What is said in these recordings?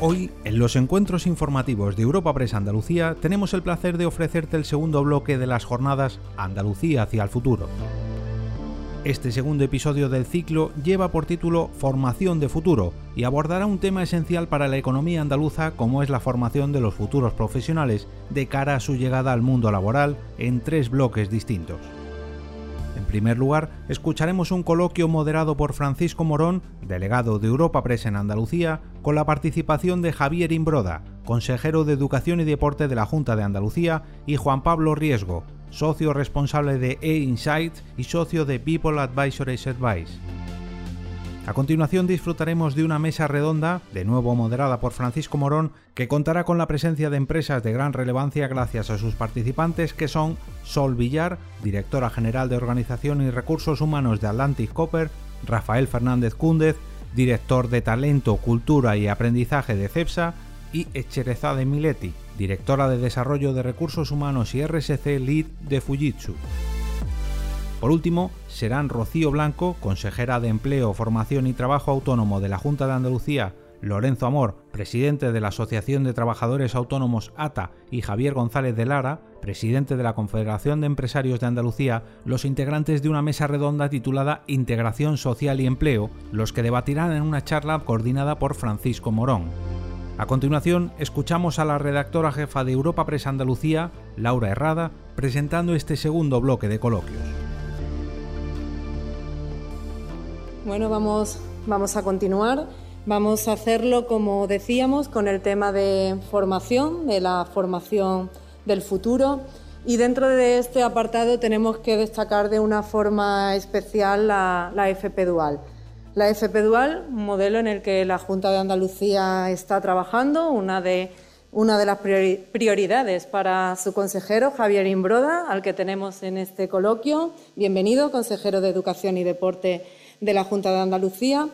Hoy, en los encuentros informativos de Europa Press Andalucía, tenemos el placer de ofrecerte el segundo bloque de las jornadas Andalucía hacia el futuro. Este segundo episodio del ciclo lleva por título Formación de Futuro y abordará un tema esencial para la economía andaluza como es la formación de los futuros profesionales de cara a su llegada al mundo laboral en tres bloques distintos. Primer lugar, escucharemos un coloquio moderado por Francisco Morón, delegado de Europa Press en Andalucía, con la participación de Javier Imbroda, consejero de Educación y Deporte de la Junta de Andalucía, y Juan Pablo Riesgo, socio responsable de E-Insights y socio de People Advisory Advice. A continuación disfrutaremos de una mesa redonda, de nuevo moderada por Francisco Morón, que contará con la presencia de empresas de gran relevancia gracias a sus participantes que son Sol Villar, directora general de Organización y Recursos Humanos de Atlantic Copper, Rafael Fernández Cúndez, director de Talento, Cultura y Aprendizaje de CEPSA, y Echerezade Mileti, directora de Desarrollo de Recursos Humanos y RSC Lead de Fujitsu. Por último, serán Rocío Blanco, consejera de Empleo, Formación y Trabajo Autónomo de la Junta de Andalucía, Lorenzo Amor, presidente de la Asociación de Trabajadores Autónomos ATA, y Javier González de Lara, presidente de la Confederación de Empresarios de Andalucía, los integrantes de una mesa redonda titulada Integración Social y Empleo, los que debatirán en una charla coordinada por Francisco Morón. A continuación, escuchamos a la redactora jefa de Europa Press Andalucía, Laura Herrada, presentando este segundo bloque de coloquios. Bueno, vamos, a continuar. Vamos a hacerlo, como decíamos, con el tema de formación, de la formación del futuro. Y dentro de este apartado tenemos que destacar de una forma especial la, la FP Dual. La FP Dual, un modelo en el que la Junta de Andalucía está trabajando, una de, una de las prioridades para su consejero, Javier Imbroda, al que tenemos en este coloquio. Bienvenido, consejero de Educación y Deporte de la Junta de Andalucía,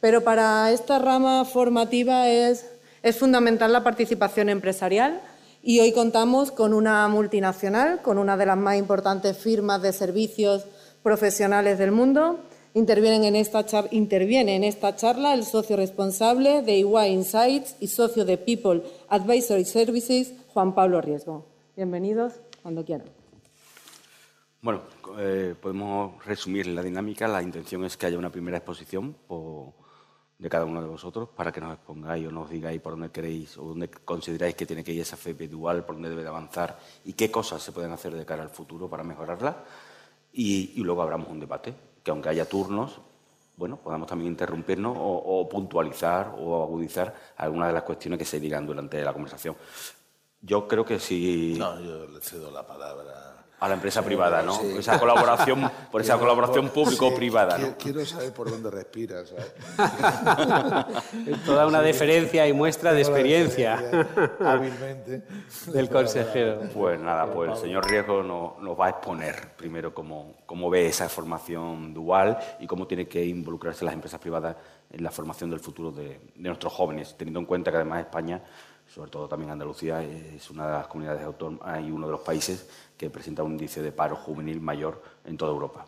pero para esta rama formativa es, es fundamental la participación empresarial y hoy contamos con una multinacional, con una de las más importantes firmas de servicios profesionales del mundo. Intervienen en esta interviene en esta charla el socio responsable de EY Insights y socio de People Advisory Services, Juan Pablo Riesgo. Bienvenidos cuando quieran. Bueno, eh, podemos resumir la dinámica. La intención es que haya una primera exposición de cada uno de vosotros para que nos expongáis o nos digáis por dónde queréis o dónde consideráis que tiene que ir esa fe dual, por dónde debe de avanzar y qué cosas se pueden hacer de cara al futuro para mejorarla. Y, luego abramos un debate, que aunque haya turnos, bueno, podamos también interrumpirnos o, o puntualizar o agudizar algunas de las cuestiones que se digan durante la conversación. Yo creo que si... No, yo le cedo la palabra a la empresa privada, ¿no? Esa colaboración, por esa colaboración público-privada. ¿no? Quiero saber por dónde respiras. toda una deferencia y muestra de experiencia hábilmente del consejero. Pues nada, pues el señor Riesgo nos, nos va a exponer primero cómo, cómo ve esa formación dual y cómo tiene que involucrarse las empresas privadas en la formación del futuro de, de nuestros jóvenes, teniendo en cuenta que además España sobre todo también Andalucía, es una de las comunidades autónomas y uno de los países que presenta un índice de paro juvenil mayor en toda Europa.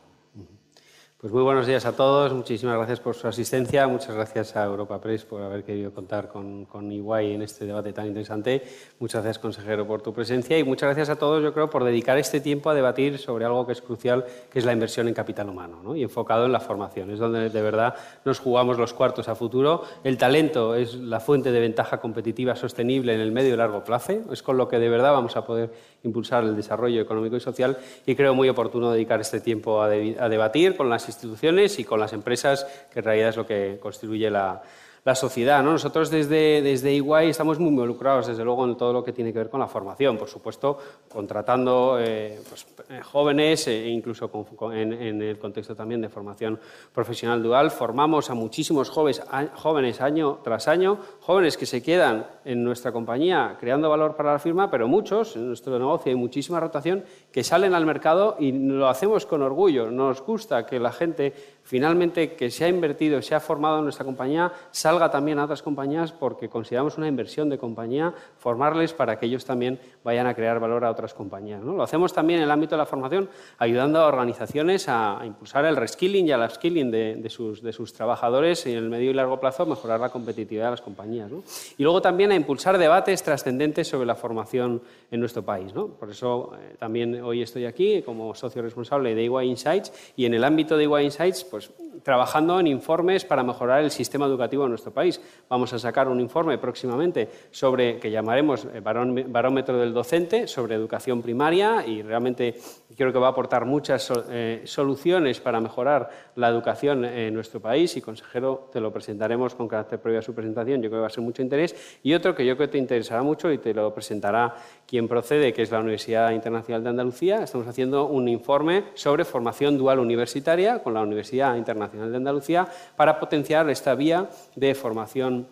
Pues muy buenos días a todos, muchísimas gracias por su asistencia, muchas gracias a Europa Press por haber querido contar con, con Iguay en este debate tan interesante, muchas gracias consejero por tu presencia. Y muchas gracias a todos yo creo por dedicar este tiempo a debatir sobre algo que es crucial, que es la inversión en capital humano ¿no? y enfocado en la formación, es donde de verdad nos jugamos los cuartos a futuro, el talento es la fuente de ventaja competitiva sostenible en el medio y largo plazo, es con lo que de verdad vamos a poder impulsar el desarrollo económico y social. Y creo muy oportuno dedicar este tiempo a, a debatir con las instituciones y con las empresas, que en realidad es lo que constituye la, la sociedad. ¿no? Nosotros desde, desde Iguay estamos muy involucrados, desde luego, en todo lo que tiene que ver con la formación, por supuesto, contratando eh, pues, eh, jóvenes e incluso en, el contexto también de formación profesional dual. Formamos a muchísimos jóvenes, jóvenes año tras año, jóvenes que se quedan en nuestra compañía creando valor para la firma, pero muchos, en nuestro negocio hay muchísima rotación, que salen al mercado y lo hacemos con orgullo. Nos gusta que la gente finalmente que se ha invertido, se ha formado en nuestra compañía, salga también a otras compañías porque consideramos una inversión de compañía formarles para que ellos también vayan a crear valor a otras compañías. ¿no? Lo hacemos también en el ámbito de la formación, ayudando a organizaciones a, impulsar el reskilling y el upskilling de, sus, de, sus, trabajadores y en el medio y largo plazo mejorar la competitividad de las compañías. Y luego también a impulsar debates trascendentes sobre la formación en nuestro país. Por eso eh, también hoy estoy aquí como socio responsable de EY Insights y en el ámbito de EY Insights pues, trabajando en informes para mejorar el sistema educativo en nuestro país. Vamos a sacar un informe próximamente sobre, que llamaremos eh, barómetro del docente, sobre educación primaria y realmente creo que va a aportar muchas eh, soluciones para mejorar la educación en nuestro país y, consejero, te lo presentaremos con carácter previo a su presentación. Yo creo que va a ser mucho interés. Y otro que yo creo que te interesará mucho y te lo presentará quien procede, que es la Universidad Internacional de Andalucía. Estamos haciendo un informe sobre formación dual universitaria con la Universidad Internacional de Andalucía para potenciar esta vía de formación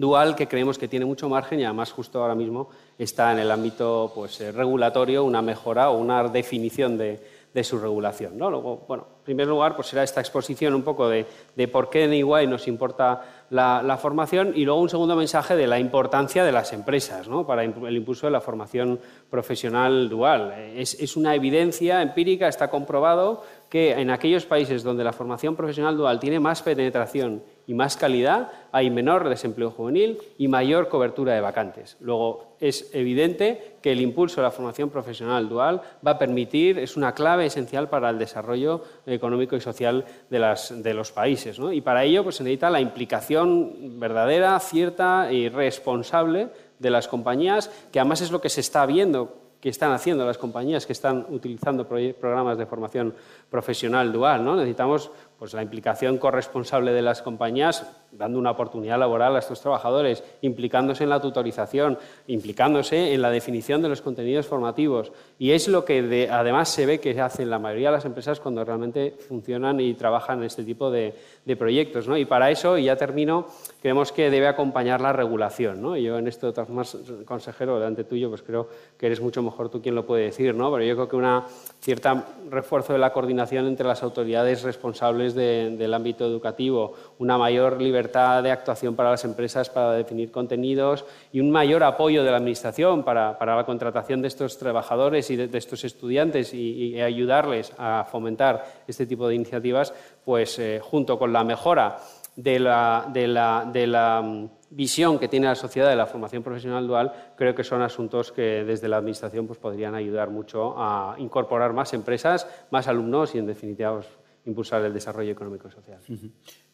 dual que creemos que tiene mucho margen y además justo ahora mismo está en el ámbito pues, eh, regulatorio una mejora o una definición de, su regulación. ¿no? Luego, bueno, en primer lugar, pues será esta exposición un poco de, de por qué en Iguay nos importa la, formación y luego un segundo mensaje de la importancia de las empresas ¿no? para el impulso de la formación profesional dual. Es, una evidencia empírica, está comprobado que en aquellos países donde la formación profesional dual tiene más penetración y más calidad, hay menor desempleo juvenil y mayor cobertura de vacantes. Luego, es evidente que el impulso de la formación profesional dual va a permitir, es una clave esencial para el desarrollo económico y social de, de los países. Y para ello pues, se necesita la implicación verdadera, cierta y responsable de las compañías, que además es lo que se está viendo que están haciendo las compañías que están utilizando programas de formación profesional dual. ¿no? Necesitamos pues, la implicación corresponsable de las compañías, dando una oportunidad laboral a estos trabajadores, implicándose en la tutorización, implicándose en la definición de los contenidos formativos. Y es lo que además se ve que hacen la mayoría de las empresas cuando realmente funcionan y trabajan en este tipo de, proyectos. ¿no? Y para eso, y ya termino, creemos que debe acompañar la regulación. ¿no? yo en esto, de formas, consejero, delante tuyo, pues creo que eres mucho mejor tú quien lo puede decir, ¿no? pero yo creo que un cierto refuerzo de la coordinación entre las autoridades responsables del ámbito educativo, una mayor libertad de actuación para las empresas para definir contenidos y un mayor apoyo de la Administración para, la contratación de estos trabajadores y de, estos estudiantes y, ayudarles a fomentar este tipo de iniciativas, pues eh, junto con la mejora de la, de la, mm, visión que tiene la sociedad de la formación profesional dual, creo que son asuntos que desde la Administración pues, podrían ayudar mucho a incorporar más empresas, más alumnos y, en definitiva, pues, impulsar el desarrollo económico y social.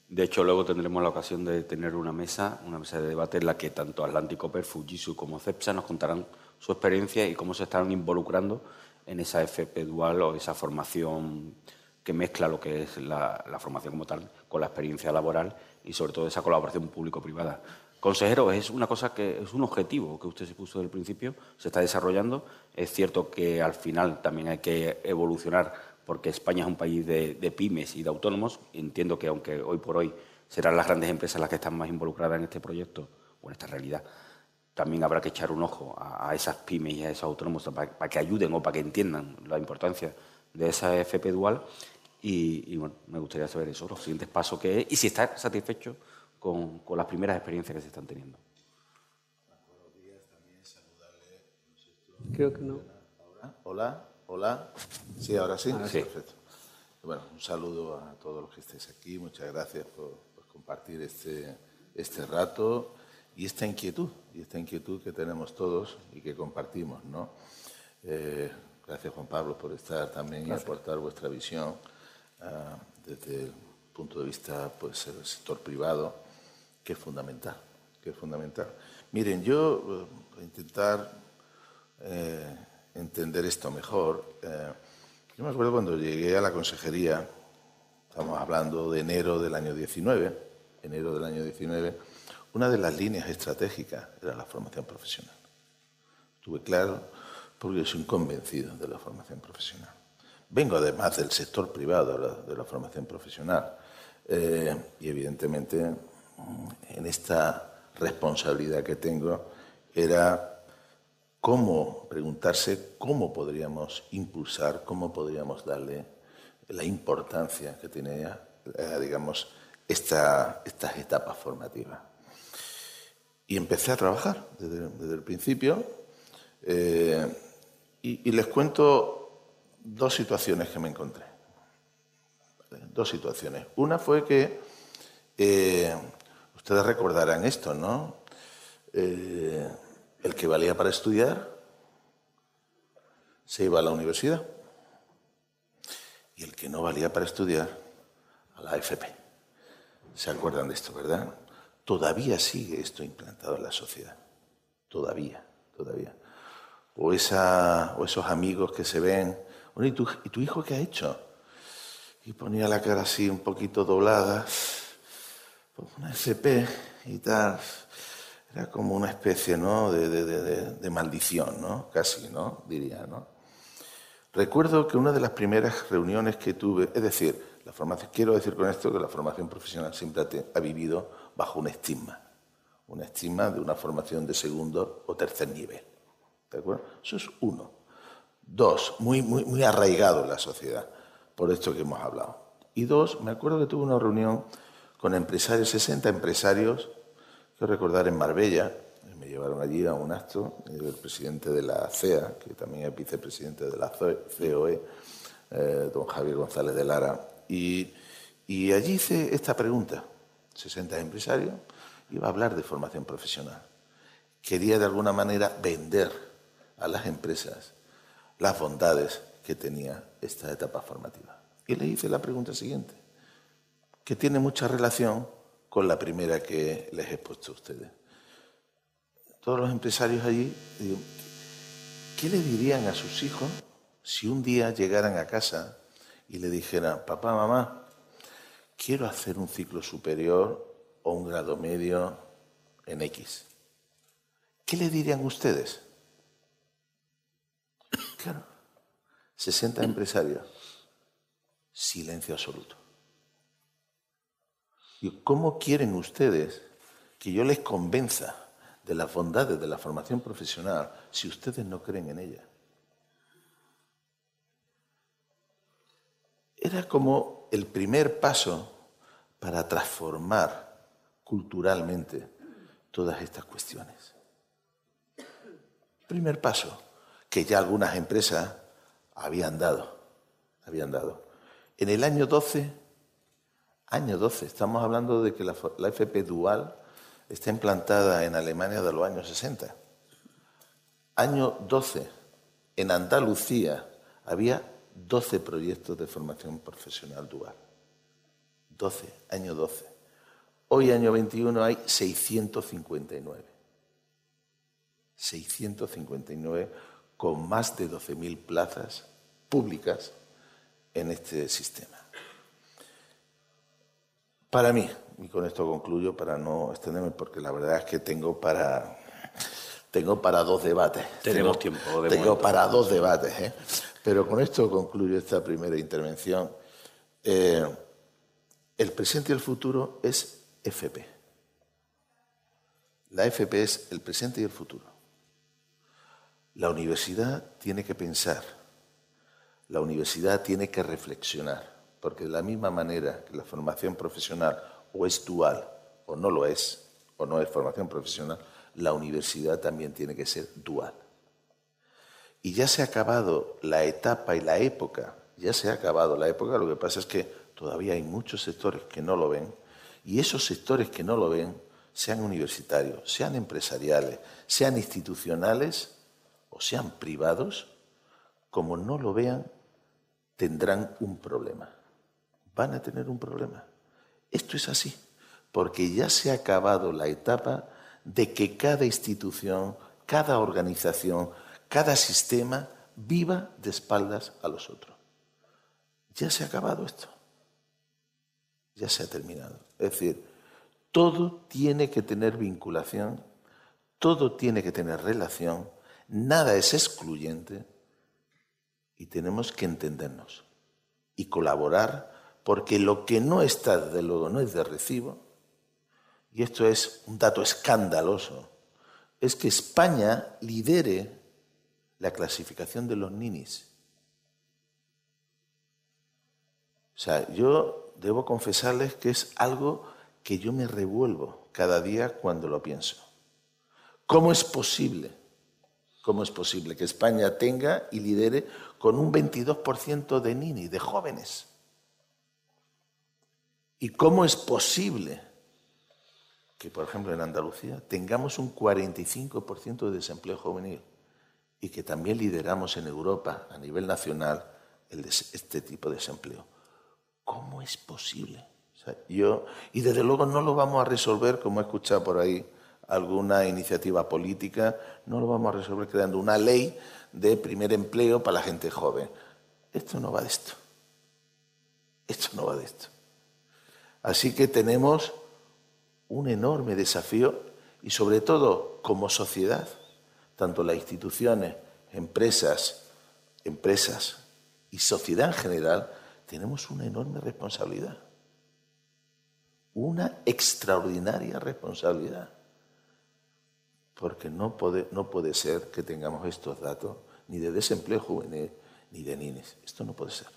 De hecho, luego tendremos la ocasión de tener una mesa, una mesa de debate en la que tanto Atlántico Per, Fujitsu como CEPSA nos contarán su experiencia y cómo se están involucrando en esa FP dual o esa formación que mezcla lo que es la, formación como tal con la experiencia laboral y sobre todo esa colaboración público-privada. Consejero, es una cosa que es un objetivo que usted se puso desde el principio, se está desarrollando. Es cierto que al final también hay que evolucionar porque España es un país de, pymes y de autónomos. Entiendo que aunque hoy por hoy serán las grandes empresas las que están más involucradas en este proyecto o en esta realidad, también habrá que echar un ojo a, esas pymes y a esos autónomos para, que ayuden o para que entiendan la importancia de esa FP dual. Y, bueno, me gustaría saber eso, los siguientes pasos que es y si está satisfecho con, las primeras experiencias que se están teniendo. Creo que no. Hola. Hola. Sí, ahora sí. Perfecto. Bueno, un saludo a todos los que estéis aquí. Muchas gracias por, compartir este, este rato y esta inquietud, y esta inquietud que tenemos todos y que compartimos, ¿no? Eh, gracias, Juan Pablo, por estar también y aportar vuestra visión ah, desde el punto de vista pues, del sector privado, que es fundamental, que es fundamental. Miren, yo eh, voy a intentar eh, entender esto mejor. Eh, yo me acuerdo cuando llegué a la consejería, estamos hablando de enero del año 19, enero del año 19, una de las líneas estratégicas era la formación profesional. Tuve claro porque soy un convencido de la formación profesional. Vengo además del sector privado de la, formación profesional eh, y evidentemente en esta responsabilidad que tengo era cómo preguntarse cómo podríamos impulsar, cómo podríamos darle la importancia que tiene eh, digamos, esta, estas etapas formativas. Y empecé a trabajar desde, el principio eh, y, les cuento dos situaciones que me encontré. Dos situaciones. Una fue que, eh, ustedes recordarán esto, ¿no? El que valía para estudiar se iba a la universidad y el que no valía para estudiar a la AFP. ¿Se acuerdan de esto, verdad? Todavía sigue esto implantado en la sociedad. Todavía, todavía. O, esa, o esos amigos que se ven, ¿y tu, ¿y tu hijo qué ha hecho? Y ponía la cara así un poquito doblada, pues una FP y tal. Era como una especie ¿no? de, de, de, maldición, ¿no? Casi, ¿no? Diría, ¿no? Recuerdo que una de las primeras reuniones que tuve, es decir, la formación, quiero decir con esto que la formación profesional siempre ha vivido bajo un estigma, un estigma de una formación de segundo o tercer nivel. ¿De acuerdo? Eso es uno. Dos, muy, muy, muy arraigado en la sociedad, por esto que hemos hablado. Y dos, me acuerdo que tuve una reunión con empresarios, 60 empresarios, quiero recordar en Marbella, me llevaron allí a un acto, el presidente de la CEA, que también es vicepresidente de la COE, eh, don Javier González de Lara, y, y allí hice esta pregunta, 60 empresarios, iba a hablar de formación profesional. Quería de alguna manera vender a las empresas las bondades que tenía esta etapa formativa. Y le hice la pregunta siguiente, que tiene mucha relación con la primera que les he puesto a ustedes todos los empresarios allí, ¿qué le dirían a sus hijos si un día llegaran a casa y le dijeran, papá, mamá, quiero hacer un ciclo superior o un grado medio en X? ¿Qué le dirían ustedes? Claro, 60 empresarios, silencio absoluto. ¿Y cómo quieren ustedes que yo les convenza de las bondades de la formación profesional si ustedes no creen en ella. Era como el primer paso para transformar culturalmente todas estas cuestiones. Primer paso que ya algunas empresas habían dado, habían dado. En el año 12, año 12, estamos hablando de que la, la FP dual está implantada en Alemania de los años 60. Año 12, en Andalucía había 12 proyectos de formación profesional dual. 12, año 12. Hoy, año 21, hay 659. 659 con más de 12.000 plazas públicas en este sistema. Para mí, y con esto concluyo para no extenderme, porque la verdad es que tengo para, tengo para dos debates. Tenemos tiempo de Tengo para dos debates, ¿eh? pero con esto concluyo esta primera intervención. Eh, el presente y el futuro es FP. La FP es el presente y el futuro. La universidad tiene que pensar, la universidad tiene que reflexionar, porque de la misma manera que la formación profesional o es dual o no lo es, o no es formación profesional, la universidad también tiene que ser dual. Y ya se ha acabado la etapa y la época, ya se ha acabado la época, lo que pasa es que todavía hay muchos sectores que no lo ven, y esos sectores que no lo ven, sean universitarios, sean empresariales, sean institucionales o sean privados, como no lo vean, tendrán un problema. Van a tener un problema. Esto es así, porque ya se ha acabado la etapa de que cada institución, cada organización, cada sistema viva de espaldas a los otros. Ya se ha acabado esto. Ya se ha terminado. Es decir, todo tiene que tener vinculación, todo tiene que tener relación, nada es excluyente y tenemos que entendernos y colaborar porque lo que no está, desde luego, no es de recibo, y esto es un dato escandaloso, es que España lidere la clasificación de los ninis. O sea, yo debo confesarles que es algo que yo me revuelvo cada día cuando lo pienso. ¿Cómo es posible? ¿Cómo es posible que España tenga y lidere con un 22% de nini, de jóvenes? ¿Y cómo es posible que, por ejemplo, en Andalucía tengamos un 45% de desempleo juvenil y que también lideramos en Europa a nivel nacional este tipo de desempleo? ¿Cómo es posible? yo, y desde luego no lo vamos a resolver, como he escuchado por ahí alguna iniciativa política, no lo vamos a resolver creando una ley de primer empleo para la gente joven. Esto no va de esto. Esto no va de esto. Así que tenemos un enorme desafío y sobre todo como sociedad, tanto las instituciones, empresas, empresas y sociedad en general, tenemos una enorme responsabilidad. Una extraordinaria responsabilidad. Porque no puede, no puede ser que tengamos estos datos ni de desempleo juvenil ni de niños. Esto no puede ser.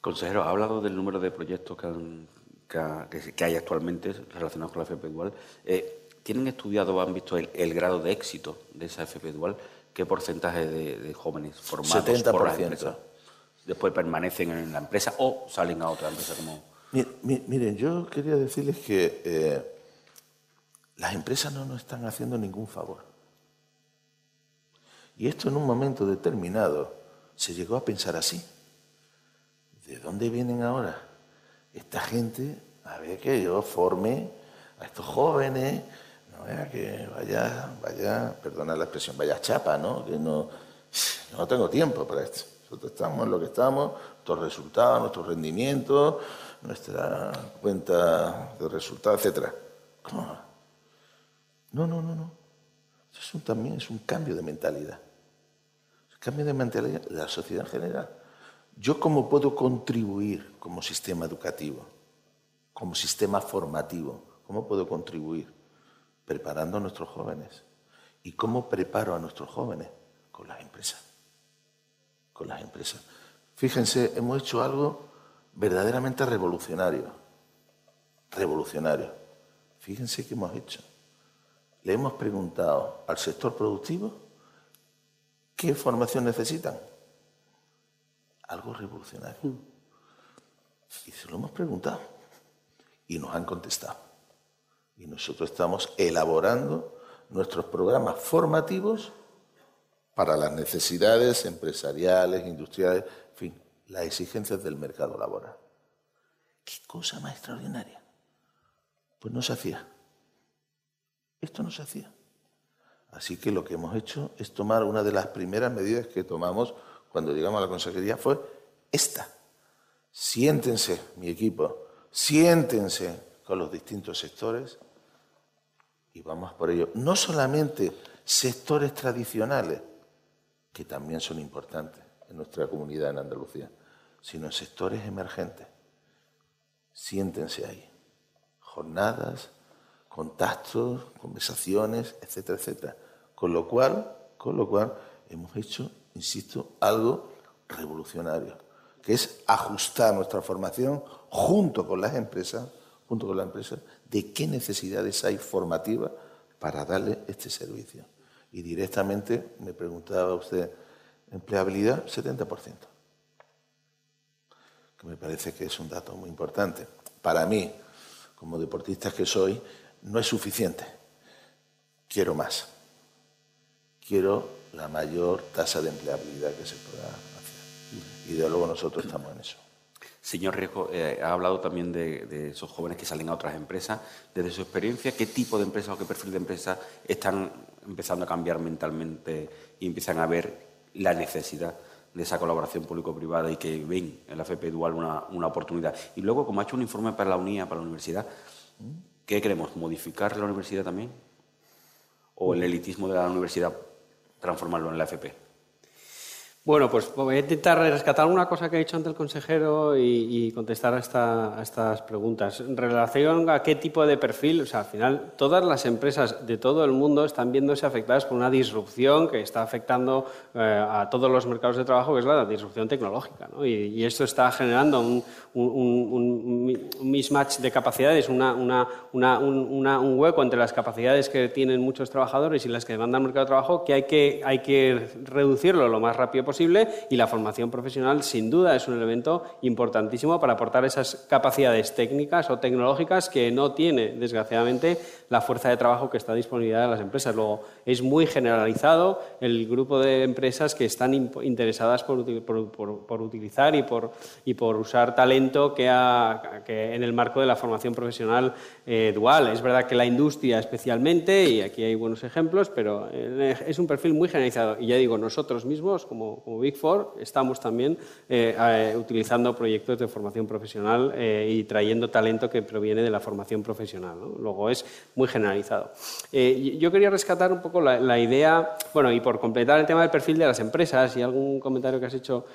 Consejero, ha hablado del número de proyectos que, hay actualmente relacionados con la FP Dual. Eh, ¿Tienen estudiado o han visto el, grado de éxito de esa FP Dual? ¿Qué porcentaje de, jóvenes formados 70%. por la después permanecen en la empresa o salen a otra empresa como... Miren, yo quería decirles que eh, las empresas no nos están haciendo ningún favor. Y esto en un momento determinado se llegó a pensar así. ¿De dónde vienen ahora esta gente? A ver que yo forme a estos jóvenes, no vea que vaya, vaya, perdona la expresión, vaya chapa, ¿no? Que no, no tengo tiempo para esto. Nosotros estamos en lo que estamos, nuestros resultados, nuestros rendimientos, nuestra cuenta de resultados, etc. No, no, no, no. Eso también es un cambio de mentalidad. Un cambio de mentalidad de la sociedad en general. ¿Yo cómo puedo contribuir como sistema educativo, como sistema formativo? ¿Cómo puedo contribuir? Preparando a nuestros jóvenes. ¿Y cómo preparo a nuestros jóvenes? Con las empresas con las empresas. Fíjense, hemos hecho algo verdaderamente revolucionario. Revolucionario. Fíjense qué hemos hecho. Le hemos preguntado al sector productivo qué formación necesitan. Algo revolucionario. Y se lo hemos preguntado. Y nos han contestado. Y nosotros estamos elaborando nuestros programas formativos para las necesidades empresariales, industriales, en fin, las exigencias del mercado laboral. ¿Qué cosa más extraordinaria? Pues no se hacía. Esto no se hacía. Así que lo que hemos hecho es tomar una de las primeras medidas que tomamos cuando llegamos a la consejería fue esta. Siéntense, mi equipo, siéntense con los distintos sectores y vamos por ello. No solamente sectores tradicionales, que también son importantes en nuestra comunidad en Andalucía, sino sectores emergentes. Siéntense ahí. Jornadas, contactos, conversaciones, etcétera, etcétera. Con lo cual, con lo cual hemos hecho, insisto, algo revolucionario, que es ajustar nuestra formación junto con las empresas, junto con las empresas, de qué necesidades hay formativas para darle este servicio y directamente me preguntaba usted, empleabilidad, 70%. Que me parece que es un dato muy importante. Para mí, como deportista que soy, no es suficiente. Quiero más. Quiero la mayor tasa de empleabilidad que se pueda hacer. Y de luego nosotros estamos en eso. Señor Riesgo, eh, ha hablado también de, esos jóvenes que salen a otras empresas. Desde su experiencia, ¿qué tipo de empresas o qué perfil de empresa están empezando a cambiar mentalmente y empiezan a ver la necesidad de esa colaboración público-privada y que ven en la FP Dual una, oportunidad? Y luego, como ha hecho un informe para la UNIA, para la universidad, ¿qué queremos? ¿Modificar la universidad también? ¿O el elitismo de la universidad transformarlo en la FP? Bueno, pues voy a intentar rescatar una cosa que ha dicho antes el consejero y, contestar a, estas preguntas. En relación a qué tipo de perfil, o sea, al final todas las empresas de todo el mundo están viéndose afectadas por una disrupción que está afectando eh, a todos los mercados de trabajo, que es la disrupción tecnológica. ¿no? Y, esto está generando un, mismatch de capacidades, un, hueco entre las capacidades que tienen muchos trabajadores y las que demandan el mercado de trabajo que hay que, hay que reducirlo lo más rápido posible y la formación profesional sin duda es un elemento importantísimo para aportar esas capacidades técnicas o tecnológicas que no tiene, desgraciadamente, la fuerza de trabajo que está disponible en las empresas. Luego, es muy generalizado el grupo de empresas que están interesadas por, utilizar y por, y por usar talento que, en el marco de la formación profesional eh, dual. Es verdad que la industria especialmente, y aquí hay buenos ejemplos, pero eh, es un perfil muy generalizado. Y ya digo, nosotros mismos, como, Big Four, estamos también eh, utilizando proyectos de formación profesional y trayendo talento que proviene de la formación profesional. Luego es muy generalizado. yo quería rescatar un poco la, idea, bueno, y por completar el tema del perfil de las empresas y algún comentario que has hecho,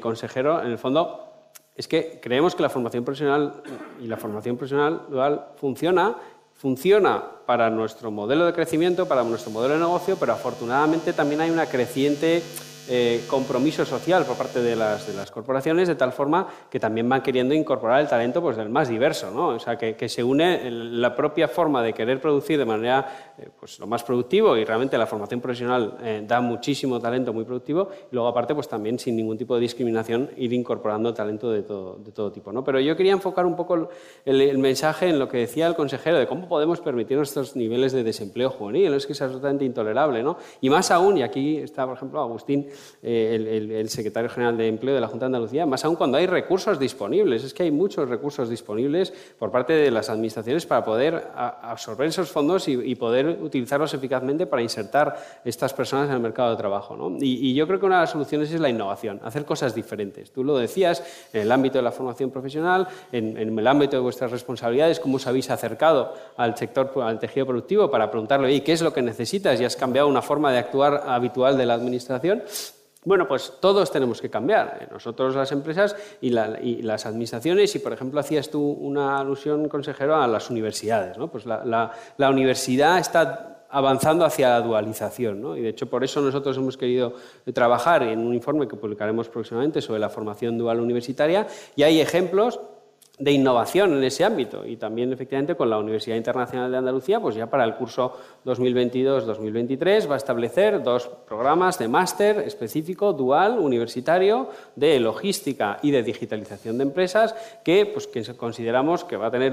consejero, en el fondo es que creemos que la formación profesional y la formación profesional dual funciona, funciona para nuestro modelo de crecimiento, para nuestro modelo de negocio, pero afortunadamente también hay una creciente eh, compromiso social por parte de las, corporaciones, de tal forma que también van queriendo incorporar el talento pues, del más diverso, ¿no? o sea, que, que se une la propia forma de querer producir de manera eh, pues, lo más productivo y realmente la formación profesional eh, da muchísimo talento muy productivo y luego aparte pues también sin ningún tipo de discriminación ir incorporando talento de todo, de todo tipo. ¿no? Pero yo quería enfocar un poco el, el, mensaje en lo que decía el consejero de cómo podemos permitir estos niveles de desempleo juvenil, es que es absolutamente intolerable. ¿no? Y más aún, y aquí está por ejemplo Agustín eh, el, secretario general de Empleo de la Junta de Andalucía, más aún cuando hay recursos disponibles. Es que hay muchos recursos disponibles por parte de las administraciones para poder absorber esos fondos y, poder utilizarlos eficazmente para insertar estas personas en el mercado de trabajo. Y, yo creo que una de las soluciones es la innovación, hacer cosas diferentes. Tú lo decías, en el ámbito de la formación profesional, en, en el ámbito de vuestras responsabilidades, cómo os habéis acercado al sector, al tejido productivo para preguntarle, ¿qué es lo que necesitas? Y has cambiado una forma de actuar habitual de la administración. Bueno, pues todos tenemos que cambiar, eh, nosotros las empresas y, las administraciones, y por ejemplo hacías tú una alusión, consejero, a las universidades. ¿no? Pues la, universidad está avanzando hacia la dualización. ¿no? Y de hecho, por eso nosotros hemos querido trabajar en un informe que publicaremos próximamente sobre la formación dual universitaria. Y hay ejemplos de innovación en ese ámbito y también efectivamente con la Universidad Internacional de Andalucía, pues ya para el curso 2022-2023 va a establecer dos programas de máster específico dual universitario de logística y de digitalización de empresas que pues que consideramos que va a tener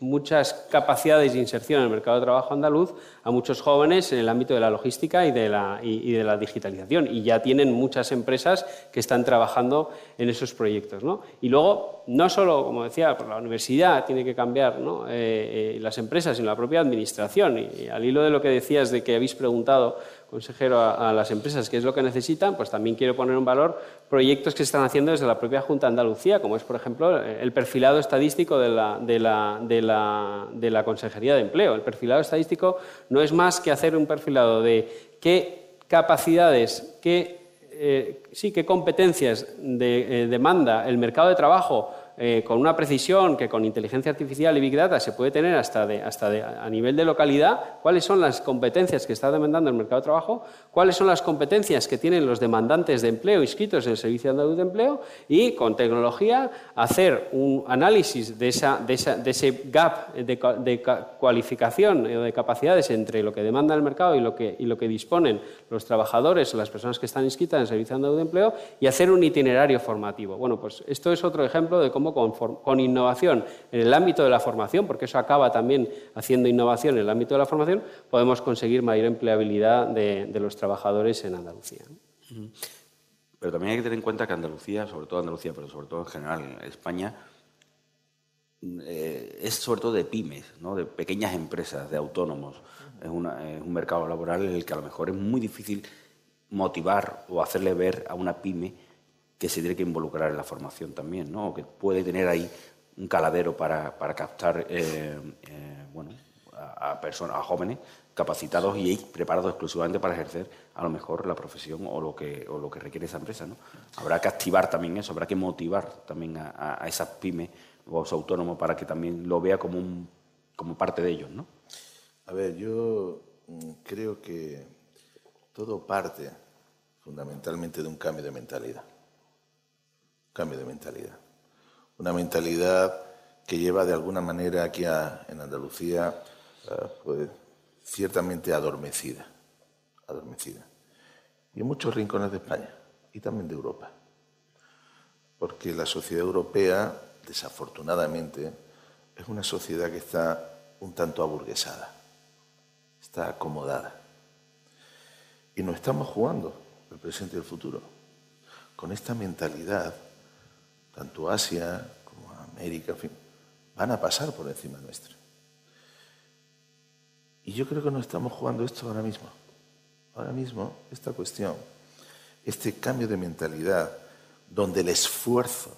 muchas capacidades de inserción en el mercado de trabajo andaluz a muchos jóvenes en el ámbito de la logística y de la, y, de la digitalización. Y ya tienen muchas empresas que están trabajando en esos proyectos. ¿no? Y luego, no solo, como decía, la universidad tiene que cambiar. Eh, eh, las empresas, sino la propia administración. y al hilo de lo que decías de que habéis preguntado consejero, a, las empresas qué es lo que necesitan, pues también quiero poner en valor proyectos que se están haciendo desde la propia Junta de Andalucía, como es, por ejemplo, el perfilado estadístico de la, de Consejería de Empleo. El perfilado estadístico no es más que hacer un perfilado de qué capacidades, qué, eh, sí, qué competencias de, demanda el mercado de trabajo eh, con una precisión que con inteligencia artificial y Big Data se puede tener hasta, hasta a nivel de localidad, cuáles son las competencias que está demandando el mercado de trabajo, cuáles son las competencias que tienen los demandantes de empleo inscritos en el Servicio Andaluz de Empleo y con tecnología hacer un análisis de, esa, de, ese gap de, cualificación o de capacidades entre lo que demanda el mercado y lo que, y lo que disponen los trabajadores o las personas que están inscritas en el Servicio Andaluz de Empleo y hacer un itinerario formativo. Bueno, pues esto es otro ejemplo de cómo con, innovación en el ámbito de la formación, porque eso acaba también haciendo innovación en el ámbito de la formación, podemos conseguir mayor empleabilidad de, los trabajadores en Andalucía. Pero también hay que tener en cuenta que Andalucía, sobre todo Andalucía, pero sobre todo en general España, eh, es sobre todo de pymes, ¿no? de pequeñas empresas, de autónomos. es, un mercado laboral en el que a lo mejor es muy difícil motivar o hacerle ver a una pyme que se tiene que involucrar en la formación también, ¿no? que puede tener ahí un caladero para, captar eh, eh, bueno, a, personas, a jóvenes capacitados y preparados exclusivamente para ejercer a lo mejor la profesión o lo que, o lo que requiere esa empresa. ¿no? Habrá que activar también eso, habrá que motivar también a, a esas pymes o a los autónomos para que también lo vea como, un, como parte de ellos. ¿no? A ver, yo mm, creo que todo parte fundamentalmente de un cambio de mentalidad. Cambio de mentalidad. Una mentalidad que lleva de alguna manera aquí en Andalucía, eh, pues, ciertamente adormecida, adormecida. Y en muchos rincones de España y también de Europa. Porque la sociedad europea, desafortunadamente, es una sociedad que está un tanto aburguesada, está acomodada. Y no estamos jugando el presente y el futuro. Con esta mentalidad, tanto Asia como América, van a pasar por encima nuestra. Y yo creo que no estamos jugando esto ahora mismo. Ahora mismo, esta cuestión, este cambio de mentalidad, donde el esfuerzo,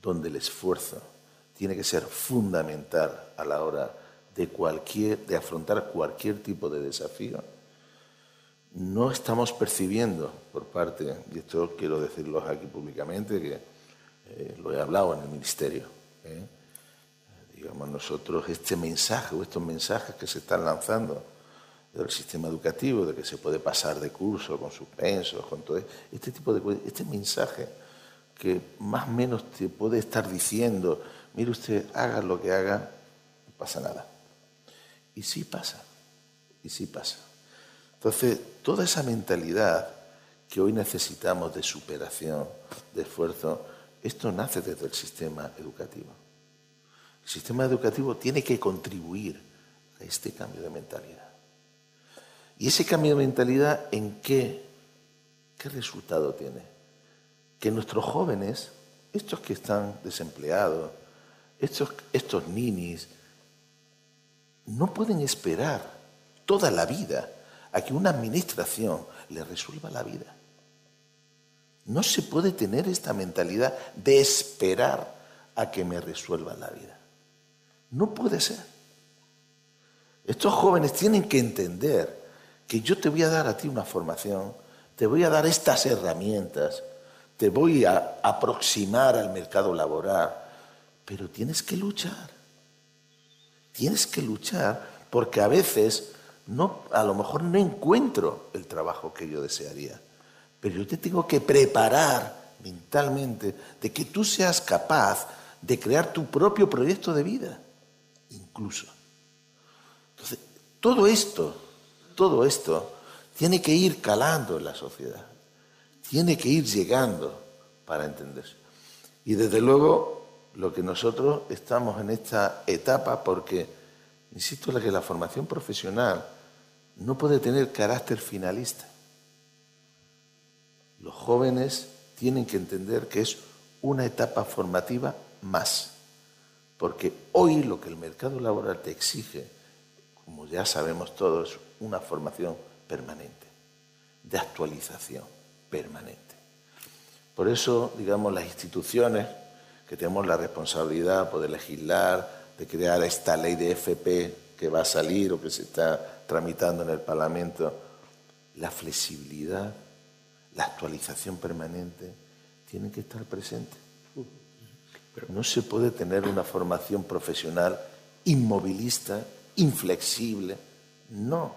donde el esfuerzo tiene que ser fundamental a la hora de, cualquier, de afrontar cualquier tipo de desafío, no estamos percibiendo por parte, y esto quiero decirlo aquí públicamente, que eh, lo he hablado en el Ministerio, ¿eh? digamos nosotros, este mensaje o estos mensajes que se están lanzando del sistema educativo, de que se puede pasar de curso con suspensos, con todo este tipo de cosas, este mensaje que más o menos te puede estar diciendo, mire usted, haga lo que haga, no pasa nada. Y sí pasa, y sí pasa. Entonces, toda esa mentalidad que hoy necesitamos de superación, de esfuerzo, esto nace desde el sistema educativo. El sistema educativo tiene que contribuir a este cambio de mentalidad. ¿Y ese cambio de mentalidad en qué, qué resultado tiene? Que nuestros jóvenes, estos que están desempleados, estos, estos ninis, no pueden esperar toda la vida a que una administración les resuelva la vida. No se puede tener esta mentalidad de esperar a que me resuelvan la vida. No puede ser. Estos jóvenes tienen que entender que yo te voy a dar a ti una formación, te voy a dar estas herramientas, te voy a aproximar al mercado laboral, pero tienes que luchar. Tienes que luchar porque a veces no, a lo mejor no encuentro el trabajo que yo desearía, pero yo te tengo que preparar mentalmente de que tú seas capaz de crear tu propio proyecto de vida incluso. Entonces, todo esto, todo esto tiene que ir calando en la sociedad, tiene que ir llegando para entenderse. Y desde luego, lo que nosotros estamos en esta etapa, porque, insisto, que la formación profesional no puede tener carácter finalista. Los jóvenes tienen que entender que es una etapa formativa más. Porque hoy lo que el mercado laboral te exige, como ya sabemos todos, una formación permanente, de actualización permanente. Por eso, digamos, las instituciones que tenemos la responsabilidad de legislar, de crear esta ley de FP que va a salir o que se está tramitando en el Parlamento, la flexibilidad, la actualización permanente, tienen que estar presentes. No se puede tener una formación profesional inmovilista, inflexible. No,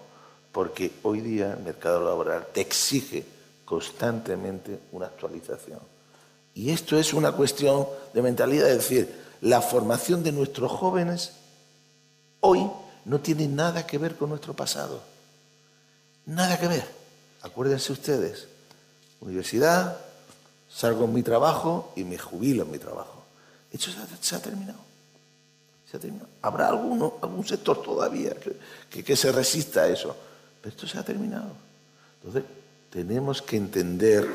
porque hoy día el mercado laboral te exige constantemente una actualización. Y esto es una cuestión de mentalidad, es decir, la formación de nuestros jóvenes hoy no tiene nada que ver con nuestro pasado. Nada que ver. Acuérdense ustedes, universidad, salgo en mi trabajo y me jubilo en mi trabajo. Eso se ha, terminado. Se ha terminado. Habrá algún sector todavía que, que se resista a eso, pero esto se ha terminado. Entonces, tenemos que entender,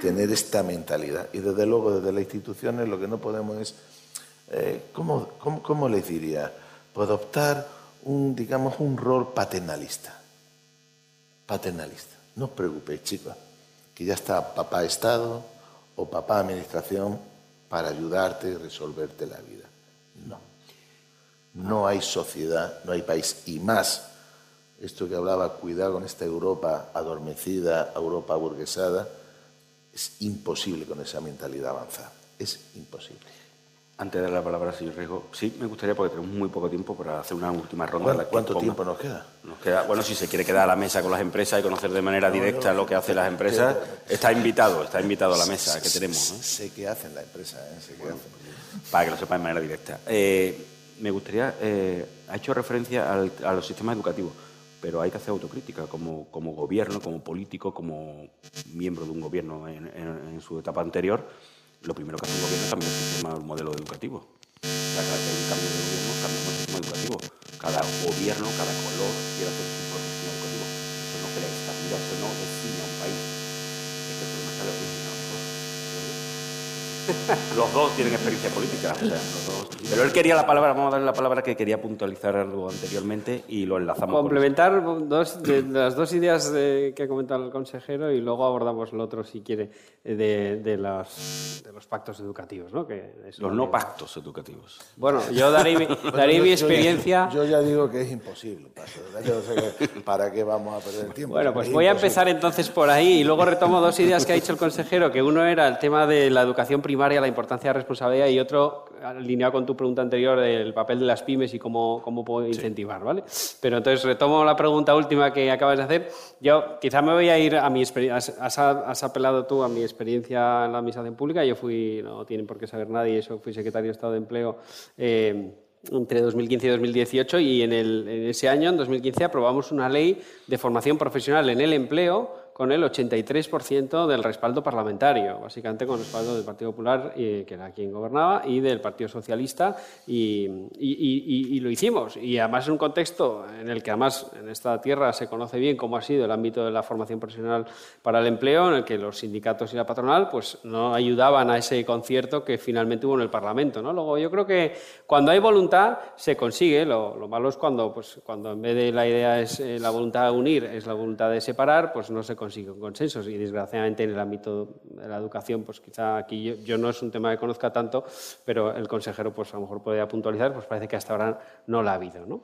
tener esta mentalidad. Y desde luego, desde las instituciones, lo que no podemos es, eh, ¿cómo, cómo, les diría? Pues adoptar un, digamos, un rol paternalista. Paternalista. No os preocupéis, chicos, que ya está papá Estado o papá Administración para ayudarte y resolverte la vida. No. No hay sociedad, no hay país, y más esto que hablaba, cuidar con esta Europa adormecida, Europa burguesada, es imposible con esa mentalidad avanzar. Es imposible. Antes de dar la palabra al señor Rijo, sí, me gustaría, porque tenemos muy poco tiempo para hacer una última ronda. ¿Cuánto, tiempo nos queda? Nos queda? Bueno, si se quiere quedar a la mesa con las empresas y conocer de manera directa lo que hacen las empresas, está invitado, está invitado a la mesa que tenemos. Sé qué hacen las empresas, ¿eh? sé qué hacen. Para que lo sepa de manera directa. Eh, me gustaría, eh, ha hecho referencia a los sistemas educativos, pero hay que hacer autocrítica como, como gobierno, como político, como miembro de un gobierno en su etapa anterior lo primero que hace un gobierno es cambiar el sistema, el modelo educativo. cada vez que hay un cambio de gobierno, cambiamos el sistema educativo. Cada gobierno, cada color quiere hacer su propio sistema educativo. Eso no crea estabilidad, eso no define a un país. Es que el problema está los dos tienen experiencia política. Pero él quería la palabra, vamos a darle la palabra que quería puntualizar algo anteriormente y lo enlazamos. Complementar dos, de, las dos ideas que ha comentado el consejero y luego abordamos lo otro, si quiere, de, de, los, de los, pactos educativos. ¿no? Que los no pactos educativos. Bueno, yo daré, mi experiencia. Yo ya, digo que es imposible. ¿Para qué vamos a perder el tiempo? Bueno, pues voy a empezar entonces por ahí y luego retomo dos ideas que ha dicho el consejero, que uno era el tema de la educación primaria la importancia de la responsabilidad y otro, alineado con tu pregunta anterior, el papel de las pymes y cómo, cómo puedo incentivar, ¿vale? Pero entonces retomo la pregunta última que acabas de hacer. Yo quizá me voy a ir a mi experiencia, has, apelado tú a mi experiencia en la administración pública, yo fui, no tienen por qué saber nadie, eso fui secretario de Estado de Empleo. Eh, entre 2015 y 2018 y en, el, en ese año, en 2015, aprobamos una ley de formación profesional en el empleo con el 83% del respaldo parlamentario, básicamente con el respaldo del Partido Popular, eh, que era quien gobernaba, y del Partido Socialista, y, lo hicimos. Y además en un contexto en el que además en esta tierra se conoce bien cómo ha sido el ámbito de la formación profesional para el empleo, en el que los sindicatos y la patronal pues no ayudaban a ese concierto que finalmente hubo en el Parlamento. ¿no? Luego yo creo que cuando hay voluntad se consigue, lo, malo es cuando, pues, cuando en vez de la idea es eh, la voluntad de unir, es la voluntad de separar, pues no se consigue consiguen consensos y desgraciadamente en el ámbito de la educación, pues quizá aquí yo, no es un tema que conozca tanto, pero el consejero pues a lo mejor podría puntualizar, pues parece que hasta ahora no la ha habido. ¿no?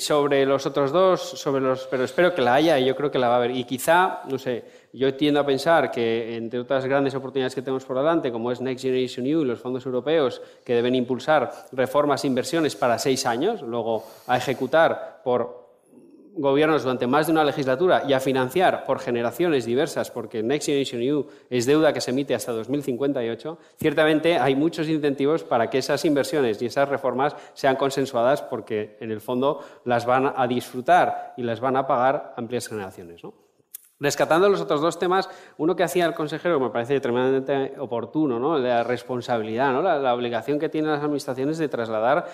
sobre los otros dos, sobre los, pero espero que la haya y yo creo que la va a haber. Y quizá, no sé, yo tiendo a pensar que entre otras grandes oportunidades que tenemos por delante, como es Next Generation EU y los fondos europeos que deben impulsar reformas e inversiones para seis años, luego a ejecutar por gobiernos durante más de una legislatura y a financiar por generaciones diversas, porque Next Generation EU es deuda que se emite hasta 2058, ciertamente hay muchos incentivos para que esas inversiones y esas reformas sean consensuadas porque en el fondo las van a disfrutar y las van a pagar amplias generaciones. Rescatando los otros dos temas, uno que hacía el consejero me parece tremendamente oportuno, ¿no? la responsabilidad, ¿no? la obligación que tienen las administraciones de trasladar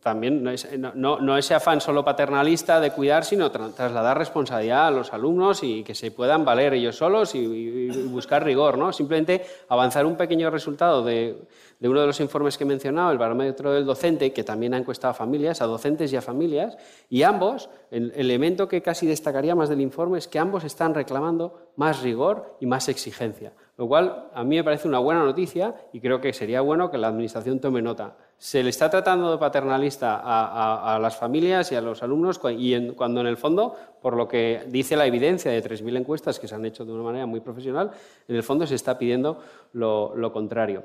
también no, es, no, ese afán solo paternalista de cuidar, sino trasladar responsabilidad a los alumnos y que se puedan valer ellos solos y, buscar rigor. ¿no? Simplemente avanzar un pequeño resultado de, uno de los informes que he mencionado, el barómetro del docente, que también ha encuestado a familias, a docentes y a familias, y ambos, el elemento que casi destacaría más del informe es que ambos están reclamando más rigor y más exigencia. Lo cual a mí me parece una buena noticia y creo que sería bueno que la Administración tome nota se le está tratando de paternalista a, las familias y a los alumnos y cuando en el fondo, por lo que dice la evidencia de 3.000 encuestas que se han hecho de una manera muy profesional, en el fondo se está pidiendo lo, contrario.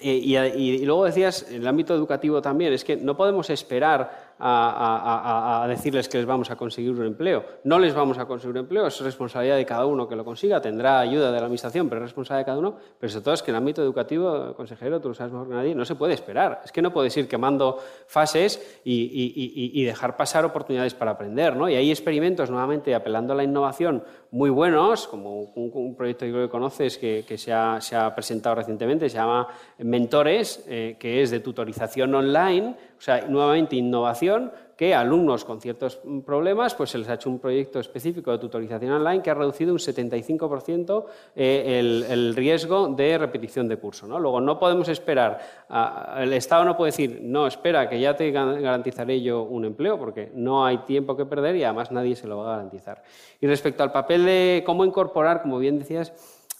Y, y, luego decías, en el ámbito educativo también, es que no podemos esperar a, decirles que les vamos a conseguir un empleo. No les vamos a conseguir un empleo, es responsabilidad de cada uno que lo consiga, tendrá ayuda de la Administración, pero es responsabilidad de cada uno. Pero sobre todo es que en el ámbito educativo, consejero, tú lo sabes mejor que nadie, no se puede esperar. Es que no puedes ir quemando fases y, dejar pasar oportunidades para aprender. ¿no? Y hay experimentos, nuevamente, apelando a la innovación, muy buenos, como un, proyecto que creo que conoces que, se, ha, presentado recientemente, se llama Mentores, eh, que es de tutorización online o sea, nuevamente innovación, que alumnos con ciertos problemas, pues se les ha hecho un proyecto específico de tutorización online que ha reducido un 75% eh, el, riesgo de repetición de curso. Luego, no podemos esperar, el Estado no puede decir, no, espera, que ya te garantizaré yo un empleo, porque no hay tiempo que perder y además nadie se lo va a garantizar. Y respecto al papel de cómo incorporar, como bien decías,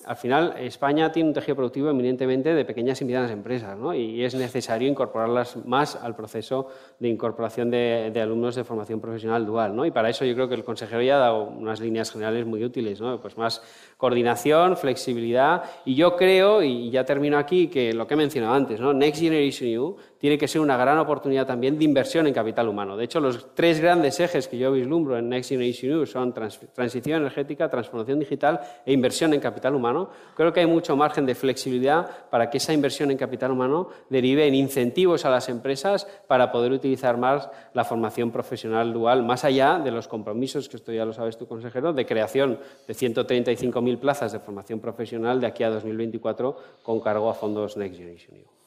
al final España tiene un tejido productivo eminentemente de pequeñas y medianas empresas ¿no? y es necesario incorporarlas más al proceso de incorporación de, alumnos de formación profesional dual. ¿no? Y para eso yo creo que el consejero ya ha dado unas líneas generales muy útiles, ¿no? pues más coordinación, flexibilidad y yo creo, y ya termino aquí, que lo que he mencionado antes, ¿no? Next Generation EU tiene que ser una gran oportunidad también de inversión en capital humano. De hecho, los tres grandes ejes que yo vislumbro en Next Generation EU son transición energética, transformación digital e inversión en capital humano. Creo que hay mucho margen de flexibilidad para que esa inversión en capital humano derive en incentivos a las empresas para poder utilizar más la formación profesional dual, más allá de los compromisos, que esto ya lo sabes tu consejero, de creación de 135.000 plazas de formación profesional de aquí a 2024 con cargo a fondos Next Generation EU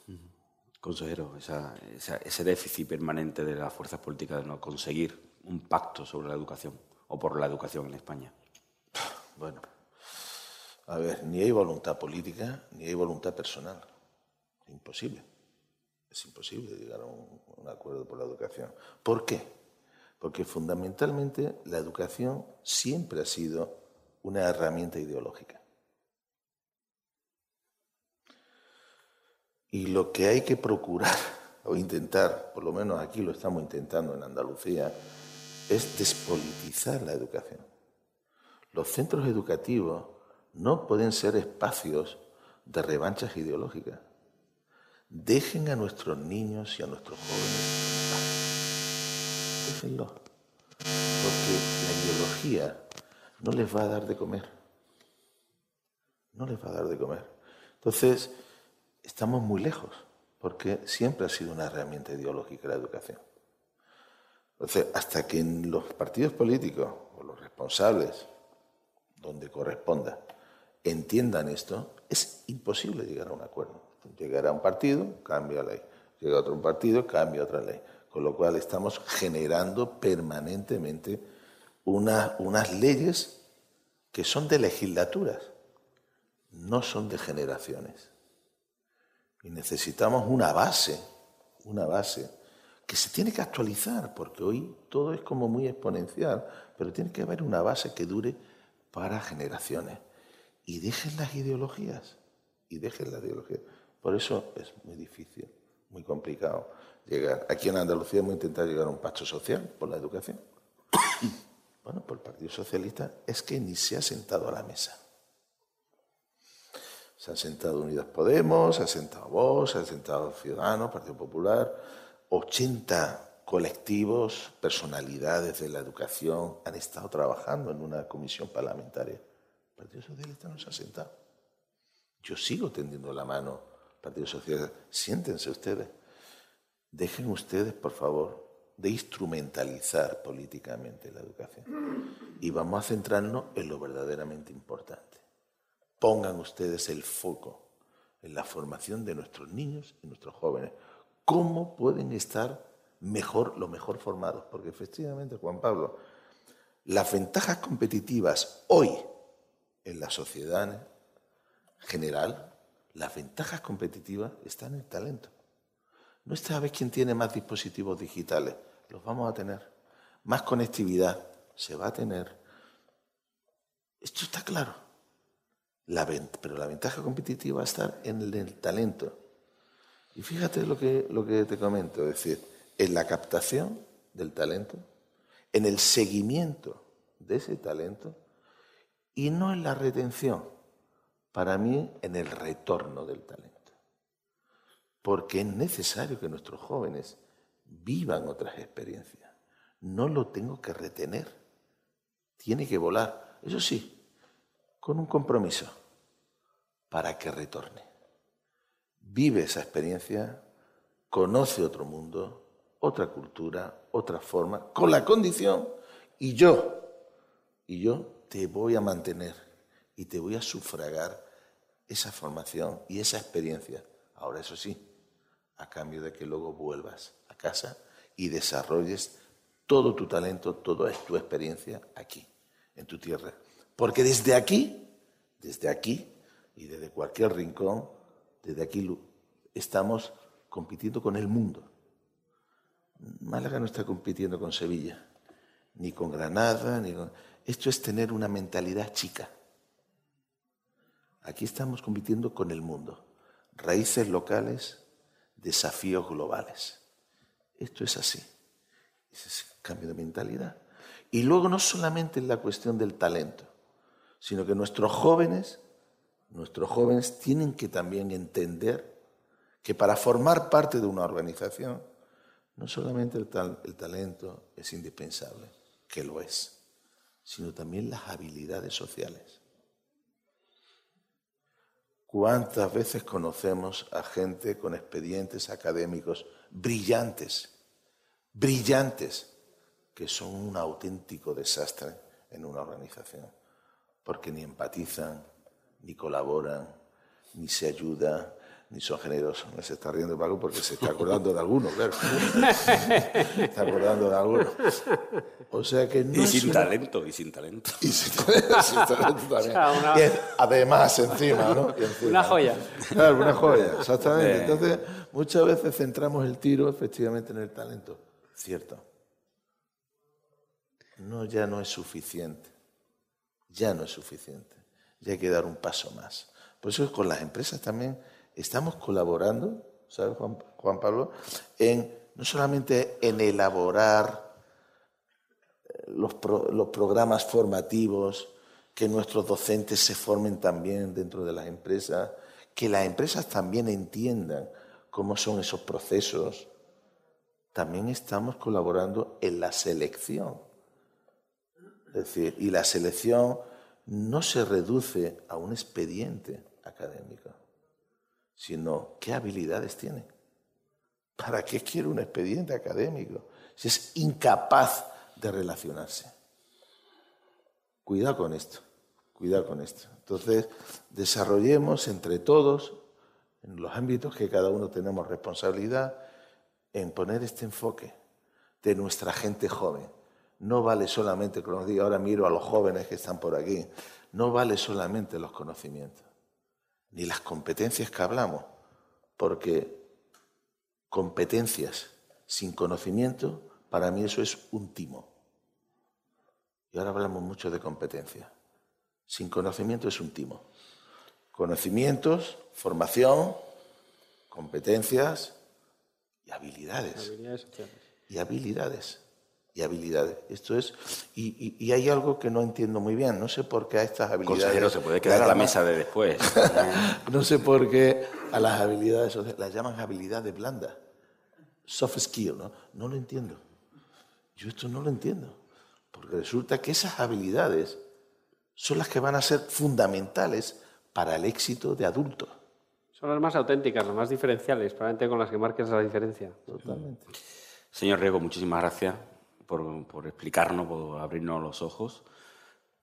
consejero, ese déficit permanente de las fuerzas políticas de no conseguir un pacto sobre la educación o por la educación en España? Bueno, a ver, ni hay voluntad política ni hay voluntad personal. Imposible. Es imposible llegar a un, un acuerdo por la educación. ¿Por qué? Porque fundamentalmente la educación siempre ha sido una herramienta ideológica. Y lo que hay que procurar o intentar, por lo menos aquí lo estamos intentando en Andalucía, es despolitizar la educación. Los centros educativos no pueden ser espacios de revanchas ideológicas. Dejen a nuestros niños y a nuestros jóvenes Déjenlo. Porque la ideología no les va a dar de comer. No les va a dar de comer. Entonces, estamos muy lejos, porque siempre ha sido una herramienta ideológica la educación. Entonces, hasta que en los partidos políticos o los responsables, donde corresponda, entiendan esto, es imposible llegar a un acuerdo. Llegar a un partido, cambia la ley. Llega otro partido, cambia otra ley. Con lo cual estamos generando permanentemente unas leyes que son de legislaturas, no son de generaciones. Y necesitamos una base, una base que se tiene que actualizar, porque hoy todo es como muy exponencial, pero tiene que haber una base que dure para generaciones. Y dejen las ideologías, y dejen las ideologías. Por eso es muy difícil, muy complicado llegar. Aquí en Andalucía hemos intentado llegar a un pacto social por la educación. Bueno, por el Partido Socialista es que ni se ha sentado a la mesa. Se han sentado Unidas Podemos, se ha sentado Vox, se ha sentado Ciudadanos, Partido Popular, 80 colectivos, personalidades de la educación han estado trabajando en una comisión parlamentaria. Partido Socialista no se ha sentado. Yo sigo tendiendo la mano, Partido Socialista. Siéntense ustedes. Dejen ustedes, por favor, de instrumentalizar políticamente la educación. Y vamos a centrarnos en lo verdaderamente importante pongan ustedes el foco en la formación de nuestros niños y nuestros jóvenes. ¿Cómo pueden estar mejor, lo mejor formados? Porque efectivamente, Juan Pablo, las ventajas competitivas hoy en la sociedad general, las ventajas competitivas están en el talento. No está a ver quién tiene más dispositivos digitales, los vamos a tener. Más conectividad, se va a tener. Esto está claro pero la ventaja competitiva va a estar en el, talento. Y fíjate lo que, lo que te comento, es decir, en la captación del talento, en el seguimiento de ese talento y no en la retención, para mí en el retorno del talento. Porque es necesario que nuestros jóvenes vivan otras experiencias. No lo tengo que retener. Tiene que volar. Eso sí, con un compromiso para que retorne. Vive esa experiencia, conoce otro mundo, otra cultura, otra forma, con la condición, y yo, y yo te voy a mantener y te voy a sufragar esa formación y esa experiencia. Ahora, eso sí, a cambio de que luego vuelvas a casa y desarrolles todo tu talento, toda tu experiencia aquí, en tu tierra. Porque desde aquí, desde aquí, y desde cualquier rincón, desde aquí estamos compitiendo con el mundo. Málaga no está compitiendo con Sevilla, ni con Granada, ni con... Esto es tener una mentalidad chica. Aquí estamos compitiendo con el mundo. Raíces locales, desafíos globales. Esto es así. Ese es el cambio de mentalidad. Y luego no solamente es la cuestión del talento, sino que nuestros jóvenes, nuestros jóvenes tienen que también entender que para formar parte de una organización, no solamente el, el talento es indispensable, que lo es, sino también las habilidades sociales. ¿Cuántas veces conocemos a gente con expedientes académicos brillantes, brillantes, que son un auténtico desastre en una organización? Porque ni empatizan, ni colaboran, ni se ayudan, ni son generosos. Se está riendo Paco porque se está acordando de alguno, claro. se está acordando de alguno. O sea que no y sin talento, y sin talento. Y sin, talento también. además, encima, ¿no? una joya. Claro, una joya, exactamente. Entonces, muchas veces centramos el tiro efectivamente en el talento. Cierto. No, ya no es suficiente. Ya no es suficiente. Ya hay que dar un paso más. Por eso con las empresas también estamos colaborando, ¿sabes, Juan, Pablo? En, no solamente en elaborar eh, los, los programas formativos, que nuestros docentes se formen también dentro de las empresas, que las empresas también entiendan cómo son esos procesos. También estamos colaborando en la selección. Es decir, y la selección no se reduce a un expediente académico sino qué habilidades tiene. ¿Para qué quiere un expediente académico si es incapaz de relacionarse? Cuidado con esto, cuidado con esto. Entonces, desarrollemos entre todos, en los ámbitos que cada uno tenemos responsabilidad, en poner este enfoque de nuestra gente joven. No vale solamente, como digo, ahora miro a los jóvenes que están por aquí, no vale solamente los conocimientos ni las competencias que hablamos, porque competencias sin conocimiento, para mí eso es un timo. Y ahora hablamos mucho de competencia. Sin conocimiento es un timo. Conocimientos, formación, competencias y habilidades. habilidades y habilidades y habilidades. Esto es, y, hay algo que no entiendo muy bien. No sé por qué a estas habilidades. Consejero, se puede quedar a la mesa de después. no sé por qué a las habilidades las llaman habilidades blandas. Soft skill, ¿no? No lo entiendo. Yo esto no lo entiendo. Porque resulta que esas habilidades son las que van a ser fundamentales para el éxito de adultos. Son las más auténticas, las más diferenciales, probablemente con las que marques la diferencia. Totalmente. Señor Riego, muchísimas gracias por, explicarnos, por abrirnos los ojos.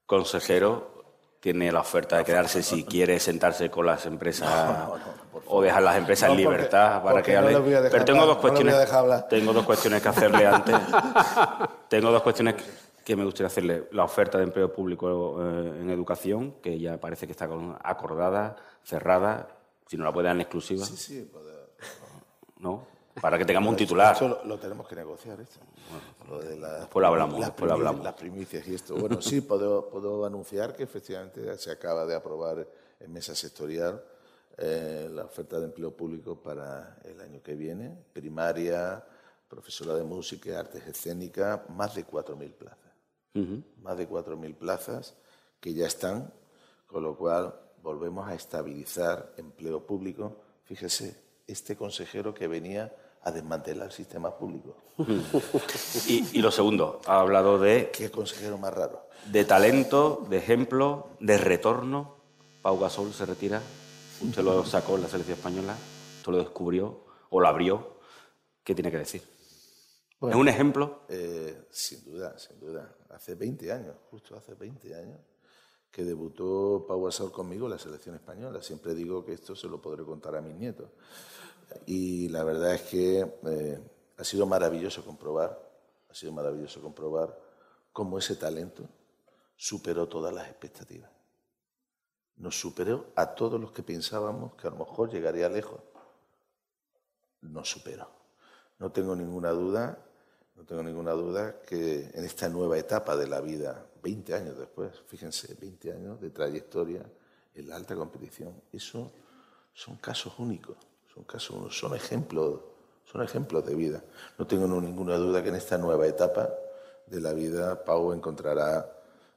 Consejero, tiene la oferta de quedarse si quiere sentarse con las empresas o dejar las empresas en libertad para que hable. Pero tengo dos cuestiones. tengo dos cuestiones que hacerle antes. tengo dos cuestiones que me gustaría hacerle. La oferta de empleo público eh, en educación, que ya parece que está acordada, cerrada. Si no la puede dar en exclusiva. Sí, sí, puede. ¿No? Para que tengamos un titular. Eso lo, tenemos que negociar, esto. lo de después lo hablamos, después hablamos. Las primicias y esto. Bueno, sí, puedo, puedo anunciar que efectivamente se acaba de aprobar en mesa sectorial eh, la oferta de empleo público para el año que viene. Primaria, profesora de música, artes escénicas, más de 4.000 plazas. Más de 4.000 plazas que ya están, con lo cual volvemos a estabilizar empleo público. Fíjese, este consejero que venía a desmantelar el sistema público. y, lo segundo, ha hablado de... ¿Qué consejero más raro? De talento, de ejemplo, de retorno. Pau Gasol se retira. Usted lo sacó en la selección española, usted lo descubrió o lo abrió. ¿Qué tiene que decir? ¿Es un ejemplo? Eh, sin duda, sin duda. Hace 20 años, justo hace 20 años, que debutó Pau Gasol conmigo en la selección española. Siempre digo que esto se lo podré contar a mis nietos. Y la verdad es que eh, ha sido maravilloso comprobar, ha sido maravilloso comprobar cómo ese talento superó todas las expectativas. Nos superó a todos los que pensábamos que a lo mejor llegaría lejos. Nos superó. No tengo ninguna duda, no tengo ninguna duda que en esta nueva etapa de la vida, 20 años después, fíjense, 20 años de trayectoria, en la alta competición, eso son casos únicos, son casos son ejemplos, son ejemplos de vida. No tengo ninguna duda que en esta nueva etapa de la vida Pau encontrará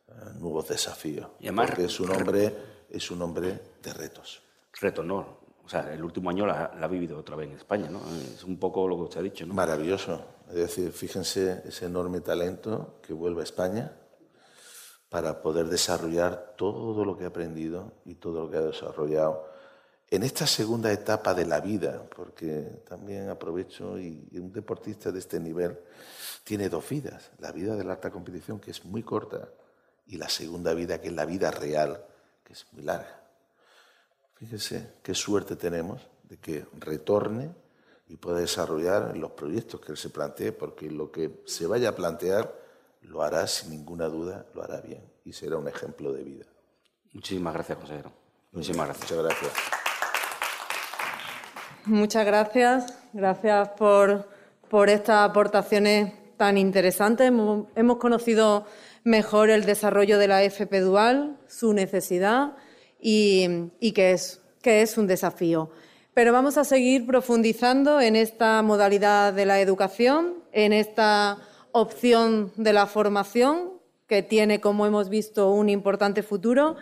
eh, nuevos desafíos. Y además, porque es un hombre, es un hombre de retos. Retos, no. O sea, el último año la, ha vivido otra vez en España, ¿no? Es un poco lo que usted ha dicho, ¿no? Maravilloso. Es decir, fíjense ese enorme talento que vuelve a España para poder desarrollar todo lo que ha aprendido y todo lo que ha desarrollado en esta segunda etapa de la vida, porque también aprovecho y, un deportista de este nivel tiene dos vidas, la vida de la alta competición que es muy corta y la segunda vida que es la vida real, que es muy larga. Fíjese qué suerte tenemos de que retorne y pueda desarrollar los proyectos que él se plantee, porque lo que se vaya a plantear lo hará sin ninguna duda, lo hará bien y será un ejemplo de vida. Muchísimas gracias, consejero. Muchísimas gracias. Muchas gracias. Muchas gracias. Gracias por, por estas aportaciones tan interesantes. Hemos, conocido mejor el desarrollo de la FP Dual, su necesidad y, que, es, que es un desafío. Pero vamos a seguir profundizando en esta modalidad de la educación, en esta opción de la formación, que tiene, como hemos visto, un importante futuro.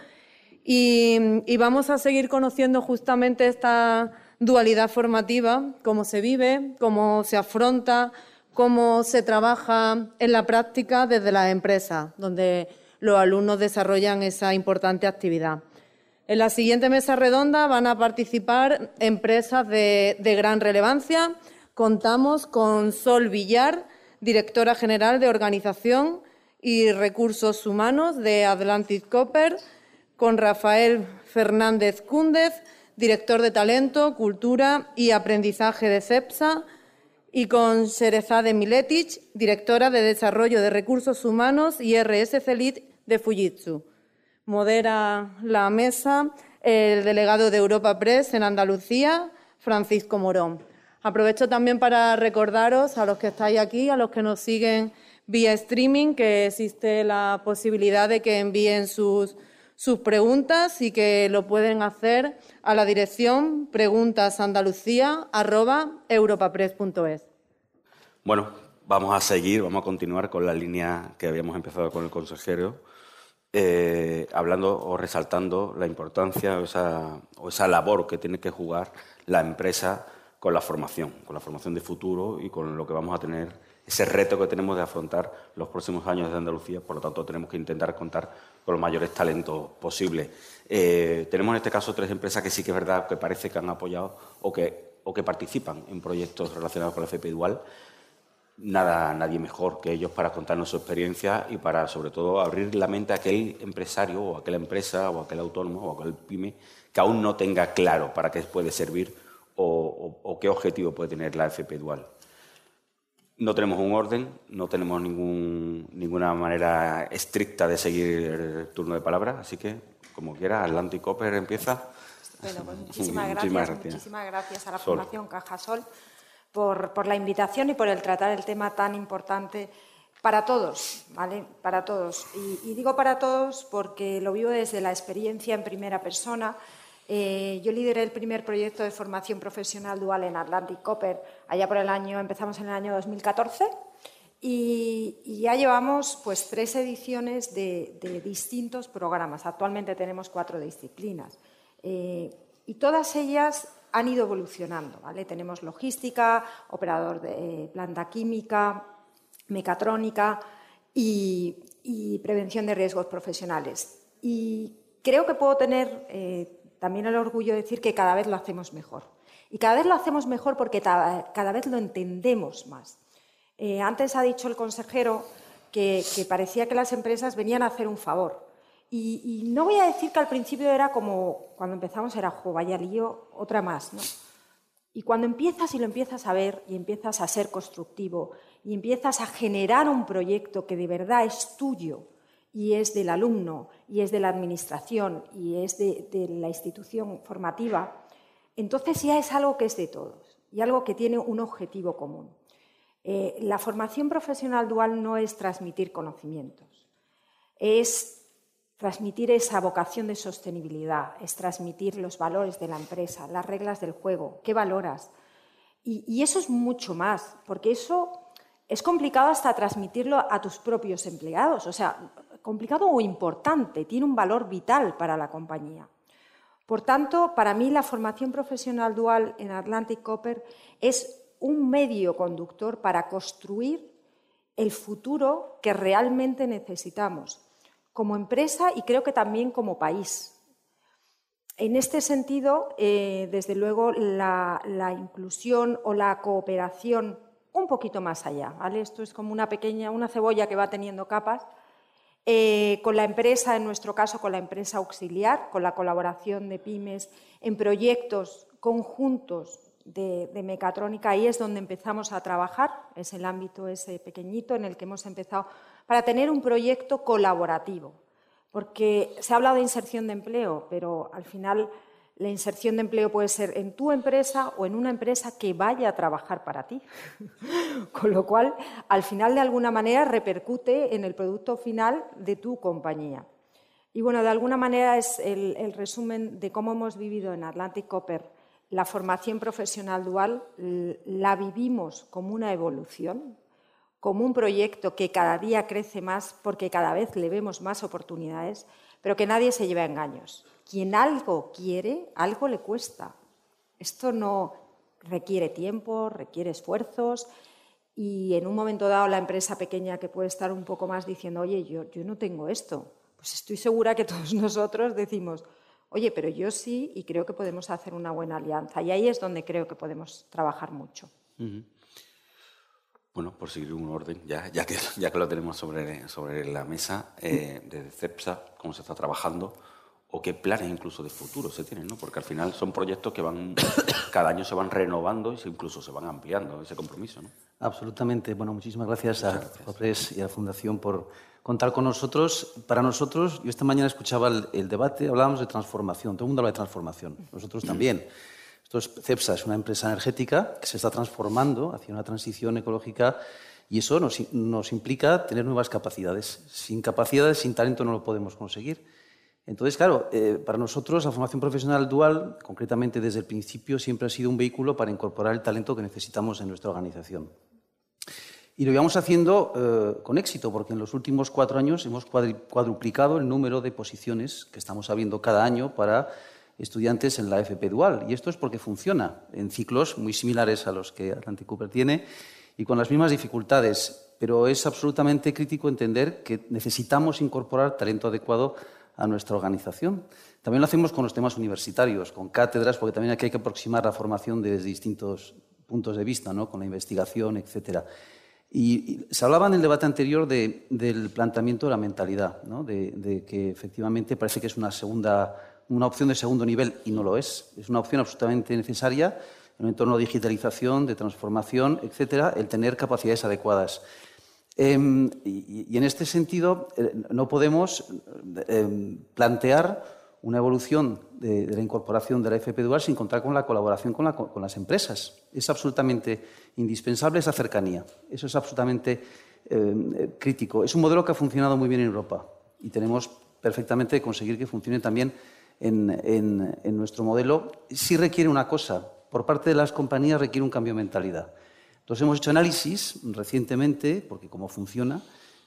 Y vamos a seguir conociendo justamente esta dualidad formativa, cómo se vive, cómo se afronta, cómo se trabaja en la práctica desde las empresas, donde los alumnos desarrollan esa importante actividad. En la siguiente mesa redonda van a participar empresas de, gran relevancia. Contamos con Sol Villar, directora general de Organización y Recursos Humanos de Atlantic Copper, con Rafael Fernández Cúndez, director de Talento, Cultura y Aprendizaje de CEPSA, y con Sherezade Miletic, directora de Desarrollo de Recursos Humanos y RS Celit de Fujitsu. Modera la mesa el delegado de Europa Press en Andalucía, Francisco Morón. Aprovecho también para recordaros a los que estáis aquí, a los que nos siguen vía streaming, que existe la posibilidad de que envíen sus sus preguntas y que lo pueden hacer a la dirección preguntasandalucía.europapress.es. Bueno, vamos a seguir, vamos a continuar con la línea que habíamos empezado con el consejero, eh, hablando o resaltando la importancia o esa, o esa labor que tiene que jugar la empresa con la formación, con la formación de futuro y con lo que vamos a tener ese reto que tenemos de afrontar los próximos años de Andalucía. Por lo tanto, tenemos que intentar contar con los mayores talentos posibles. Eh, tenemos en este caso tres empresas que sí que es verdad que parece que han apoyado o que, o que participan en proyectos relacionados con la FP Dual. Nada, nadie mejor que ellos para contarnos su experiencia y para, sobre todo, abrir la mente a aquel empresario o a aquella empresa o a aquel autónomo o a aquel pyme que aún no tenga claro para qué puede servir o, o qué objetivo puede tener la FP Dual. No tenemos un orden, no tenemos ningún, ninguna manera estricta de seguir el turno de palabra, así que, como quiera, Atlantic Copper empieza. Bueno, pues muchísimas, gracias, muchísimas gracias a la Fundación Cajasol por, por la invitación y por el tratar el tema tan importante para todos, ¿vale? Para todos. Y, y, digo para todos porque lo vivo desde la experiencia en primera persona eh, yo lideré el primer proyecto de formación profesional dual en Atlantic Copper, allá por el año, empezamos en el año 2014, y, ya llevamos pues tres ediciones de, distintos programas. Actualmente tenemos cuatro disciplinas. Eh, y todas ellas han ido evolucionando. ¿vale? Tenemos logística, operador de planta química, mecatrónica y, prevención de riesgos profesionales. Y creo que puedo tener eh, también el orgullo de decir que cada vez lo hacemos mejor. Y cada vez lo hacemos mejor porque cada vez lo entendemos más. Eh, antes ha dicho el consejero que, parecía que las empresas venían a hacer un favor. Y, no voy a decir que al principio era como cuando empezamos era, jo, vaya lío, otra más. ¿no? Y cuando empiezas y lo empiezas a ver y empiezas a ser constructivo y empiezas a generar un proyecto que de verdad es tuyo, y es del alumno y es de la administración y es de, la institución formativa, entonces ya es algo que es de todos y algo que tiene un objetivo común. Eh, la formación profesional dual no es transmitir conocimientos, es transmitir esa vocación de sostenibilidad, es transmitir los valores de la empresa, las reglas del juego, qué valoras. Y, eso es mucho más, porque eso es complicado hasta transmitirlo a tus propios empleados, o sea, complicado o importante, tiene un valor vital para la compañía. Por tanto, para mí la formación profesional dual en Atlantic Copper es un medio conductor para construir el futuro que realmente necesitamos como empresa y creo que también como país. En este sentido, eh, desde luego, la, inclusión o la cooperación un poquito más allá, ¿vale? Esto es como una pequeña, una cebolla que va teniendo capas. Eh, con la empresa, en nuestro caso, con la empresa auxiliar, con la colaboración de pymes en proyectos conjuntos de, de, mecatrónica, ahí es donde empezamos a trabajar, es el ámbito ese pequeñito en el que hemos empezado para tener un proyecto colaborativo. Porque se ha hablado de inserción de empleo, pero al final la inserción de empleo puede ser en tu empresa o en una empresa que vaya a trabajar para ti. Con lo cual, al final, de alguna manera, repercute en el producto final de tu compañía. Y bueno, de alguna manera es el, resumen de cómo hemos vivido en Atlantic Copper la formación profesional dual, la vivimos como una evolución, como un proyecto que cada día crece más porque cada vez le vemos más oportunidades, pero que nadie se lleve a engaños. Quien algo quiere, algo le cuesta. Esto no requiere tiempo, requiere esfuerzos y en un momento dado la empresa pequeña que puede estar un poco más diciendo, oye, yo, no tengo esto, pues estoy segura que todos nosotros decimos, oye, pero yo sí y creo que podemos hacer una buena alianza. Y ahí es donde creo que podemos trabajar mucho. Bueno, por seguir un orden, ya, que, lo tenemos sobre, sobre la mesa, eh, desde CEPSA, cómo se está trabajando o qué planes incluso de futuro se tienen, ¿no? Porque al final son proyectos que van cada año se van renovando y incluso se van ampliando ese compromiso, ¿no? Absolutamente. Bueno, muchísimas gracias a Copres y a la Fundación por contar con nosotros. Para nosotros, yo esta mañana escuchaba el, el debate, hablábamos de transformación, todo el mundo habla de transformación, nosotros también. Entonces, CEPSA es una empresa energética que se está transformando hacia una transición ecológica y eso nos, nos, implica tener nuevas capacidades. Sin capacidades, sin talento no lo podemos conseguir. Entonces, claro, eh, para nosotros la formación profesional dual, concretamente desde el principio, siempre ha sido un vehículo para incorporar el talento que necesitamos en nuestra organización. Y lo íbamos haciendo eh, con éxito, porque en los últimos cuatro años hemos cuadruplicado el número de posiciones que estamos abriendo cada año para estudiantes en la FP Dual. Y esto es porque funciona en ciclos muy similares a los que Atlantic Cooper tiene y con las mismas dificultades. Pero es absolutamente crítico entender que necesitamos incorporar talento adecuado a nuestra organización. También lo hacemos con los temas universitarios, con cátedras, porque también aquí hay que aproximar la formación desde distintos puntos de vista, ¿no? con la investigación, etc. Y, se hablaba en el debate anterior del planteamiento de la mentalidad, ¿no? de, que efectivamente parece que es una segunda una opción de segundo nivel y no lo es. Es una opción absolutamente necesaria en un entorno de digitalización, de transformación, etcétera, el tener capacidades adecuadas. Em, y, en este sentido, eh, no podemos em, plantear una evolución de, la incorporación de la FP Dual sin contar con la colaboración con, las empresas. Es absolutamente indispensable esa cercanía. Eso es absolutamente em, crítico. Es un modelo que ha funcionado muy bien en Europa y tenemos perfectamente que conseguir que funcione también en, nuestro modelo, sí requiere una cosa. Por parte de las compañías requiere un cambio de mentalidad. Entonces hemos hecho análisis recientemente, porque cómo funciona,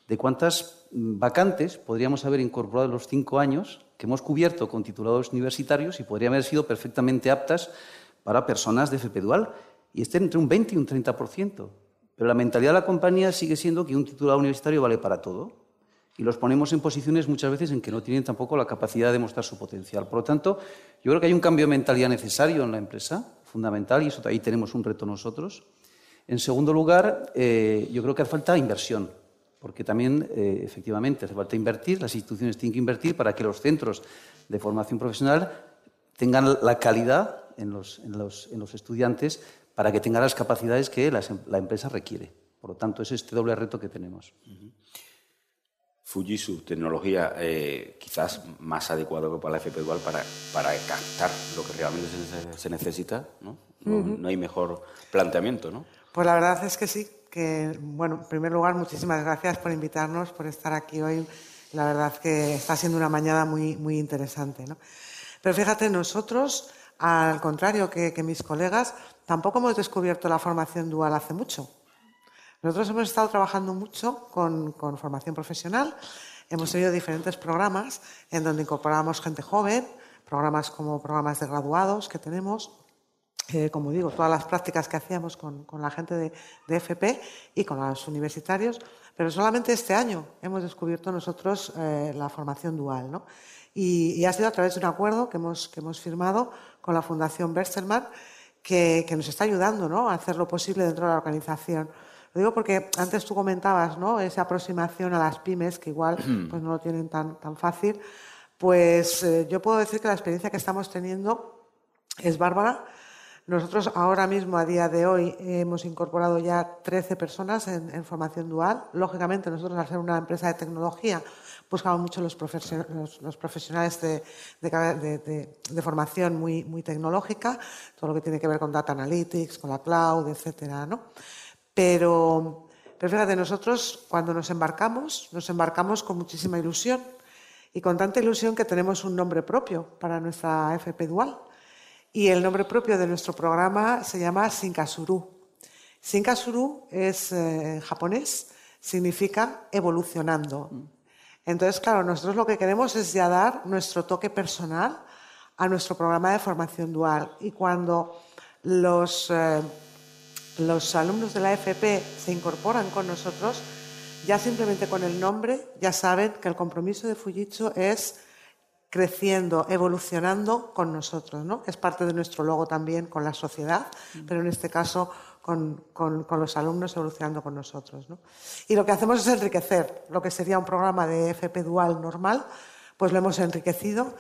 de cuántas vacantes podríamos haber incorporado en los cinco años que hemos cubierto con titulados universitarios y podrían haber sido perfectamente aptas para personas de FP dual. Y estén entre un 20 y un 30%. Pero la mentalidad de la compañía sigue siendo que un titulado universitario vale para todo y los ponemos en posiciones muchas veces en que no tienen tampoco la capacidad de mostrar su potencial. Por lo tanto, yo creo que hay un cambio de mentalidad necesario en la empresa, fundamental, y eso ahí tenemos un reto nosotros. En segundo lugar, eh, yo creo que hace falta inversión, porque también, eh, efectivamente, hace falta invertir, las instituciones tienen que invertir para que los centros de formación profesional tengan la calidad en los, en los, en los estudiantes para que tengan las capacidades que la, la, empresa requiere. Por lo tanto, es este doble reto que tenemos. Fujitsu, tecnología eh, quizás más adecuado que para la FP Dual para, para captar lo que realmente se, necesita, ¿no? No, hay mejor planteamiento, ¿no? Pues la verdad es que sí, que, bueno, en primer lugar, muchísimas gracias por invitarnos, por estar aquí hoy La verdad que está siendo una mañana muy, muy interesante. ¿no? Pero fíjate, nosotros, al contrario que, mis colegas, tampoco hemos descubierto la formación dual hace mucho. Nosotros hemos estado trabajando mucho con, con formación profesional. Hemos tenido diferentes programas en donde incorporamos gente joven, programas como programas de graduados que tenemos, eh, como digo, todas las prácticas que hacíamos con, con la gente de, de, FP y con los universitarios, pero solamente este año hemos descubierto nosotros eh, la formación dual. ¿no? Y, y, ha sido a través de un acuerdo que hemos, que hemos firmado con la Fundación Berselmann que, que nos está ayudando ¿no? a hacer lo posible dentro de la organización. Lo digo porque antes tú comentabas ¿no? esa aproximación a las pymes, que igual pues, no lo tienen tan, tan fácil. Pues eh, yo puedo decir que la experiencia que estamos teniendo es bárbara nosotros ahora mismo, a día de hoy, hemos incorporado ya 13 personas en, formación dual. Lógicamente, nosotros, al ser una empresa de tecnología, buscamos mucho los, profesionales de, formación muy, muy tecnológica, todo lo que tiene que ver con data analytics, con la cloud, etcétera, ¿no? Pero, pero fíjate, nosotros cuando nos embarcamos, nos embarcamos con muchísima ilusión y con tanta ilusión que tenemos un nombre propio para nuestra FP Dual. Y el nombre propio de nuestro programa se llama Sinkasuru. Sinkasuru es eh, japonés, significa evolucionando. Entonces, claro, nosotros lo que queremos es ya dar nuestro toque personal a nuestro programa de formación dual. Y cuando los, eh, los alumnos de la FP se incorporan con nosotros, ya simplemente con el nombre ya saben que el compromiso de Fujitsu es creciendo, evolucionando con nosotros, ¿no? Es parte de nuestro logo también con la sociedad, pero en este caso con, los alumnos evolucionando con nosotros. Y lo que hacemos es enriquecer lo que sería un programa de FP dual normal, pues lo hemos enriquecido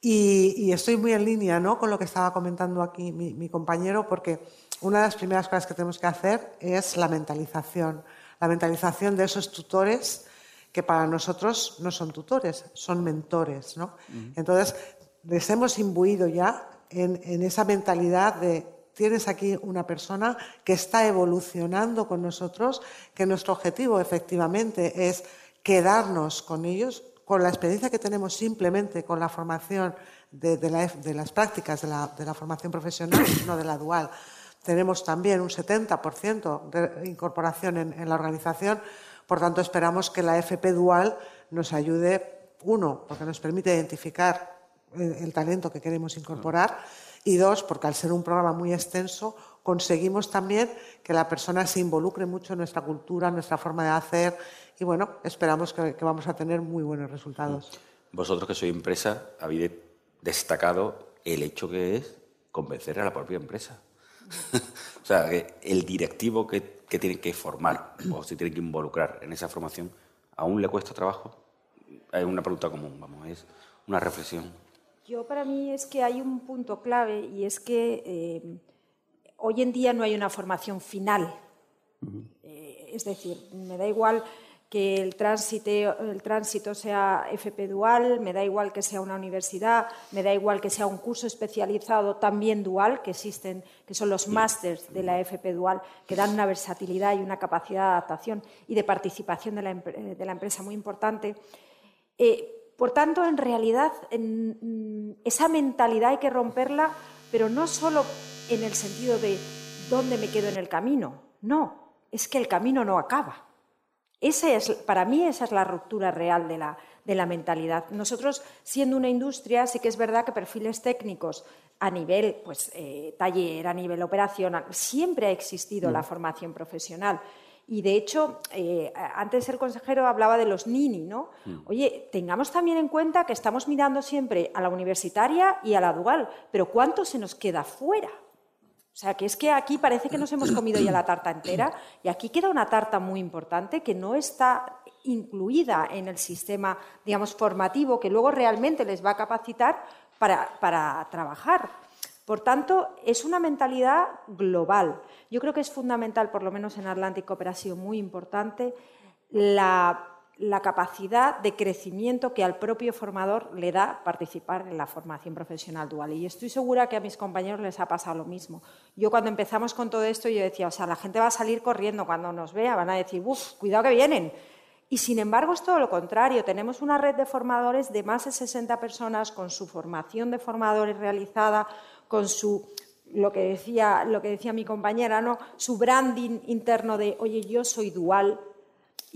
y, estoy muy en línea ¿no? con lo que estaba comentando aquí mi, mi compañero, porque una de las primeras cosas que tenemos que hacer es la mentalización, la mentalización de esos tutores que para nosotros no son tutores, son mentores. ¿no? Entonces, les hemos imbuido ya en, esa mentalidad de tienes aquí una persona que está evolucionando con nosotros, que nuestro objetivo efectivamente es quedarnos con ellos, con la experiencia que tenemos simplemente con la formación de, las prácticas de la, formación profesional, no de la dual. Tenemos también un 70% de incorporación en la organización, por tanto, esperamos que la FP Dual nos ayude, uno, porque nos permite identificar el, talento que queremos incorporar, y dos, porque al ser un programa muy extenso, conseguimos también que la persona se involucre mucho en nuestra cultura, en nuestra forma de hacer, y bueno, esperamos que, vamos a tener muy buenos resultados. Vosotros que sois empresa, habéis destacado el hecho que es convencer a la propia empresa. o sea, el directivo que que tiene que formar o se tiene que involucrar en esa formación, ¿aún le cuesta trabajo? Es una pregunta común, vamos, es una reflexión. Yo para mí es que hay un punto clave y es que eh, hoy en día no hay una formación final. Eh, es decir, me da igual que el tránsito, el tránsito sea FP dual, me da igual que sea una universidad, me da igual que sea un curso especializado también dual, que existen, que son los másters de la FP dual, que dan una versatilidad y una capacidad de adaptación y de participación de la, de la empresa muy importante. Eh, por tanto, en realidad, en, esa mentalidad hay que romperla, pero no solo en el sentido de dónde me quedo en el camino, no, es que el camino no acaba es, para mí esa es la ruptura real de la, mentalidad. Nosotros, siendo una industria, sí que es verdad que perfiles técnicos a nivel pues, eh, taller, a nivel operacional, siempre ha existido la mm. formación profesional. Y de hecho, eh, antes el consejero hablaba de los NINI, ¿no? Mm. Oye, tengamos también en cuenta que estamos mirando siempre a la universitaria y a la dual, pero ¿cuánto se nos queda fuera? O sea, que es que aquí parece que nos hemos comido ya la tarta entera y aquí queda una tarta muy importante que no está incluida en el sistema, digamos, formativo que luego realmente les va a capacitar para, trabajar. Por tanto, es una mentalidad global. Yo creo que es fundamental, por lo menos en Atlántico, pero muy importante, la la capacidad de crecimiento que al propio formador le da participar en la formación profesional dual. Y estoy segura que a mis compañeros les ha pasado lo mismo. Yo cuando empezamos con todo esto, yo decía, o sea, la gente va a salir corriendo cuando nos vea, van a decir, uff, cuidado que vienen. Y sin embargo es todo lo contrario. Tenemos una red de formadores de más de 60 personas con su formación de formadores realizada, con su lo que decía, lo que decía mi compañera, ¿no? su branding interno de, oye, yo soy dual.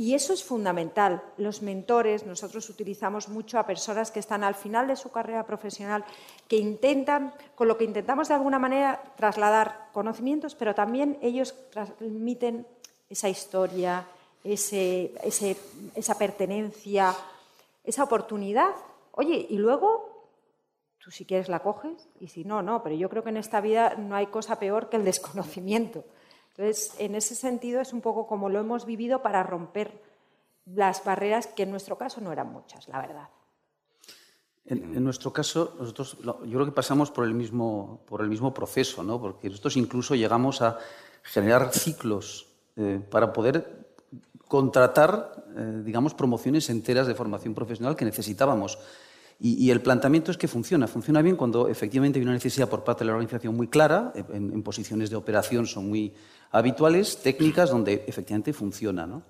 Y eso es fundamental. Los mentores, nosotros utilizamos mucho a personas que están al final de su carrera profesional, que intentan, con lo que intentamos de alguna manera trasladar conocimientos, pero también ellos transmiten esa historia, ese, esa pertenencia, esa oportunidad. Oye, y luego Tú si quieres la coges y si no, no. Pero yo creo que en esta vida no hay cosa peor que el desconocimiento. Entonces, en ese sentido es un poco como lo hemos vivido para romper las barreras que en nuestro caso no eran muchas, la verdad. En, nuestro caso, nosotros yo creo que pasamos por el mismo, por el mismo proceso, ¿no? porque nosotros incluso llegamos a generar ciclos eh, para poder contratar, eh, digamos, promociones enteras de formación profesional que necesitábamos. Y, el planteamiento es que funciona. Funciona bien cuando efectivamente hay una necesidad por parte de la organización muy clara, en, posiciones de operación son muy habituales, técnicas donde efectivamente funciona. ¿no?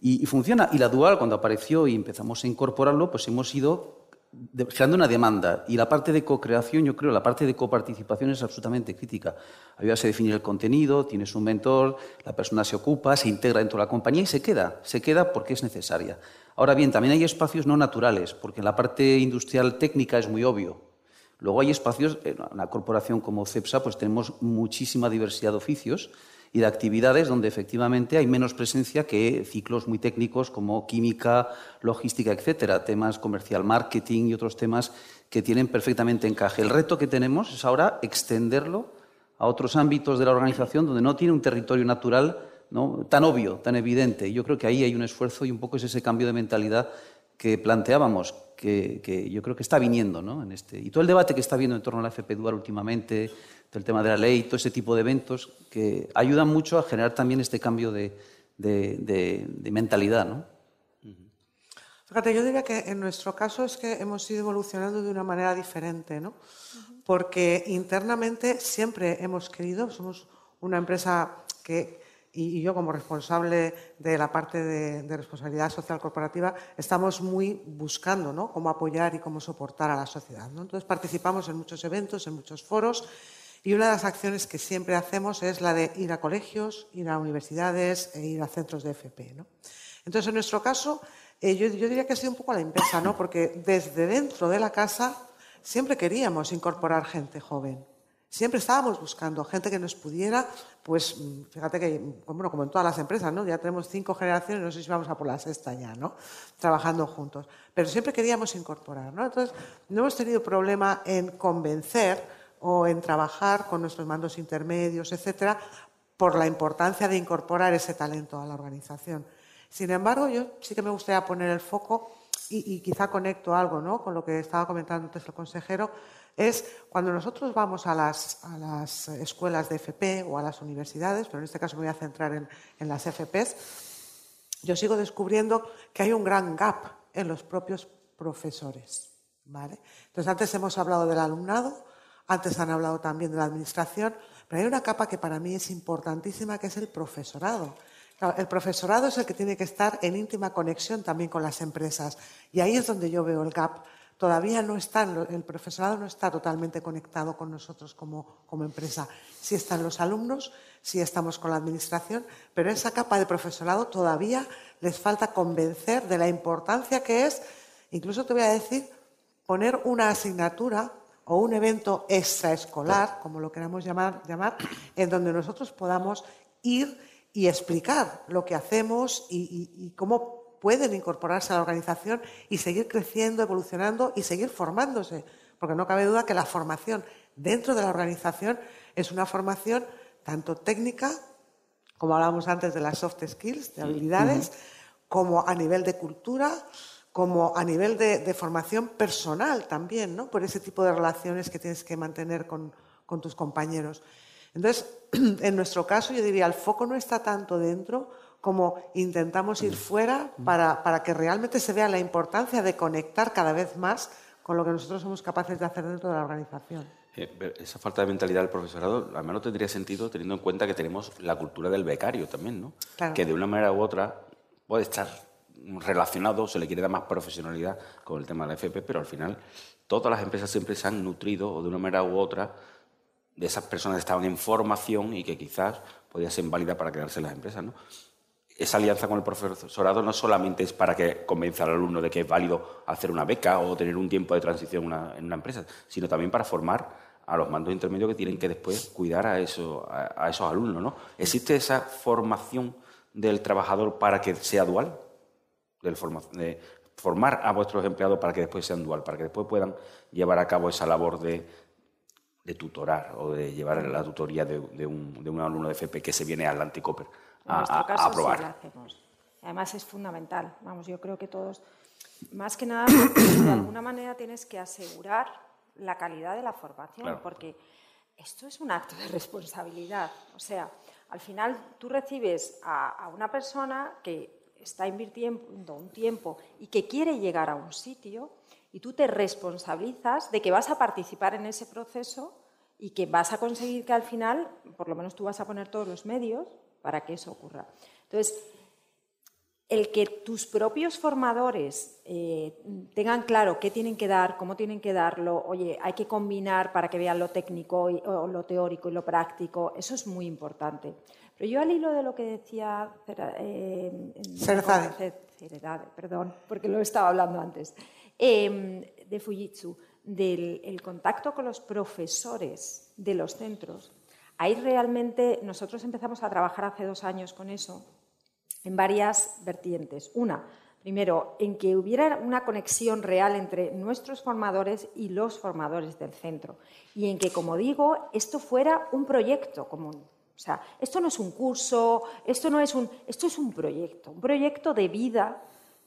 Y, funciona. Y la dual, cuando apareció y empezamos a incorporarlo, pues hemos ido generando una demanda. Y la parte de co-creación, yo creo, la parte de coparticipación es absolutamente crítica. Ayudas a definir el contenido, tienes un mentor, la persona se ocupa, se integra dentro de la compañía y se queda. Se queda porque es necesaria. Ahora bien, también hay espacios no naturales, porque en la parte industrial técnica es muy obvio. Luego hay espacios, en una corporación como CEPSA, pues tenemos muchísima diversidad de oficios y de actividades donde efectivamente hay menos presencia que ciclos muy técnicos como química, logística, etcétera, temas comercial marketing y otros temas que tienen perfectamente encaje. El reto que tenemos es ahora extenderlo a otros ámbitos de la organización donde no tiene un territorio natural ¿no? tan obvio, tan evidente. Yo creo que ahí hay un esfuerzo y un poco es ese cambio de mentalidad que planteábamos, que, yo creo que está viniendo ¿no? en este. Y todo el debate que está habiendo en torno a la FP Dual últimamente, el tema de la ley, todo ese tipo de eventos que ayudan mucho a generar también este cambio de, mentalidad. ¿no? Fíjate, yo diría que en nuestro caso es que hemos ido evolucionando de una manera diferente, ¿no? Porque internamente siempre hemos querido, somos una empresa que, y yo como responsable de la parte de, responsabilidad social corporativa, estamos muy buscando ¿no? cómo apoyar y cómo soportar a la sociedad. ¿no? Entonces participamos en muchos eventos, en muchos foros y una de las acciones que siempre hacemos es la de ir a colegios, ir a universidades e ir a centros de FP. ¿no? Entonces, en nuestro caso, eh, yo, diría que ha sido un poco la inversa, ¿no? porque desde dentro de la casa siempre queríamos incorporar gente joven. Siempre estábamos buscando gente que nos pudiera, pues fíjate que, bueno, como en todas las empresas, ¿no? Ya tenemos cinco generaciones, no sé si vamos a por la sexta ya, ¿no? Trabajando juntos. Pero siempre queríamos incorporar, ¿no? Entonces, no hemos tenido problema en convencer o en trabajar con nuestros mandos intermedios, etcétera, por la importancia de incorporar ese talento a la organización. Sin embargo, yo sí que me gustaría poner el foco y, quizá conecto algo ¿no? con lo que estaba comentando antes el consejero, es cuando nosotros vamos a las, escuelas de FP o a las universidades, pero en este caso me voy a centrar en, las FPs, yo sigo descubriendo que hay un gran gap en los propios profesores. Entonces, antes hemos hablado del alumnado, antes han hablado también de la administración, pero hay una capa que para mí es importantísima, que es el profesorado. el profesorado es el que tiene que estar en íntima conexión también con las empresas. Y ahí es donde yo veo el gap. Todavía no está, el profesorado no está totalmente conectado con nosotros como, como empresa. Sí están los alumnos, sí estamos con la administración, pero esa capa de profesorado todavía les falta convencer de la importancia que es, incluso te voy a decir, poner una asignatura o un evento extraescolar, como lo queramos llamar, llamar, en donde nosotros podamos ir y explicar lo que hacemos y, cómo pueden incorporarse a la organización y seguir creciendo, evolucionando y seguir formándose. Porque no cabe duda que la formación dentro de la organización es una formación tanto técnica, como hablábamos antes de las soft skills, de habilidades, como a nivel de cultura, como a nivel de, formación personal también, ¿no? Por ese tipo de relaciones que tienes que mantener con, tus compañeros. Entonces, en nuestro caso, yo diría, el foco no está tanto dentro como intentamos ir fuera para, para, que realmente se vea la importancia de conectar cada vez más con lo que nosotros somos capaces de hacer dentro de la organización. Eh, esa falta de mentalidad del profesorado, al menos tendría sentido teniendo en cuenta que tenemos la cultura del becario también, ¿no? Que de una manera u otra puede estar relacionado, se le quiere dar más profesionalidad con el tema de la FP, pero al final todas las empresas siempre se han nutrido, o de una manera u otra, de esas personas que estaban en formación y que quizás podía ser válida para quedarse en las empresas. ¿no? Esa alianza con el profesorado no solamente es para que convenza al alumno de que es válido hacer una beca o tener un tiempo de transición en una empresa, sino también para formar a los mandos intermedios que tienen que después cuidar a, eso, a, esos alumnos. ¿no? ¿Existe esa formación del trabajador para que sea dual? De formar a vuestros empleados para que después sean dual, para que después puedan llevar a cabo esa labor de, tutorar o de llevar la tutoría de, un, alumno de FP que se viene al Anticoper a, a, aprobar. Además es fundamental. Vamos, yo creo que todos, más que nada, de alguna manera tienes que asegurar la calidad de la formación, porque esto es un acto de responsabilidad. O sea, al final tú recibes a, una persona que está invirtiendo un tiempo y que quiere llegar a un sitio y tú te responsabilizas de que vas a participar en ese proceso y que vas a conseguir que al final, por lo menos tú vas a poner todos los medios para que eso ocurra. Entonces, el que tus propios formadores eh, tengan claro qué tienen que dar, cómo tienen que darlo, oye, hay que combinar para que vean lo técnico, y, o lo teórico y lo práctico, eso es muy importante. Pero yo al hilo de lo que decía eh, perdón, porque lo estaba hablando ances, em, de Fujitsu, del contacto con los profesores de los centros, ahí realmente nosotros empezamos a trabajar hace dos años con eso en varias vertientes. Una, primero, en que hubiera una conexión real entre nuestros formadores y los formadores del centro. Y en que, como digo, esto fuera un proyecto común. O sea, esto no es un curso, esto no es un, esto es un proyecto, un proyecto de vida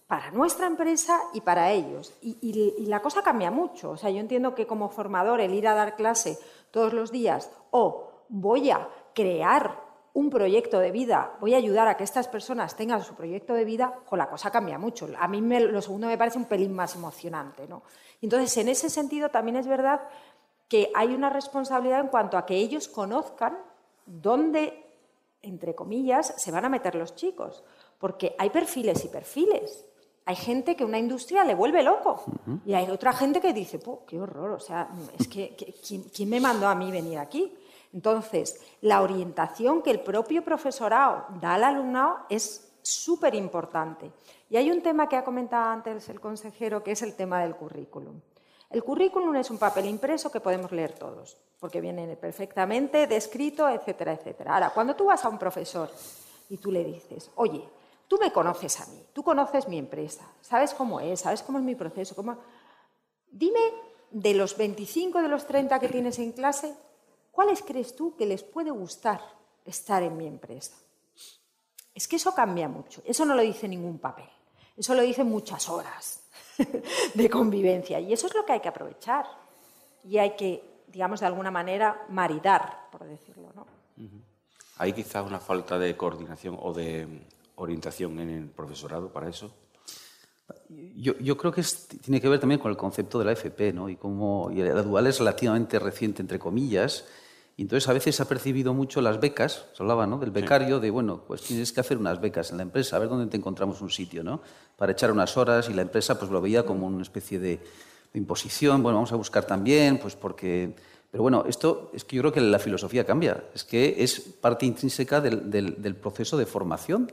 para nuestra empresa y para ellos. Y, y, la cosa cambia mucho. O sea, yo entiendo que como formador el ir a dar clase todos los días o voy a crear un proyecto de vida, voy a ayudar a que estas personas tengan su proyecto de vida, con la cosa cambia mucho. A mí lo segundo me parece un pelín más emocionante. ¿no? Entonces, en ese sentido, también es verdad que hay una responsabilidad en cuanto a que ellos conozcan dónde, entre comillas, se van a meter los chicos. Porque hay perfiles y perfiles. Hay gente que una industria le vuelve loco y hay otra gente que dice, qué horror, o sea, es que, ¿quién me mandó a mí venir aquí? Entonces, la orientación que el propio profesorado da al alumnado es súper importante. Y hay un tema que ha comentado antes el consejero, que es el tema del currículum. El currículum es un papel impreso que podemos leer todos, porque viene perfectamente descrito, etcétera, etcétera. Ahora, cuando tú vas a un profesor y tú le dices, oye, tú me conoces a mí, tú conoces mi empresa, sabes cómo es, sabes cómo es mi proceso, cómo... dime de los 25 de los 30 que tienes en clase, ¿cuáles crees tú que les puede gustar estar en mi empresa? Es que eso cambia mucho. Eso no lo dice ningún papel. Eso lo dicen muchas horas de convivencia. Y eso es lo que hay que aprovechar. Y hay que, digamos, de alguna manera, maridar, por decirlo. ¿no? ¿Hay quizás una falta de coordinación o de orientación en el profesorado para eso? Yo, creo que tiene que ver también con el concepto de la FP, ¿no? Y como y la dual es relativamente reciente, entre comillas, y entonces a veces se ha percibido mucho las becas, se hablaba ¿no? del becario, de bueno, pues tienes que hacer unas becas en la empresa, a ver dónde te encontramos un sitio, ¿no? Para echar unas horas y la empresa pues lo veía como una especie de, imposición, bueno, vamos a buscar también, pues porque... Pero bueno, esto es que yo creo que la filosofía cambia, es que es parte intrínseca del, del, proceso de formación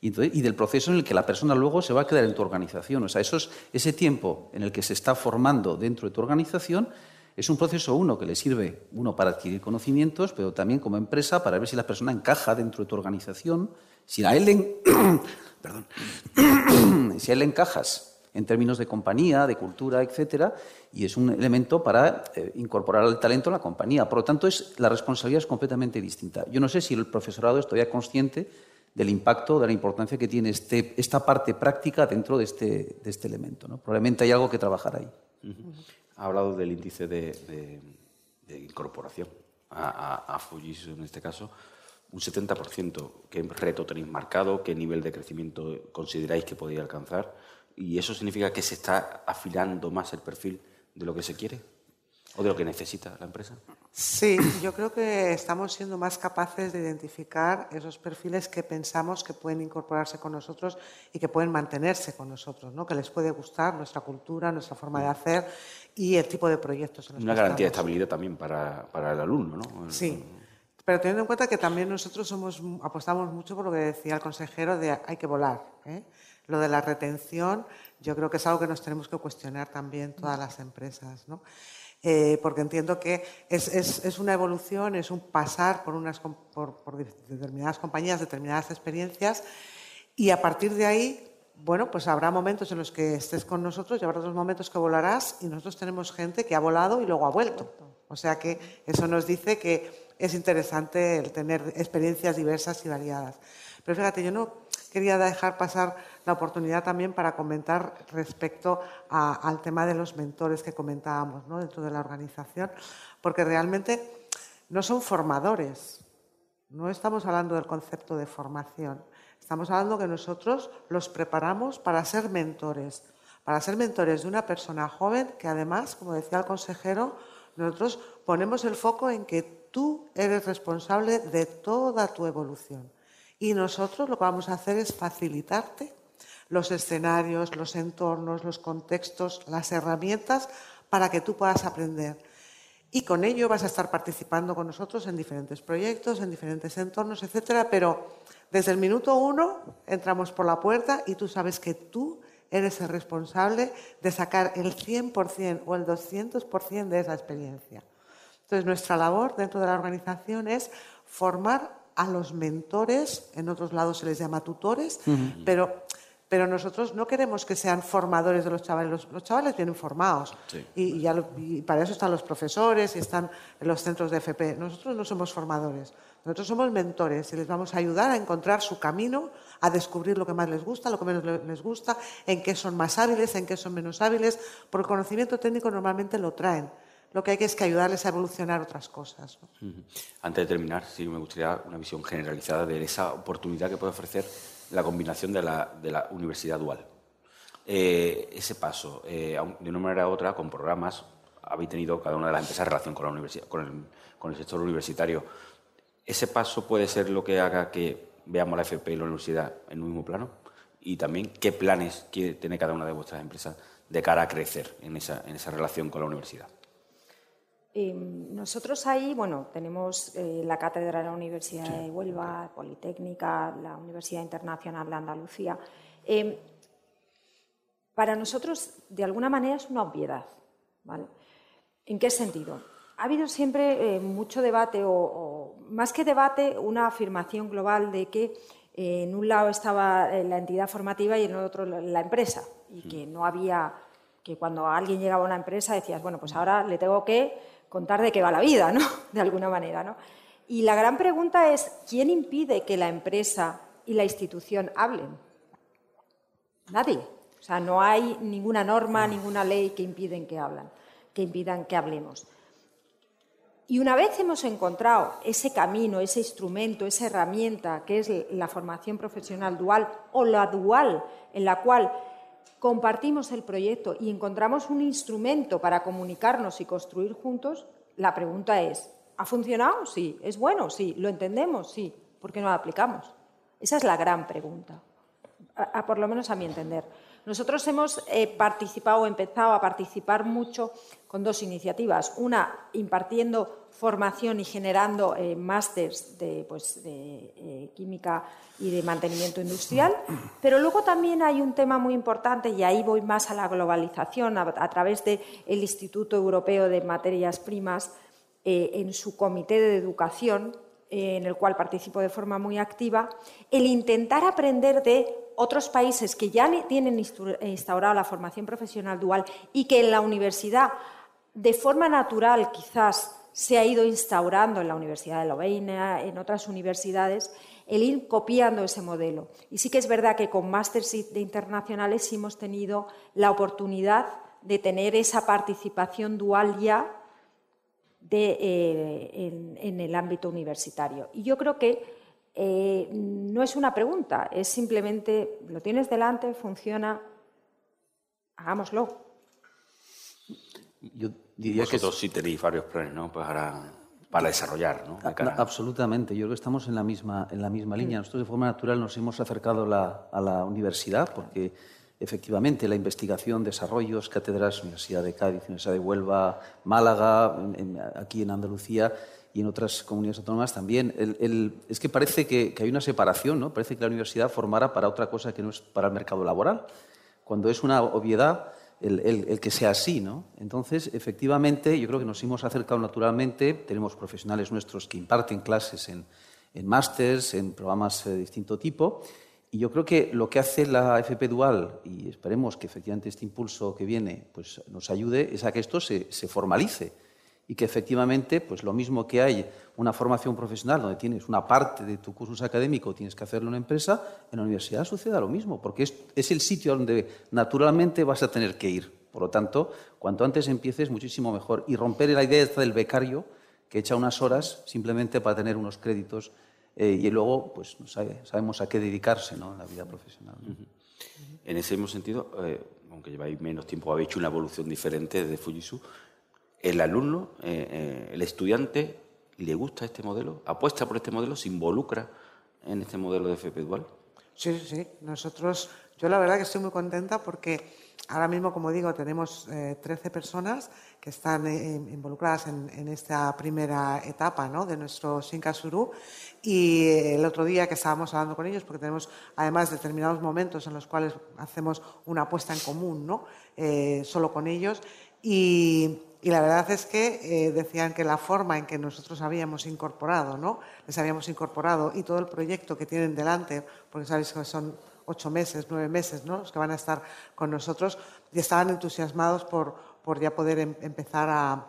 y, y, del proceso en el que la persona luego se va a quedar en tu organización. O sea, esos, ese tiempo en el que se está formando dentro de tu organización es un proceso, uno, que le sirve, uno, para adquirir conocimientos, pero también como empresa para ver si la persona encaja dentro de tu organización, si a él le, encajas en términos de compañía, de cultura, etcétera, y es un elemento para eh, incorporar al talento a la compañía. Por lo tanto, es, la responsabilidad es completamente distinta. Yo no sé si el profesorado es todavía consciente del impacto, de la importancia que tiene este, esta parte práctica dentro de este, de este elemento. Probablemente hay algo que trabajar ahí ha hablado del índice de, incorporación a, a, Fujitsu en este caso. Un 70%. ¿Qué reto tenéis marcado? ¿Qué nivel de crecimiento consideráis que podéis alcanzar? ¿Y eso significa que se está afilando más el perfil de lo que se quiere? o de lo que necesita la empresa? Sí, yo creo que estamos siendo más capaces de identificar esos perfiles que pensamos que pueden incorporarse con nosotros y que pueden mantenerse con nosotros, ¿no? que les puede gustar nuestra cultura, nuestra forma de hacer y el tipo de proyectos. En los Una garantía de estabilidad también para, para el alumno, ¿no? Sí. Pero teniendo en cuenta que también nosotros somos, apostamos mucho por lo que decía el consejero de hay que volar. ¿eh? Lo de la retención, yo creo que es algo que nos tenemos que cuestionar también todas las empresas, ¿no? Eh, porque entiendo que es, es, es, una evolución, es un pasar por, unas, por, por, determinadas compañías, determinadas experiencias, y a partir de ahí, bueno, pues habrá momentos en los que estés con nosotros y habrá otros momentos que volarás, y nosotros tenemos gente que ha volado y luego ha vuelto. O sea que eso nos dice que es interesante tener experiencias diversas y variadas. Pero fíjate, yo no quería dejar pasar la oportunidad también para comentar respecto al tema de los mentores que comentábamos dentro de la organización, porque realmente no son formadores, no estamos hablando del concepto de formación, estamos hablando que nosotros los preparamos para ser mentores, para ser mentores de una persona joven que además, como decía el consejero, nosotros ponemos el foco en que tú eres responsable de toda tu evolución. Y nosotros lo que vamos a hacer es facilitarte los escenarios, los entornos, los contextos, las herramientas para que tú puedas aprender. Y con ello vas a estar participando con nosotros en diferentes proyectos, en diferentes entornos, etcétera, pero desde el minuto uno entramos por la puerta y tú sabes que tú eres el responsable de sacar el 100% o el 200% de esa experiencia. Entonces, nuestra labor dentro de la organización es formar a los mentores, en otros lados se les llama tutores, pero pero nosotros no queremos que sean formadores de los chavales. Los, chavales vienen formados y, para eso están los profesores y están en los centros de FP. Nosotros no somos formadores, nosotros somos mentores y les vamos a ayudar a encontrar su camino, a descubrir lo que más les gusta, lo que menos les gusta, en qué son más hábiles, en qué son menos hábiles, porque el conocimiento técnico normalmente lo traen. Lo que hay que es que ayudarles a evolucionar otras cosas. Antes de terminar, sí me gustaría una visión generalizada de esa oportunidad que puede ofrecer la combinación de la, de la universidad dual. Eh, ese paso, eh, de una manera u otra, con programas, habéis tenido cada una de las empresas relación con, la universidad, con, el, con el sector universitario. ¿Ese paso puede ser lo que haga que veamos la FP y la universidad en un mismo plano? Y también, ¿qué planes tener cada una de vuestras empresas de cara a crecer en esa, en esa relación con la universidad? Em, nosotros ahí, bueno, tenemos eh, la cátedra de la Universidad de Huelva, Politécnica, la Universidad Internacional de Andalucía. Em, para nosotros, de alguna manera, es una obviedad. ¿vale? ¿En qué sentido? Ha habido siempre eh, mucho debate, o, más que debate, una afirmación global de que eh, en un lado estaba la entidad formativa y en el otro la empresa, y que no había, que cuando alguien llegaba a una empresa decías, bueno, pues ahora le tengo que contar de qué va la vida, ¿no? De alguna manera, ¿no? Y la gran pregunta es, ¿quién impide que la empresa y la institución hablen? Nadie. O sea, no hay ninguna norma, ninguna ley que impiden que hablan, que impidan que hablemos. Y una vez hemos encontrado ese camino, ese instrumento, esa herramienta que es la formación profesional dual o la dual en la cual compartimos el proyecto y encontramos un instrumento para comunicarnos y construir juntos, la pregunta es, ¿ha funcionado? Sí. ¿Es bueno? Sí. ¿Lo entendemos? Sí. ¿Por qué no lo aplicamos? Esa es la gran pregunta, por lo menos a mi entender. Nosotros hemos eh, participado o empezado a participar mucho con dos iniciativas. Una, impartiendo formación y generando eh, másters de, pues, eh, química y de mantenimiento industrial. Pero luego también hay un tema muy importante, y ahí voy más a la globalización, a, través del Instituto Europeo de Materias Primas, en su comité de educación, en el cual participo de forma muy activa, el intentar aprender de otros países que ya tienen instaurada la formación profesional dual y que en la universidad, de forma natural quizás, se ha ido instaurando en la Universidad de Lovaina, en otras universidades, el ir copiando ese modelo. Y sí que es verdad que con másteres de internacionales hemos tenido la oportunidad de tener esa participación dual ya eh, en, en el ámbito universitario. Y yo creo que eh, no es una pregunta, es simplemente lo tienes delante, funciona, hagámoslo. yo diría Vosotros que... sí tenéis varios planes, ¿no? Pues para, para desarrollar, ¿no? Absolutamente. Yo creo que estamos en la misma, en la misma línea. Nosotros de forma natural nos hemos acercado a la universidad porque efectivamente la investigación, desarrollos, cátedras, Universidad de Cádiz, Universidad de Huelva, Málaga, aquí en Andalucía y en otras comunidades autónomas también. es que parece que, hay una separación, ¿no? Parece que la universidad formara para otra cosa que no es para el mercado laboral, cuando es una obviedad el, que sea así, ¿no? Entonces, efectivamente, yo creo que nos hemos acercado naturalmente. Tenemos profesionales nuestros que imparten clases en, en másters, en programas de distinto tipo, y yo creo que lo que hace la FP Dual, y esperemos que efectivamente este impulso que viene pues, nos ayude, es a que esto se, formalice y que efectivamente, pues lo mismo que hay una formación profesional donde tienes una parte de tu curso académico, tienes que hacerlo en una empresa, en la universidad suceda lo mismo, porque es, es el sitio donde naturalmente vas a tener que ir. Por lo tanto, cuanto antes empieces, muchísimo mejor. Y romper la idea del becario que echa unas horas simplemente para tener unos créditos eh, y luego pues sabemos a qué dedicarse ¿no? en la vida profesional. En ese mismo sentido, eh, aunque lleváis menos tiempo, habéis hecho una evolución diferente de Fujitsu. ¿El alumno, eh, el estudiante, le gusta este modelo? ¿Apuesta por este modelo? ¿Se involucra en este modelo de FP Dual? Sí, sí, nosotros, yo la verdad que estoy muy contenta porque ahora mismo, como digo, tenemos 13 personas que están involucradas en, esta primera etapa ¿no? de nuestro Suru y el otro día que estábamos hablando con ellos, porque tenemos además determinados momentos en los cuales hacemos una apuesta en común, ¿no? Eh, solo con ellos. Y, la verdad es que eh, decían que la forma en que nosotros habíamos incorporado, ¿no? les habíamos incorporado y todo el proyecto que tienen delante, porque sabéis que son ocho meses, nueve meses, ¿no? los que van a estar con nosotros, y estaban entusiasmados por, por ya poder em, empezar a,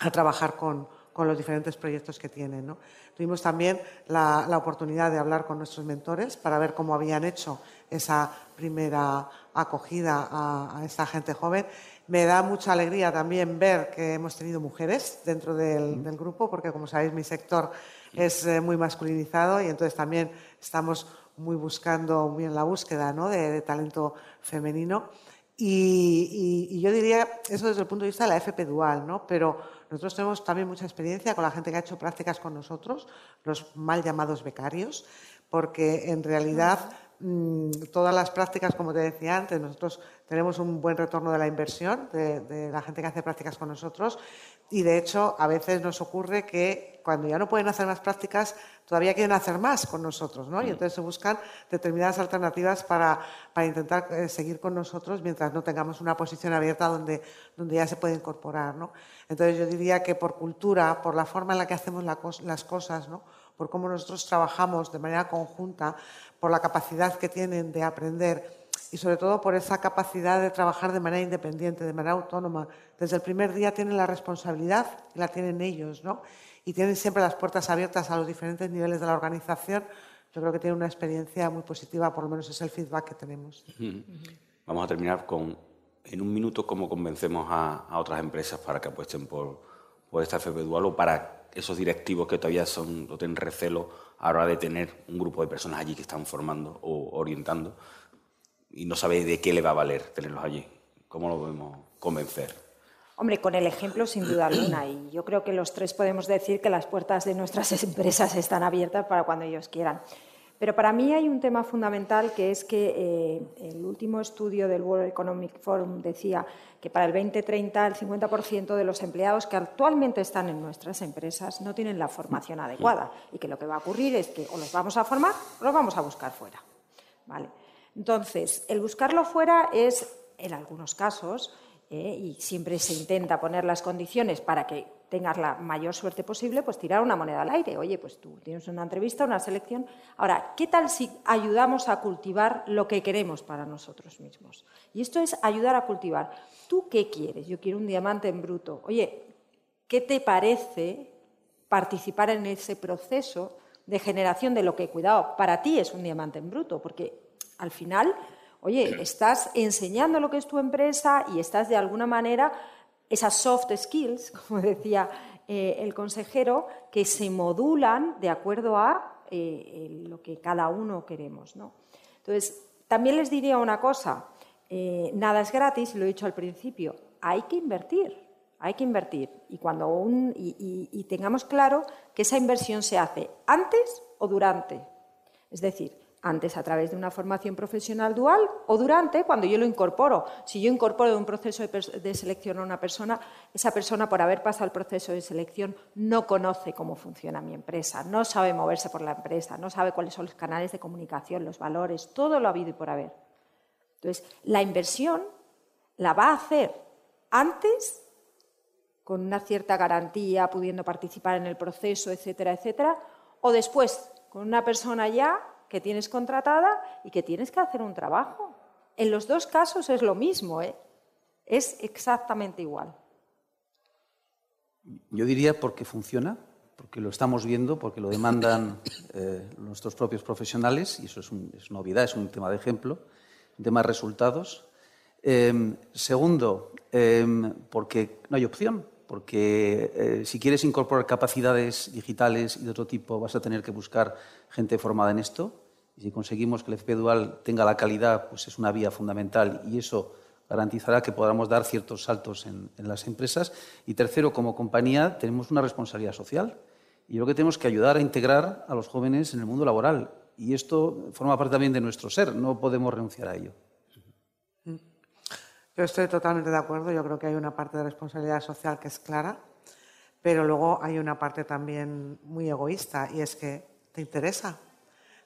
a trabajar con, con los diferentes proyectos que tienen. ¿no? Tuvimos también la, oportunidad de hablar con nuestros mentores para ver cómo habían hecho esa primera acogida a, esta gente joven. Me da mucha alegría también ver que hemos tenido mujeres dentro del, grupo, porque como sabéis mi sector es eh, muy masculinizado y entonces también estamos muy buscando, muy en la búsqueda ¿no? de, talento femenino. Y, y, yo diría eso desde el punto de vista de la FP Dual, ¿no? pero nosotros tenemos también mucha experiencia con la gente que ha hecho prácticas con nosotros, los mal llamados becarios, porque en realidad mm, todas las prácticas, como te decía antes, nosotros tenemos un buen retorno de la inversión de, la gente que hace prácticas con nosotros y de hecho a veces nos ocurre que cuando ya no pueden hacer más prácticas todavía quieren hacer más con nosotros, ¿no? Y entonces se buscan determinadas alternativas para, para intentar eh, seguir con nosotros mientras no tengamos una posición abierta donde, donde ya se puede incorporar, ¿no? Entonces yo diría que por cultura, por la forma en la que hacemos las cosas, ¿no? por cómo nosotros trabajamos de manera conjunta, por la capacidad que tienen de aprender y sobre todo por esa capacidad de trabajar de manera independiente, de manera autónoma. Desde el primer día tienen la responsabilidad y la tienen ellos, ¿no? Y tienen siempre las puertas abiertas a los diferentes niveles de la organización. Yo creo que tienen una experiencia muy positiva, por lo menos es el feedback que tenemos. Vamos a terminar con en un minuto cómo convencemos a, otras empresas para que apuesten por, por esta FP Dual o para esos directivos que todavía son, o tienen recelo a la hora de tener un grupo de personas allí que están formando o orientando y no sabe de qué le va a valer tenerlos allí. ¿Cómo lo podemos convencer? Hombre, con el ejemplo sin duda alguna. Y yo creo que los tres podemos decir que las puertas de nuestras empresas están abiertas para cuando ellos quieran. Pero para mí hay un tema fundamental que es que eh, el último estudio del World Economic Forum decía que para el 2030 el 50% de los empleados que actualmente están en nuestras empresas no tienen la formación adecuada y que lo que va a ocurrir es que o los vamos a formar o los vamos a buscar fuera. ¿Vale? Entonces, el buscarlo fuera es, en algunos casos, eh, y siempre se intenta poner las condiciones para que tengas la mayor suerte posible, pues tirar una moneda al aire. Oye, pues tú tienes una entrevista, una selección. Ahora, ¿qué tal si ayudamos a cultivar lo que queremos para nosotros mismos? Y esto es ayudar a cultivar. ¿Tú qué quieres? Yo quiero un diamante en bruto. Oye, ¿qué te parece participar en ese proceso de generación de lo que, cuidado, para ti es un diamante en bruto? Porque al final, oye, estás enseñando lo que es tu empresa y estás de alguna manera esas soft skills, como decía eh, el consejero, que se modulan de acuerdo a eh, lo que cada uno queremos. ¿no? Entonces, también les diría una cosa, eh, nada es gratis, lo he dicho al principio, hay que invertir. Hay que invertir y, cuando un, y tengamos claro que esa inversión se hace antes o durante. Es decir, antes a través de una formación profesional dual o durante cuando yo lo incorporo. Si yo incorporo un proceso de, selección a una persona, esa persona por haber pasado el proceso de selección no conoce cómo funciona mi empresa, no sabe moverse por la empresa, no sabe cuáles son los canales de comunicación, los valores, todo lo ha habido y por haber. Entonces, la inversión la va a hacer antes con una cierta garantía, pudiendo participar en el proceso, etcétera, etcétera, o después con una persona ya que tienes contratada y que tienes que hacer un trabajo. En los dos casos es lo mismo, ¿eh? es exactamente igual. Yo diría porque funciona, porque lo estamos viendo, porque lo demandan eh, nuestros propios profesionales, y eso es, es, novedad, es un tema de ejemplo, de más resultados. Em, segundo, em, porque no hay opción, porque eh, si quieres incorporar capacidades digitales y de otro tipo, vas a tener que buscar gente formada en esto. Y si conseguimos que el FP Dual tenga la calidad, pues es una vía fundamental y eso garantizará que podamos dar ciertos saltos en, las empresas. Y tercero, como compañía, tenemos una responsabilidad social. Y yo creo que tenemos que ayudar a integrar a los jóvenes en el mundo laboral. Y esto forma parte también de nuestro ser, no podemos renunciar a ello. Yo estoy totalmente de acuerdo, yo creo que hay una parte de responsabilidad social que es clara, pero luego hay una parte también muy egoísta y es que te interesa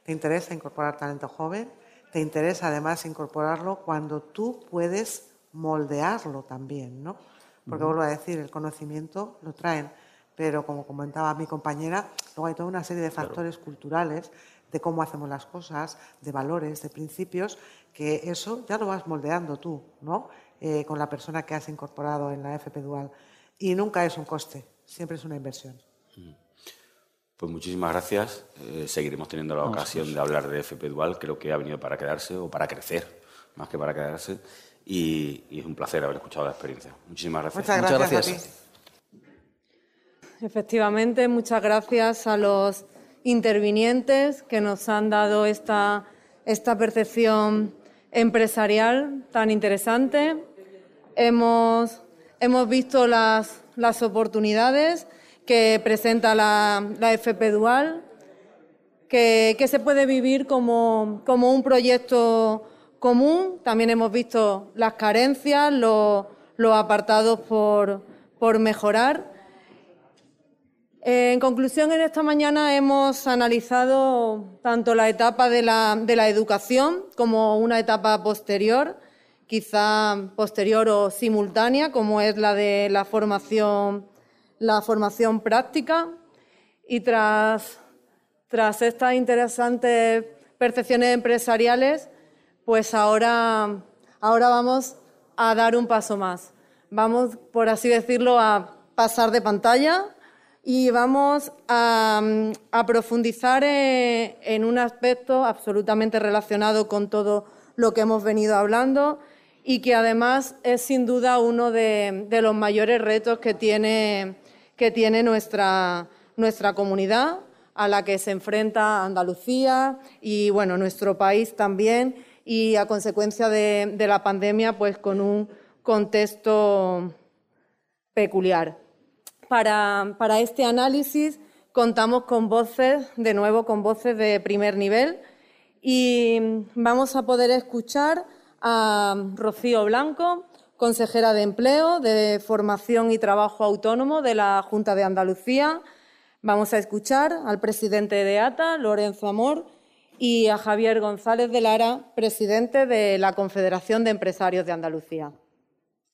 te interesa incorporar talento joven, te interesa además incorporarlo cuando tú puedes moldearlo también, ¿no? Porque vuelvo a decir, el conocimiento lo traen, pero como comentaba mi compañera, luego hay toda una serie de factores culturales de cómo hacemos las cosas, de valores, de principios, que eso ya lo vas moldeando tú, ¿no? Eh, con la persona que has incorporado en la FP Dual. Y nunca es un coste, siempre es una inversión. Pues muchísimas gracias. Eh, seguiremos teniendo la ocasión de hablar de FP Dual. Creo que ha venido para quedarse o para crecer, más que para quedarse. Y, es un placer haber escuchado la experiencia. Muchísimas gracias. Muchas gracias. Efectivamente, muchas gracias a los intervinientes que nos han dado esta, esta percepción empresarial tan interesante. Hemos, hemos visto las, las oportunidades que presenta la, FP Dual, que, se puede vivir como, un proyecto común. También hemos visto las carencias, los, apartados por, mejorar. En conclusión, en esta mañana hemos analizado tanto la etapa de la, de la, educación como una etapa posterior, quizá posterior o simultánea, como es la de la formación la formación práctica y tras, tras estas interesantes percepciones empresariales, pues ahora, ahora vamos a dar un paso más. Vamos, por así decirlo, a pasar de pantalla y vamos a, profundizar en, un aspecto absolutamente relacionado con todo lo que hemos venido hablando y que además es sin duda uno de los mayores retos que tiene que tiene nuestra, nuestra comunidad, a la que se enfrenta Andalucía y bueno, nuestro país también, y a consecuencia de, la pandemia, pues con un contexto peculiar. Para, para, este análisis contamos con voces, de nuevo con voces de primer nivel, y vamos a poder escuchar a Rocío Blanco, consejera de Empleo, de Formación y Trabajo Autónomo de la Junta de Andalucía. Vamos a escuchar al presidente de ATA, Lorenzo Amor, y a Javier González de Lara, presidente de la Confederación de Empresarios de Andalucía.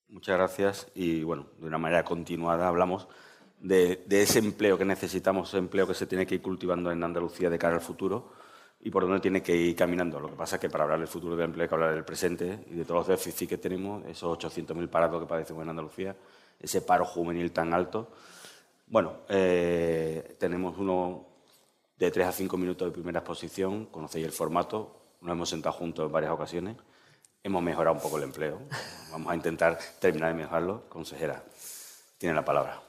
Muchas gracias y, bueno, de una manera continuada hablamos de, ese empleo que necesitamos, ese empleo que se tiene que ir cultivando en Andalucía de cara al futuro y por dónde tiene que ir caminando. Lo que pasa es que para hablar del futuro del empleo hay que hablar del presente y de todos los déficits que tenemos, esos 800.000 parados que padecemos en Andalucía, ese paro juvenil tan alto. Bueno, eh, tenemos uno de tres a cinco minutos de primera exposición, conocéis el formato, nos hemos sentado juntos en varias ocasiones, hemos mejorado un poco el empleo, vamos a intentar terminar de mejorarlo. Consejera, tiene la palabra.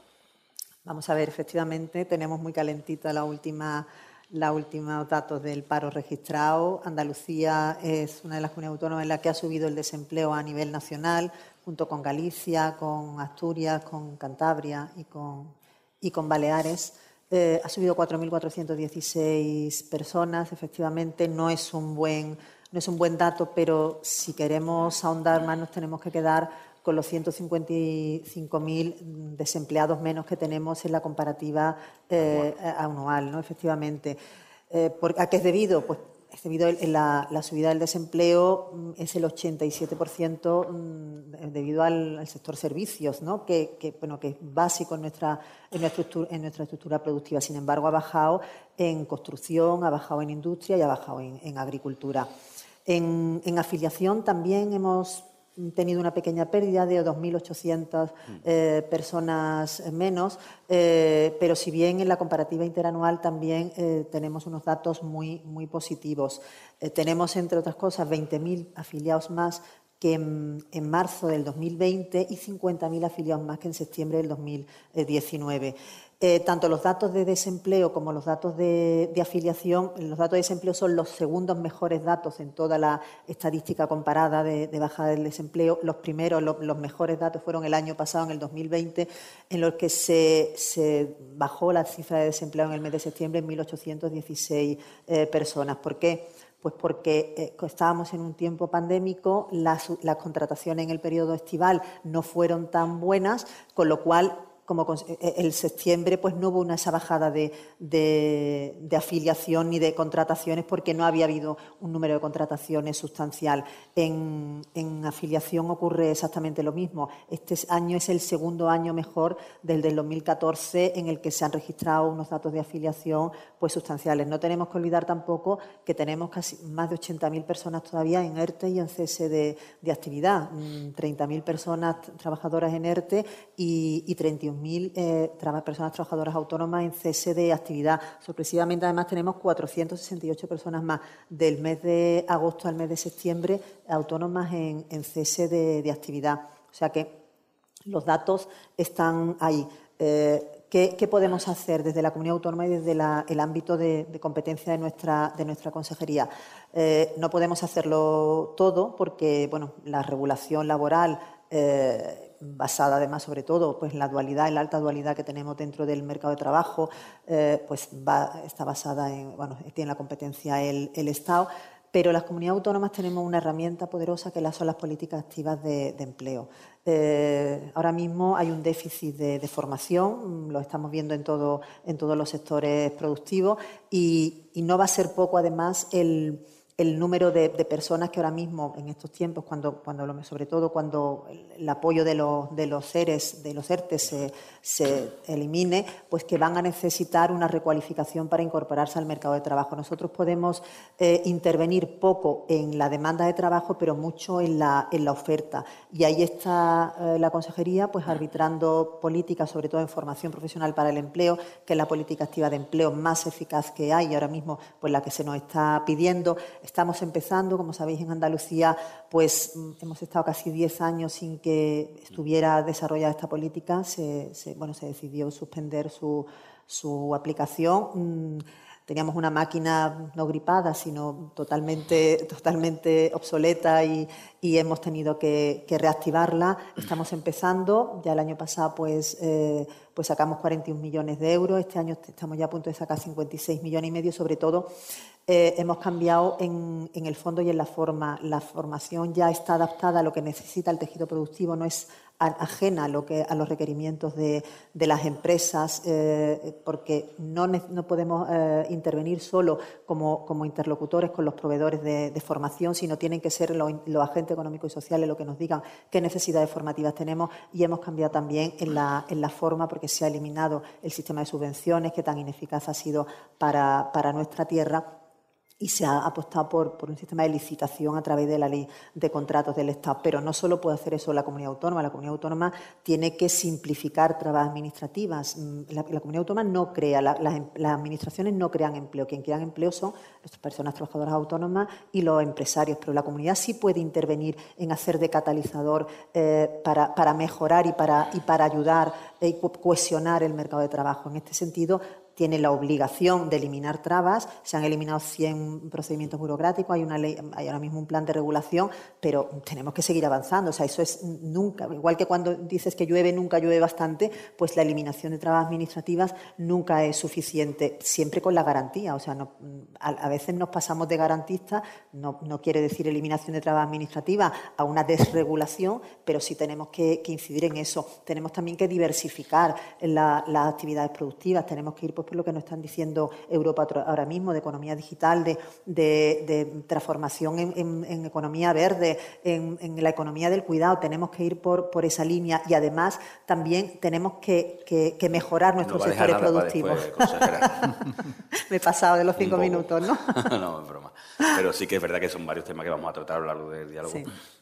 Vamos a ver, efectivamente, tenemos muy calentita la última la última datos del paro registrado. Andalucía es una de las comunidades autónomas en la que ha subido el desempleo a nivel nacional, junto con Galicia, con Asturias, con Cantabria y con, y con Baleares. Eh, ha subido 4.416 personas. Efectivamente, no es un buen no es un buen dato, pero si queremos ahondar más nos tenemos que quedar con los 155.000 desempleados menos que tenemos en la comparativa eh, anual, ¿no? efectivamente. Eh, ¿A qué es debido? Pues es debido a la, subida del desempleo, mm, es el 87% mm, debido al, sector servicios, ¿no? que, bueno, que es básico en nuestra, en, nuestra estructura, productiva. Sin embargo, ha bajado en construcción, ha bajado en industria y ha bajado en agricultura. En, afiliación también hemos tenido una pequeña pérdida de 2.800 eh, personas menos, eh, pero si bien en la comparativa interanual también eh, tenemos unos datos muy, muy positivos. tenemos, entre otras cosas, 20.000 afiliados más que en, en, marzo del 2020 y 50.000 afiliados más que en septiembre del 2019. Eh, tanto los datos de desempleo como los datos de, afiliación, los datos de desempleo son los segundos mejores datos en toda la estadística comparada de, bajada del desempleo. Los primeros, los mejores datos fueron el año pasado, en el 2020, en los que se, bajó la cifra de desempleo en el mes de septiembre en 1.816 eh, personas. ¿Por qué? Pues porque eh, estábamos en un tiempo pandémico, las, las contrataciones en el periodo estival no fueron tan buenas, con lo cual como eh, eh, el septiembre pues no hubo una esa bajada de, afiliación ni de contrataciones porque no había habido un número de contrataciones sustancial. En, afiliación ocurre exactamente lo mismo. Este año es el segundo año mejor desde el 2014 en el que se han registrado unos datos de afiliación pues sustanciales. No tenemos que olvidar tampoco que tenemos casi más de 80.000 personas todavía en ERTE y en cese de, actividad. 30.000 mm, personas trabajadoras en ERTE y, y 31 eh, personas trabajadoras autónomas en cese de actividad. Sorpresivamente, además, tenemos 468 personas más del mes de agosto al mes de septiembre autónomas en, cese de, actividad. O sea que los datos están ahí. Eh, ¿qué, podemos hacer desde la comunidad autónoma y desde el ámbito de, competencia de nuestra, de nuestra consejería? Eh, no podemos hacerlo todo porque bueno, la regulación laboral basada además sobre todo pues la dualidad, la alta dualidad que tenemos dentro del mercado de trabajo, eh, pues está basada en, bueno, tiene la competencia el, Estado, pero las comunidades autónomas tenemos una herramienta poderosa que son las políticas activas de, empleo. Eh, ahora mismo hay un déficit de, formación, lo estamos viendo en, todo, en todos los sectores productivos y no va a ser poco además el el número de, personas que ahora mismo, en estos tiempos, cuando, cuando sobre todo cuando el, apoyo de los, de los seres, de los ERTE se, se, elimine, pues que van a necesitar una recualificación para incorporarse al mercado de trabajo. Nosotros podemos eh, intervenir poco en la demanda de trabajo, pero mucho en la, en la oferta. Y ahí está eh, la Consejería pues arbitrando políticas, sobre todo en formación profesional para el empleo, que es la política activa de empleo más eficaz que hay ahora mismo, pues la que se nos está pidiendo Estamos empezando, como sabéis, en Andalucía, pues mm, hemos estado casi 10 años sin que estuviera desarrollada esta política. Se, bueno, se decidió suspender su, aplicación. Mm, teníamos una máquina no gripada, sino totalmente, totalmente obsoleta y, hemos tenido que, reactivarla. Estamos empezando, ya el año pasado pues, eh, pues sacamos 41 millones de euros, este año estamos ya a punto de sacar 56 millones y medio, sobre todo eh, hemos cambiado en, el fondo y en la forma. La formación ya está adaptada a lo que necesita el tejido productivo, no es ajena a, los requerimientos de, las empresas, eh, porque no, podemos eh, intervenir solo como, interlocutores con los proveedores de, formación, sino tienen que ser los, agentes económicos y sociales los que nos digan qué necesidades formativas tenemos y hemos cambiado también en la, en forma porque se ha eliminado el sistema de subvenciones que tan ineficaz ha sido para nuestra tierra y se ha apostado por, un sistema de licitación a través de la ley de contratos del Estado. Pero no solo puede hacer eso la comunidad autónoma, la comunidad autónoma tiene que simplificar trabas administrativas. Mm, la, comunidad autónoma no crea, las, administraciones no crean empleo, quien crean empleo son las personas trabajadoras autónomas y los empresarios, pero la comunidad sí puede intervenir en hacer de catalizador eh, para, mejorar y para, y para ayudar y cohesionar el mercado de trabajo. En este sentido, tiene la obligación de eliminar trabas. Se han eliminado 100 procedimientos burocráticos, hay, una ley, hay ahora mismo un plan de regulación, pero tenemos que seguir avanzando. O sea, eso es nunca, igual que cuando dices que llueve, nunca llueve bastante, pues la eliminación de trabas administrativas nunca es suficiente, siempre con la garantía. O sea, a, veces nos pasamos de garantista, no, quiere decir eliminación de trabas administrativas, a una desregulación, pero sí tenemos que, incidir en eso. Tenemos también que diversificar las actividades productivas, tenemos que ir pues, por lo que nos están diciendo Europa ahora mismo, de economía digital, de, transformación en, economía verde, en, la economía del cuidado. Tenemos que ir por, por esa línea y además también tenemos que, mejorar nuestros sectores productivos. Me he pasado de los cinco minutos, ¿no? no, es broma. Pero sí que es verdad que son varios temas que vamos a tratar a lo largo del diálogo.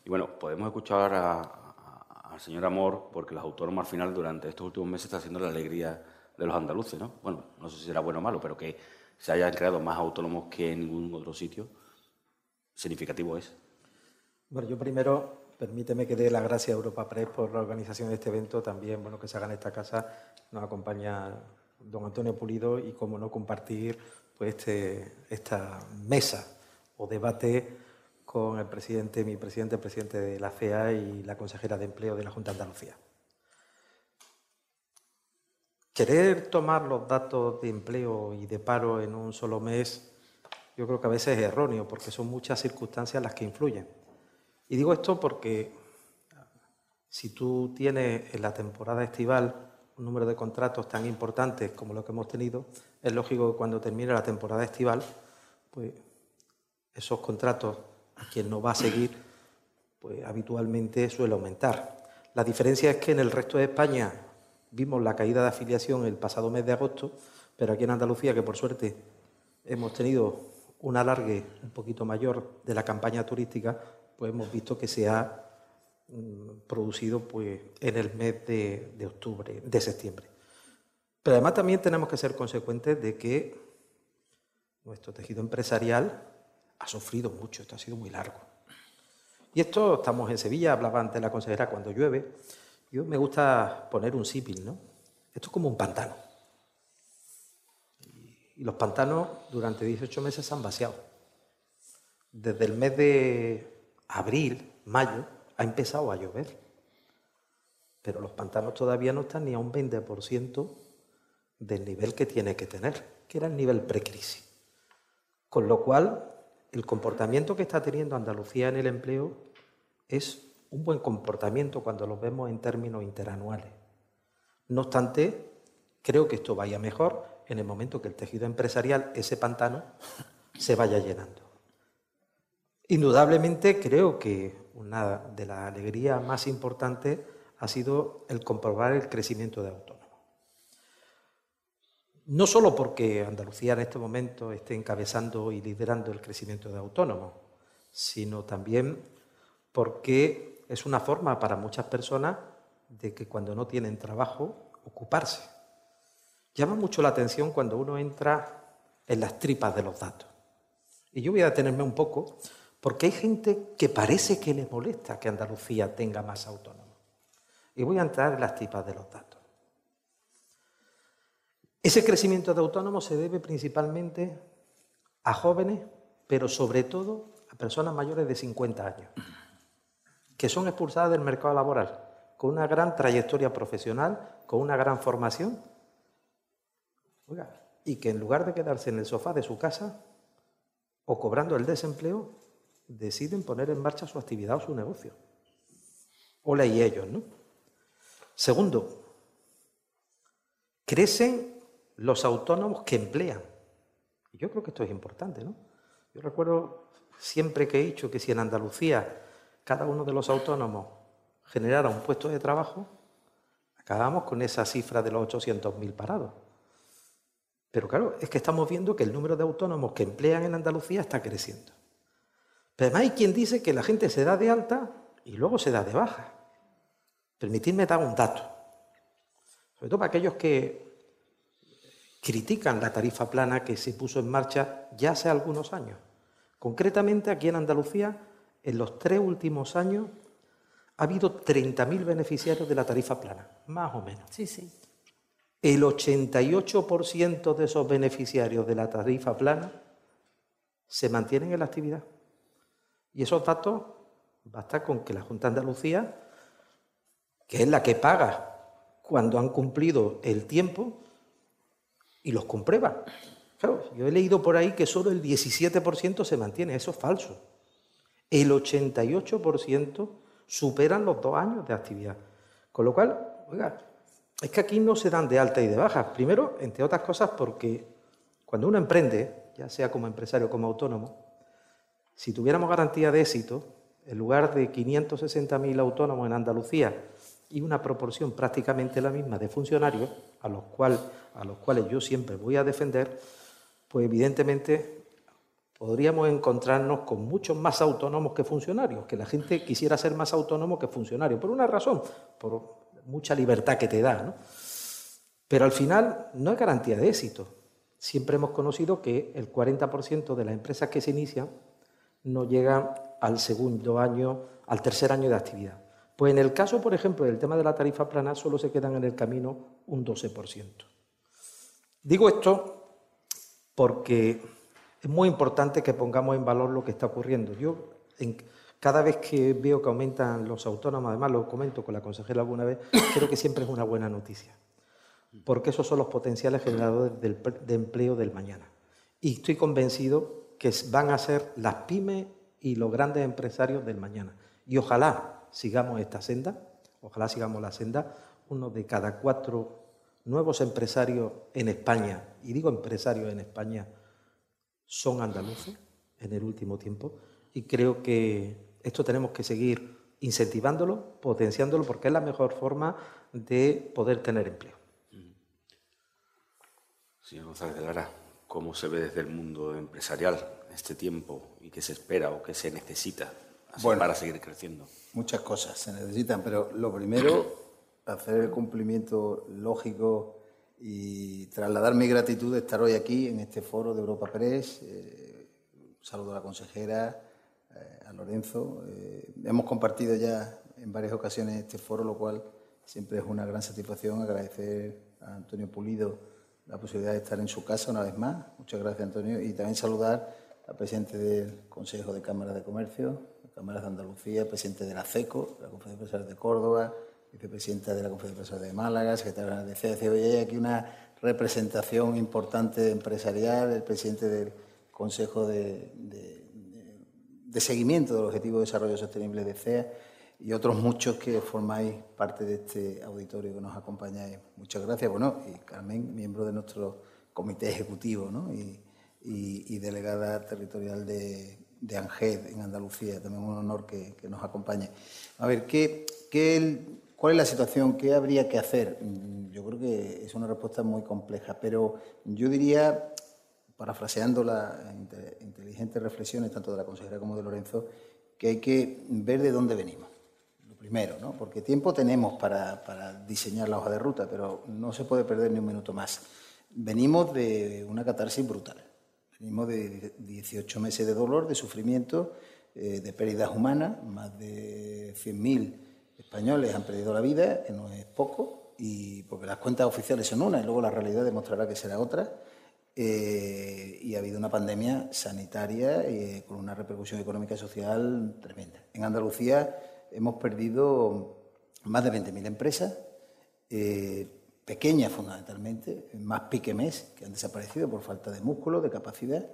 Y bueno, podemos escuchar al señor Amor, porque los autónomos al final durante estos últimos meses están haciendo la alegría de los andaluces, ¿no? Bueno, no sé si será bueno o malo, pero que se hayan creado más autónomos que en ningún otro sitio, significativo es. Bueno, yo primero permíteme que dé las gracias a Europa Press por la organización de este evento. También, bueno, que se haga en esta casa, nos acompaña don Antonio Pulido y, como no, compartir pues, este, esta mesa o debate con el presidente, mi presidente, el presidente de la FEA y la consejera de Empleo de la Junta de Andalucía. Querer tomar los datos de empleo y de paro en un solo mes, yo creo que a veces es erróneo, porque son muchas circunstancias las que influyen. Y digo esto porque si tú tienes en la temporada estival un número de contratos tan importantes como lo que hemos tenido, es lógico que cuando termine la temporada estival, pues esos contratos a quien no va a seguir, pues habitualmente suele aumentar. La diferencia es que en el resto de España vimos la caída de afiliación el pasado mes de agosto, pero aquí en Andalucía, que por suerte hemos tenido un alargue un poquito mayor de la campaña turística, pues hemos visto que se ha mm, producido pues, en el mes de, de octubre, de septiembre. Pero además también tenemos que ser consecuentes de que nuestro tejido empresarial ha sufrido mucho, esto ha sido muy largo. Y esto, estamos en Sevilla, hablaba antes la consejera cuando llueve. Yo me gusta poner un símil, ¿no? Esto es como un pantano. Y los pantanos durante 18 meses se han vaciado. Desde el mes de abril, mayo, ha empezado a llover. Pero los pantanos todavía no están ni a un 20% del nivel que tiene que tener, que era el nivel precrisis. Con lo cual, el comportamiento que está teniendo Andalucía en el empleo es un buen comportamiento cuando lo vemos en términos interanuales. No obstante, creo que esto vaya mejor en el momento que el tejido empresarial, ese pantano, se vaya llenando. Indudablemente creo que una de las alegrías más importantes ha sido el comprobar el crecimiento de autónomos. No solo porque Andalucía en este momento esté encabezando y liderando el crecimiento de autónomos, sino también porque es una forma para muchas personas de que cuando no tienen trabajo, ocuparse. Llama mucho la atención cuando uno entra en las tripas de los datos. Y yo voy a detenerme un poco porque hay gente que parece que le molesta que Andalucía tenga más autónomos. Y voy a entrar en las tipas de los datos. Ese crecimiento de autónomos se debe principalmente a jóvenes, pero sobre todo a personas mayores de 50 años, que son expulsadas del mercado laboral con una gran trayectoria profesional, con una gran formación, y que en lugar de quedarse en el sofá de su casa o cobrando el desempleo, deciden poner en marcha su actividad o su negocio. Hola y ellos, ¿no? Segundo, crecen los autónomos que emplean. Y yo creo que esto es importante, ¿no? Yo recuerdo siempre que he dicho que si en Andalucía cada uno de los autónomos generara un puesto de trabajo, acabamos con esa cifra de los 800.000 parados. Pero claro, es que estamos viendo que el número de autónomos que emplean en Andalucía está creciendo. Pero además hay quien dice que la gente se da de alta y luego se da de baja. Permitidme dar un dato, sobre todo para aquellos que critican la tarifa plana que se puso en marcha ya hace algunos años. Concretamente aquí en Andalucía, en los tres últimos años, ha habido 30.000 beneficiarios de la tarifa plana, más o menos. Sí, sí. el 88% de esos beneficiarios de la tarifa plana se mantienen en la actividad. Y esos datos basta con que la Junta de Andalucía, que es la que paga cuando han cumplido el tiempo, y los comprueba. Claro, yo he leído por ahí que solo el 17% se mantiene, eso es falso. El 88% superan los dos años de actividad. Con lo cual, oiga, es que aquí no se dan de alta y de baja. Primero, entre otras cosas, porque cuando uno emprende, ya sea como empresario o como autónomo, si tuviéramos garantía de éxito, en lugar de 560.000 autónomos en Andalucía y una proporción prácticamente la misma de funcionarios, a los, a los cuales yo siempre voy a defender, pues evidentemente podríamos encontrarnos con muchos más autónomos que funcionarios, que la gente quisiera ser más autónomo que funcionario, por una razón, por mucha libertad que te da. ¿no? Pero al final no hay garantía de éxito. Siempre hemos conocido que el 40% de las empresas que se inician no llegan al segundo año, al tercer año de actividad. Pues en el caso, por ejemplo, del tema de la tarifa plana, solo se quedan en el camino un 12%. Digo esto porque es muy importante que pongamos en valor lo que está ocurriendo. Yo, cada vez que veo que aumentan los autónomos, además lo comento con la consejera alguna vez, creo que siempre es una buena noticia, porque esos son los potenciales generadores de empleo del mañana. Y estoy convencido que van a ser las pymes y los grandes empresarios del mañana. Y ojalá sigamos esta senda, ojalá sigamos la senda, uno de cada cuatro nuevos empresarios en España, y digo empresarios en España, son andaluces en el último tiempo, y creo que esto tenemos que seguir incentivándolo, potenciándolo, porque es la mejor forma de poder tener empleo. Señor González de Lara, ¿cómo se ve desde el mundo empresarial este tiempo y qué se espera o qué se necesita para seguir creciendo? Muchas cosas se necesitan, pero lo primero hacer el cumplimiento lógico y trasladar mi gratitud de estar hoy aquí en este foro de Europa Press. Eh, un saludo a la consejera, eh, a Lorenzo. Eh, hemos compartido ya en varias ocasiones este foro, lo cual siempre es una gran satisfacción. Agradecer a Antonio Pulido la posibilidad de estar en su casa una vez más. Muchas gracias, Antonio. Y también saludar al presidente del Consejo de Cámaras de Comercio, Cámaras de Andalucía, presidente de la CECO, la Conferencia de Empresarios de Córdoba, vicepresidenta de la Conferencia de Málaga, secretaria de CEC. Hoy hay aquí una representación importante empresarial, el presidente del Consejo de, Seguimiento del Objetivo de Desarrollo Sostenible de CEA y otros muchos que formáis parte de este auditorio que nos acompañáis. Muchas gracias. Bueno, y Carmen, miembro de nuestro comité ejecutivo y, delegada territorial de, de ANGED en Andalucía. También un honor que, nos acompañe. A ver, ¿qué, qué el, ¿Cuál es la situación? ¿Qué habría que hacer? Mm, yo creo que es una respuesta muy compleja, pero yo diría, parafraseando las inteligentes reflexiones tanto de la consejera como de Lorenzo, que hay que ver de dónde venimos. Lo primero, ¿no? porque tiempo tenemos para, diseñar la hoja de ruta, pero no se puede perder ni un minuto más. Venimos de una catarsis brutal. Venimos de 18 meses de dolor, de sufrimiento, eh, de pérdidas humanas, más de 100.000 españoles han perdido la vida, que no es poco, y porque las cuentas oficiales son una y luego la realidad demostrará que será otra. Eh, y ha habido una pandemia sanitaria eh, con una repercusión económica y social tremenda. En Andalucía hemos perdido más de 20.000 empresas, eh, pequeñas fundamentalmente, más pique mes, que han desaparecido por falta de músculo, de capacidad,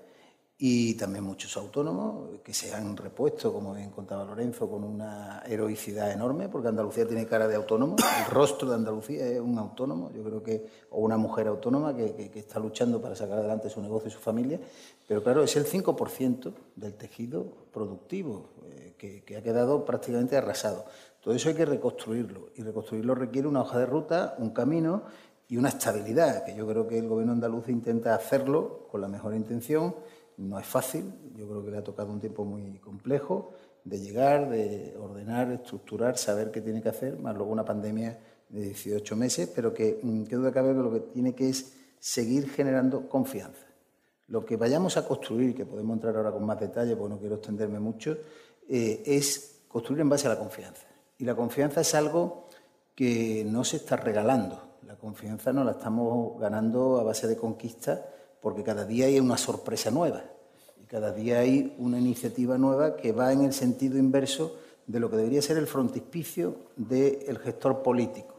y también muchos autónomos que se han repuesto, como bien contaba Lorenzo, con una heroicidad enorme, porque Andalucía tiene cara de autónomo, el rostro de Andalucía es un autónomo, yo creo que, o una mujer autónoma que, está luchando para sacar adelante su negocio y su familia, pero claro, es el 5% del tejido productivo eh, que, que ha quedado prácticamente arrasado. Todo eso hay que reconstruirlo, y reconstruirlo requiere una hoja de ruta, un camino y una estabilidad, que yo creo que el gobierno andaluz intenta hacerlo con la mejor intención no es fácil, yo creo que le ha tocado un tiempo muy complejo de llegar, de ordenar, estructurar, saber qué tiene que hacer, más luego una pandemia de 18 meses, pero que, mm, qué duda cabe que lo que tiene que es seguir generando confianza. Lo que vayamos a construir, que podemos entrar ahora con más detalle, porque no quiero extenderme mucho, eh, es construir en base a la confianza. Y la confianza es algo que no se está regalando. La confianza nos la estamos ganando a base de conquistas porque cada día hay una sorpresa nueva y cada día hay una iniciativa nueva que va en el sentido inverso de lo que debería ser el frontispicio del gestor político,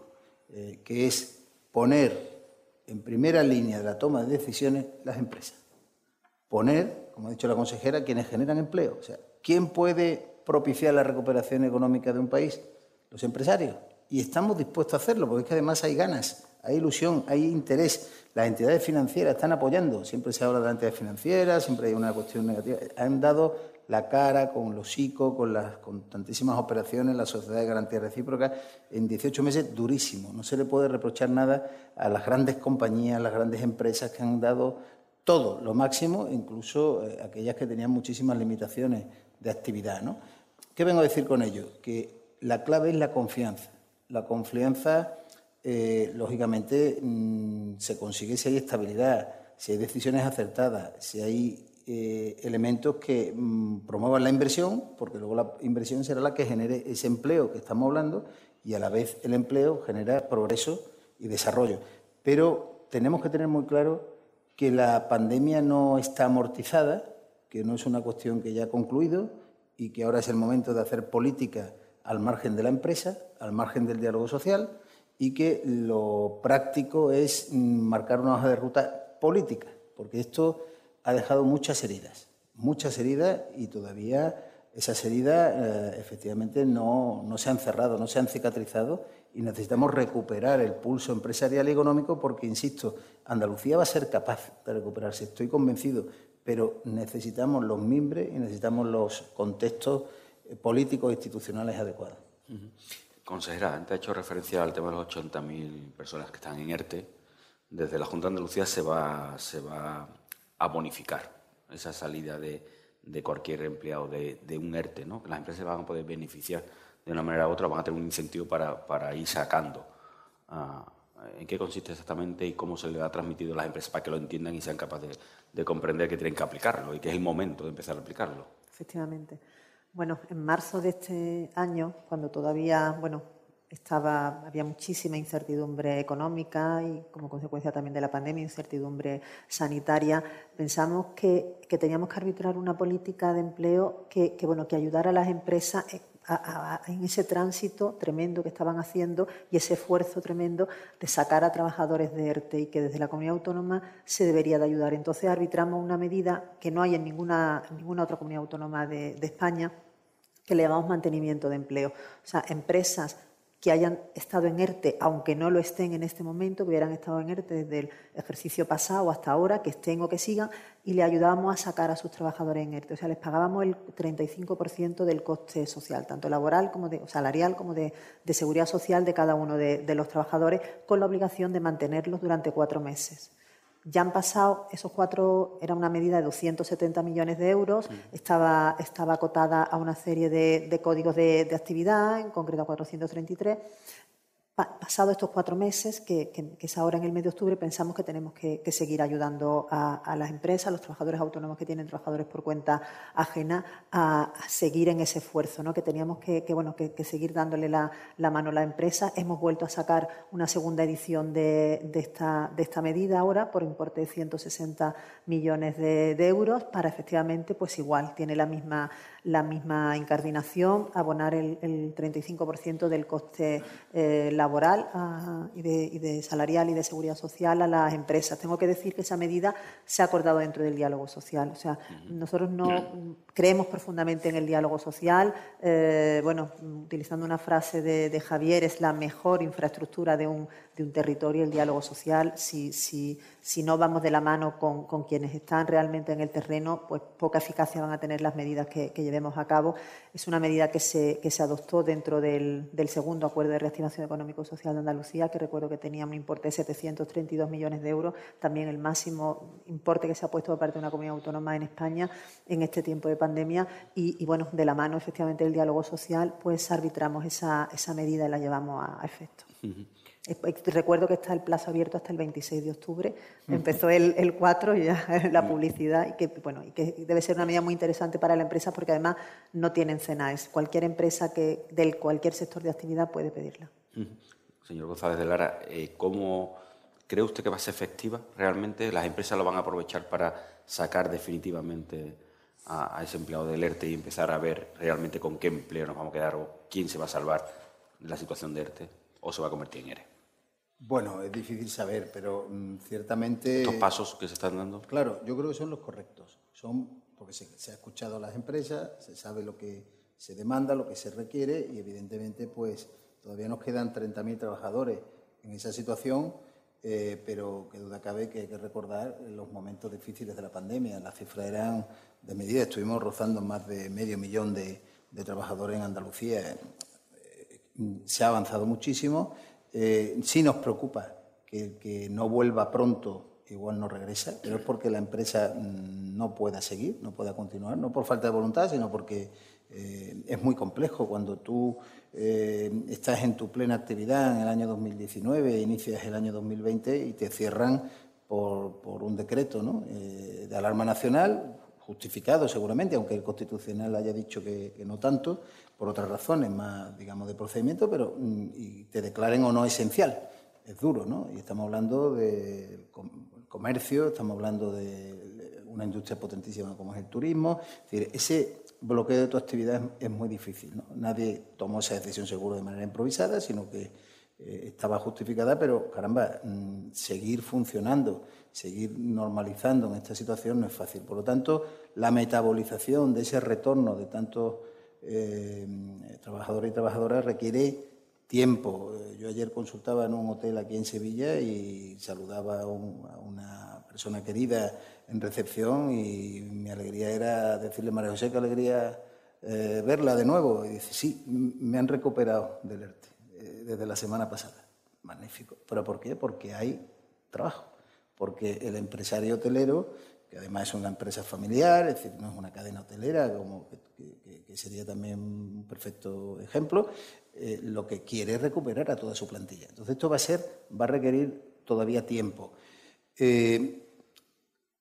eh, que es poner en primera línea de la toma de decisiones las empresas. Poner, como ha dicho la consejera, quienes generan empleo. O sea, ¿quién puede propiciar la recuperación económica de un país? Los empresarios. Y estamos dispuestos a hacerlo, porque es que además hay ganas, hay ilusión, hay interés. Las entidades financieras están apoyando. Siempre se habla de entidades financieras, siempre hay una cuestión negativa. Han dado la cara con los ICO, con, las, con tantísimas operaciones, la Sociedad de Garantía Recíproca, en 18 meses durísimo. No se le puede reprochar nada a las grandes compañías, a las grandes empresas que han dado todo, lo máximo, incluso eh, aquellas que tenían muchísimas limitaciones de actividad. ¿no? ¿Qué vengo a decir con ello? Que la clave es la confianza. La confianza, eh, lógicamente, mm, se consigue si hay estabilidad, si hay decisiones acertadas, si hay eh, elementos que mm, promuevan la inversión, porque luego la inversión será la que genere ese empleo que estamos hablando y a la vez el empleo genera progreso y desarrollo. Pero tenemos que tener muy claro que la pandemia no está amortizada, que no es una cuestión que ya ha concluido y que ahora es el momento de hacer política al margen de la empresa, al margen del diálogo social y que lo práctico es marcar una hoja de ruta política, porque esto ha dejado muchas heridas, muchas heridas y todavía esas heridas eh, efectivamente no, no, se han cerrado, no se han cicatrizado y necesitamos recuperar el pulso empresarial y económico porque, insisto, Andalucía va a ser capaz de recuperarse, estoy convencido, pero necesitamos los mimbres y necesitamos los contextos eh, políticos e institucionales adecuados. Consejera, antes ha hecho referencia al tema de los 80.000 personas que están en ERTE. Desde la Junta de Andalucía se va, se a bonificar esa salida de, cualquier empleado de, un ERTE, ¿no? Las empresas van a poder beneficiar de una manera u otra, van a tener un incentivo para, ir sacando. Ah, ¿En qué consiste exactamente y cómo se le ha transmitido a las empresas para que lo entiendan y sean capaces de, comprender que tienen que aplicarlo y que es el momento de empezar a aplicarlo? Efectivamente. Bueno, en marzo de este año, cuando todavía, bueno, estaba, había muchísima incertidumbre económica y como consecuencia también de la pandemia, incertidumbre sanitaria. Pensamos que, teníamos que arbitrar una política de empleo que, bueno, que ayudara a las empresas en ese tránsito tremendo que estaban haciendo y ese esfuerzo tremendo de sacar a trabajadores de ERTE y que desde la comunidad autónoma se debería de ayudar. Entonces arbitramos una medida que no hay en ninguna, ninguna otra comunidad autónoma de, de España que le llamamos mantenimiento de empleo. O sea, empresas que hayan estado en ERTE, aunque no lo estén en este momento, que hubieran estado en ERTE desde el ejercicio pasado hasta ahora, que estén o que sigan, y le ayudábamos a sacar a sus trabajadores en ERTE. O sea, les pagábamos el 35% del coste social, tanto laboral como de, salarial como de, seguridad social de cada uno de los trabajadores, con la obligación de mantenerlos durante cuatro meses. Ya han pasado, esos cuatro, era una medida de 270 millones de euros, estaba, estaba acotada a una serie de, códigos de, de, actividad, en concreto a 433 pasado estos cuatro meses, que, es ahora en el mes de octubre, pensamos que tenemos que, seguir ayudando a, las empresas, a los trabajadores autónomos que tienen trabajadores por cuenta ajena, a, seguir en ese esfuerzo, ¿no? que teníamos que, bueno, que, seguir dándole la, mano a la empresa. Hemos vuelto a sacar una segunda edición de, esta, de esta medida ahora por importe de 160 millones de, euros para efectivamente, pues igual, tiene la misma, la misma incardinación, abonar el, 35% del coste eh, laboral ah, y, de, salarial y de seguridad social a las empresas. Tengo que decir que esa medida se ha acordado dentro del diálogo social. O sea, nosotros no creemos profundamente en el diálogo social. Eh, bueno, utilizando una frase de, Javier, es la mejor infraestructura de un, de un territorio el diálogo social. Si, si, si no vamos de la mano con, con, quienes están realmente en el terreno, pues poca eficacia van a tener las medidas que, que llevemos a cabo. Es una medida que se, que se adoptó dentro del, del segundo acuerdo de reactivación económico-social de Andalucía, que recuerdo que tenía un importe de 732 millones de euros, también el máximo importe que se ha puesto por parte de una comunidad autónoma en España en este tiempo de pandemia pandemia y, bueno, de la mano efectivamente del diálogo social, pues arbitramos esa, esa medida y la llevamos a, efecto. Recuerdo que está el plazo abierto hasta el 26 de octubre. Empezó el, el 4 y ya la publicidad y que, bueno, y que debe ser una medida muy interesante para la empresa porque además no tienen CENAES. Cualquier empresa que del cualquier sector de actividad puede pedirla. señor González de Lara, eh, ¿cómo cree usted que va a ser efectiva realmente? ¿Las empresas lo van a aprovechar para sacar definitivamente a, ese empleado del ERTE y empezar a ver realmente con qué empleo nos vamos a quedar o quién se va a salvar de la situación de ERTE o se va a convertir en ERE? Bueno, es difícil saber, pero mm, ciertamente... Estos pasos que se están dando. Claro, yo creo que son los correctos. Son porque se, se ha escuchado a las empresas, se sabe lo que se demanda, lo que se requiere y evidentemente pues todavía nos quedan 30.000 trabajadores en esa situación, eh, pero que duda cabe que hay que recordar los momentos difíciles de la pandemia. Las cifras eran de medida, estuvimos rozando más de medio millón de, trabajadores en Andalucía. Eh, se ha avanzado muchísimo. Eh, sí nos preocupa que, que no vuelva pronto igual no regresa, pero es porque la empresa mm, no pueda seguir, no pueda continuar, no por falta de voluntad, sino porque eh, es muy complejo. Cuando tú eh, estás en tu plena actividad en el año 2019, inicias el año 2020 y te cierran por, un decreto eh, de alarma nacional, justificado seguramente, aunque el Constitucional haya dicho que, no tanto, por otras razones más, digamos, de procedimiento, pero mm, y te declaren o no esencial. Es duro, ¿no? Y estamos hablando de comercio, estamos hablando de una industria potentísima como es el turismo. Es decir, ese bloqueo de tu actividad es, muy difícil. ¿no? Nadie tomó esa decisión seguro de manera improvisada, sino que eh, estaba justificada, pero caramba, mm, seguir funcionando, seguir normalizando en esta situación no es fácil. Por lo tanto, la metabolización de ese retorno de tantos eh, trabajadores y trabajadoras requiere tiempo. Yo ayer consultaba en un hotel aquí en Sevilla y saludaba a, una persona querida en recepción y mi alegría era decirle, María José, qué alegría eh, verla de nuevo. Y dice, sí, me han recuperado del ERTE eh, desde la semana pasada. Magnífico. ¿Pero por qué? Porque hay trabajo. Porque el empresario hotelero, que además es una empresa familiar, es decir, no es una cadena hotelera, como que sería también un perfecto ejemplo, eh, lo que quiere es recuperar a toda su plantilla. Entonces esto va a ser, va a requerir todavía tiempo. Eh,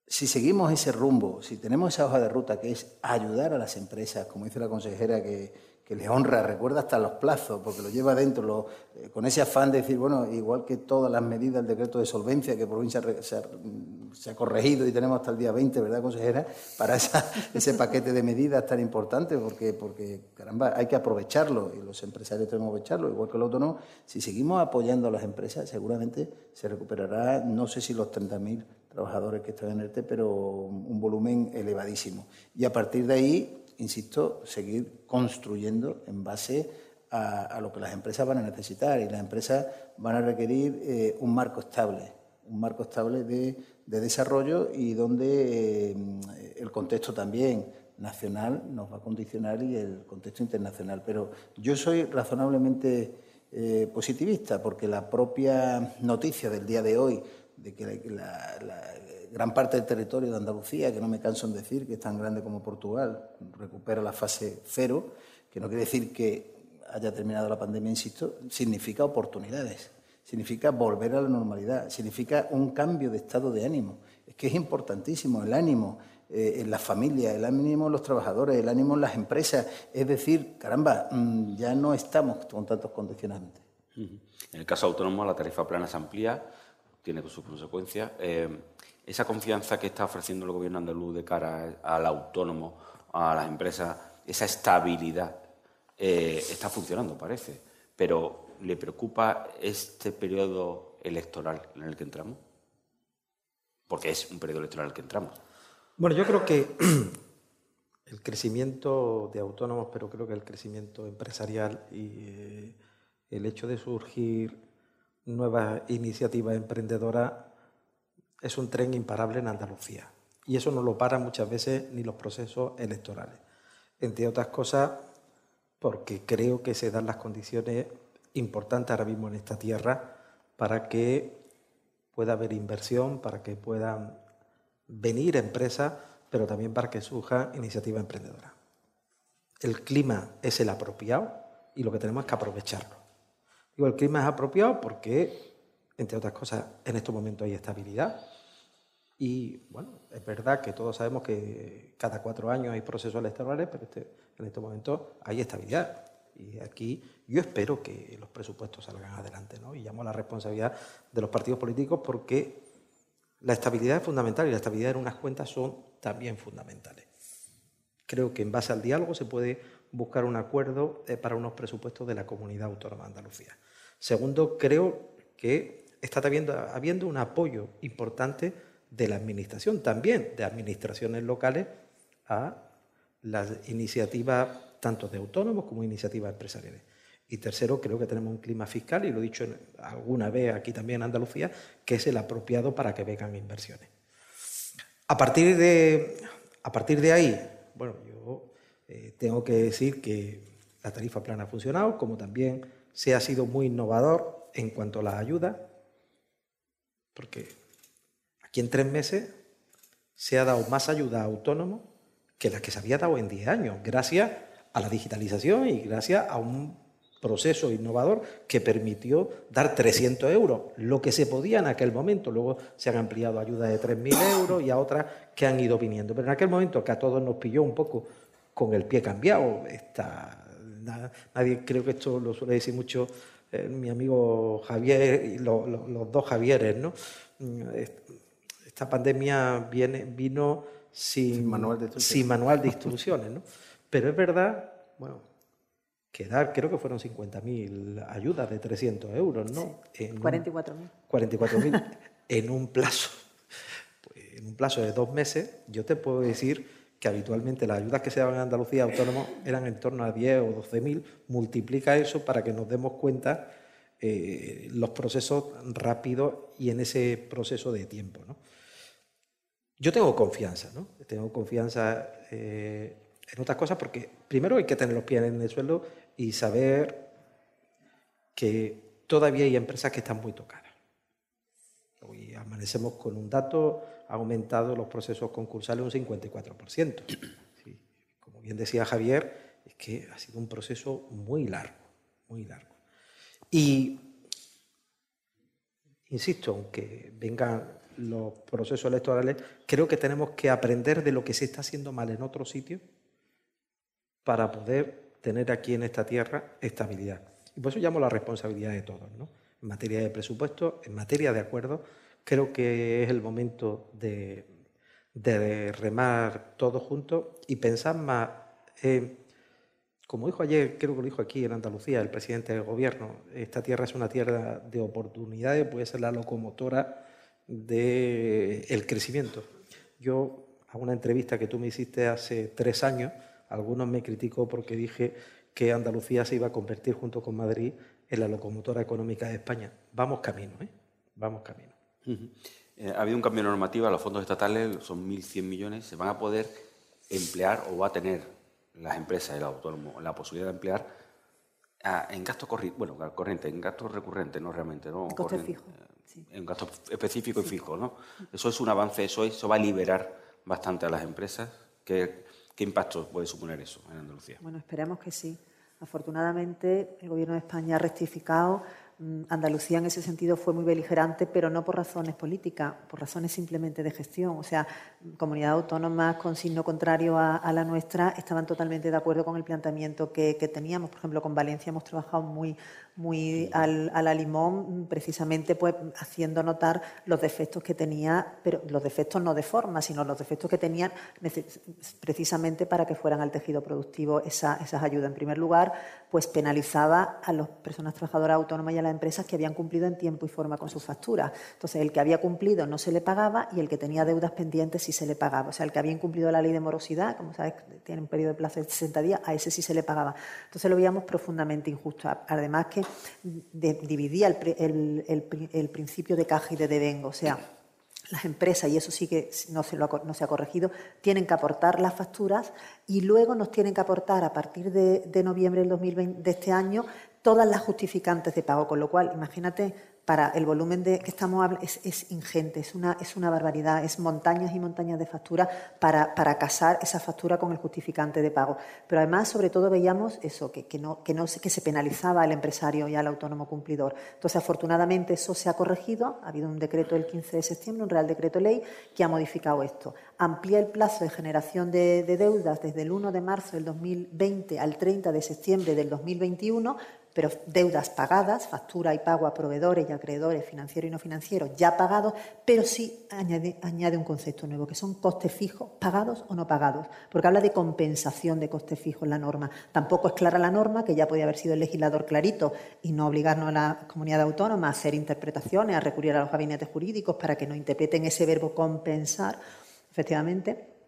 si seguimos ese rumbo, si tenemos esa hoja de ruta que es ayudar a las empresas, como dice la consejera, que, que le honra, recuerda hasta los plazos, porque lo lleva dentro, eh, con ese afán de decir, bueno, igual que todas las medidas del decreto de solvencia que por fin se ha, corregido y tenemos hasta el día 20, ¿verdad, consejera? Para ese paquete de medidas tan importante, porque, porque, caramba, hay que aprovecharlo y los empresarios tenemos que aprovecharlo, igual que el autónomo. Si seguimos apoyando a las empresas, seguramente se recuperará, no sé si los 30.000 trabajadores que están en ERTE, pero un volumen elevadísimo. Y a partir de ahí insisto, seguir construyendo en base a, lo que las empresas van a necesitar y las empresas van a requerir eh, un marco estable, un marco estable de, desarrollo y donde eh, el contexto también nacional nos va a condicionar y el contexto internacional. Pero yo soy razonablemente eh, positivista porque la propia noticia del día de hoy de que la, gran parte del territorio de Andalucía, que no me canso en decir que es tan grande como Portugal, recupera la fase cero, que no quiere decir que haya terminado la pandemia, insisto, significa oportunidades, significa volver a la normalidad, significa un cambio de estado de ánimo. Es que es importantísimo el ánimo eh, en las familias, el ánimo en los trabajadores, el ánimo en las empresas. Es decir, caramba, mm, ya no estamos con tantos condicionantes. En el caso autónomo, la tarifa plana se amplía, tiene sus consecuencias. Eh, esa confianza que está ofreciendo el gobierno andaluz de cara al autónomo, a las empresas, esa estabilidad, eh, está funcionando, parece. Pero ¿le preocupa este periodo electoral en el que entramos? Porque es un periodo electoral en el que entramos. Bueno, yo creo que el crecimiento de autónomos, pero creo que el crecimiento empresarial y eh, el hecho de surgir nuevas iniciativas emprendedoras es un tren imparable en Andalucía. Y eso no lo para muchas veces ni los procesos electorales. Entre otras cosas, porque creo que se dan las condiciones importantes ahora mismo en esta tierra para que pueda haber inversión, para que puedan venir empresas, pero también para que surja iniciativa emprendedora. El clima es el apropiado y lo que tenemos es que aprovecharlo. Digo, el clima es apropiado porque entre otras cosas, en estos momentos hay estabilidad. Y bueno, es verdad que todos sabemos que cada cuatro años hay procesos electorales, pero este, en estos momentos hay estabilidad. Y aquí yo espero que los presupuestos salgan adelante, ¿no? Y llamo a la responsabilidad de los partidos políticos porque la estabilidad es fundamental y la estabilidad en unas cuentas son también fundamentales. Creo que en base al diálogo se puede buscar un acuerdo eh, para unos presupuestos de la comunidad autónoma de Andalucía. Segundo, creo que está habiendo, habiendo un apoyo importante de la Administración, también de administraciones locales, a las iniciativas tanto de autónomos como iniciativas empresariales. Y tercero, creo que tenemos un clima fiscal, y lo he dicho alguna vez aquí también en Andalucía, que es el apropiado para que vengan inversiones. A partir de, a partir de ahí, bueno, yo eh, tengo que decir que la tarifa plana ha funcionado, como también se ha sido muy innovador en cuanto a las ayudas, porque aquí en tres meses se ha dado más ayuda a autónomos que la que se había dado en diez años, gracias a la digitalización y gracias a un proceso innovador que permitió dar 300 euros, lo que se podía en aquel momento. Luego se han ampliado ayudas de 3.000 euros y a otras que han ido viniendo. Pero en aquel momento que a todos nos pilló un poco con el pie cambiado, está, nadie creo que esto lo suele decir mucho eh, mi amigo Javier y los dos Javieres, ¿no? Mm, esta pandemia viene, vino sin, manual de sin manual de instrucciones, ¿no? Pero es verdad, bueno, que dar, creo que fueron 50.000 ayudas de 300 euros, ¿no? 44.000. 44.000 en un plazo, pues, en un plazo de dos meses, yo te puedo decir que habitualmente las ayudas que se daban en Andalucía autónomos eran en torno a 10 o 12.000, multiplica eso para que nos demos cuenta eh, los procesos rápidos y en ese proceso de tiempo. ¿no? Yo tengo confianza, ¿no? Tengo confianza eh, en otras cosas porque primero hay que tener los pies en el suelo y saber que todavía hay empresas que están muy tocadas. Hoy amanecemos con un dato, ha aumentado los procesos concursales un 54%. Como bien decía Javier, es que ha sido un proceso muy largo, muy largo. Y, insisto, aunque vengan los procesos electorales, creo que tenemos que aprender de lo que se está haciendo mal en otros sitios para poder tener aquí en esta tierra estabilidad. Y por eso llamo la responsabilidad de todos, ¿no? En materia de presupuesto, en materia de acuerdos, creo que es el momento de, remar todos juntos y pensar más, como dijo ayer, creo que lo dijo aquí en Andalucía el presidente del gobierno, esta tierra es una tierra de oportunidades, puede ser la locomotora del crecimiento. Yo, a una entrevista que tú me hiciste hace tres años, algunos me criticó porque dije que Andalucía se iba a convertir junto con Madrid en la locomotora económica de España. Vamos camino, ¿eh? Vamos camino. Eh, ha habido un cambio normativo, a los fondos estatales son 1.100 millones, se van a poder emplear o va a tener las empresas, el autónomo, la posibilidad de emplear ah, en gasto corriente, bueno, corriente, en gasto recurrente, no realmente, ¿no? En fijo. Eh, en gasto específico y fijo, ¿no? Eso es un avance, eso, eso va a liberar bastante a las empresas. ¿Qué, ¿Qué impacto puede suponer eso en Andalucía? Bueno, esperemos que sí. Afortunadamente, el Gobierno de España ha rectificado Andalucía en ese sentido fue muy beligerante, pero no por razones políticas, por razones simplemente de gestión. O sea, comunidades autónomas con signo contrario a, la nuestra estaban totalmente de acuerdo con el planteamiento que, teníamos. Por ejemplo, con Valencia hemos trabajado muy, muy al, a la limón, precisamente pues haciendo notar los defectos que tenía, pero los defectos no de forma, sino los defectos que tenían precisamente para que fueran al tejido productivo esas ayudas. En primer lugar, pues penalizaba a las personas trabajadoras autónomas y a las empresas que habían cumplido en tiempo y forma con sus facturas. Entonces, el que había cumplido no se le pagaba y el que tenía deudas pendientes sí se le pagaba. O sea, el que había incumplido la ley de morosidad, como sabes, tiene un periodo de plazo de 60 días, a ese sí se le pagaba. Entonces, lo veíamos profundamente injusto. Además, que dividía el, principio de caja y de devengo. O sea, las empresas, y eso sí que no se, ha corregido, tienen que aportar las facturas y luego nos tienen que aportar a partir de, de noviembre del 2020, de este año todas las justificantes de pago, con lo cual, imagínate para el volumen de que estamos hablando es, ingente, es una, es una barbaridad, es montañas y montañas de factura para, para casar esa factura con el justificante de pago. Pero además, sobre todo, veíamos eso, que, que, no, que, no, que se penalizaba al empresario y al autónomo cumplidor. Entonces, afortunadamente, eso se ha corregido. Ha habido un decreto el 15 de septiembre, un Real Decreto Ley, que ha modificado esto. Amplía el plazo de generación de, de deudas desde el 1 de marzo del 2020 al 30 de septiembre del 2021 pero deudas pagadas, factura y pago a proveedores y acreedores financieros y no financieros ya pagados, pero sí añade, un concepto nuevo, que son costes fijos, pagados o no pagados, porque habla de compensación de costes fijos en la norma. Tampoco es clara la norma, que ya podía haber sido el legislador clarito y no obligarnos a la comunidad autónoma a hacer interpretaciones, a recurrir a los gabinetes jurídicos para que nos interpreten ese verbo compensar, efectivamente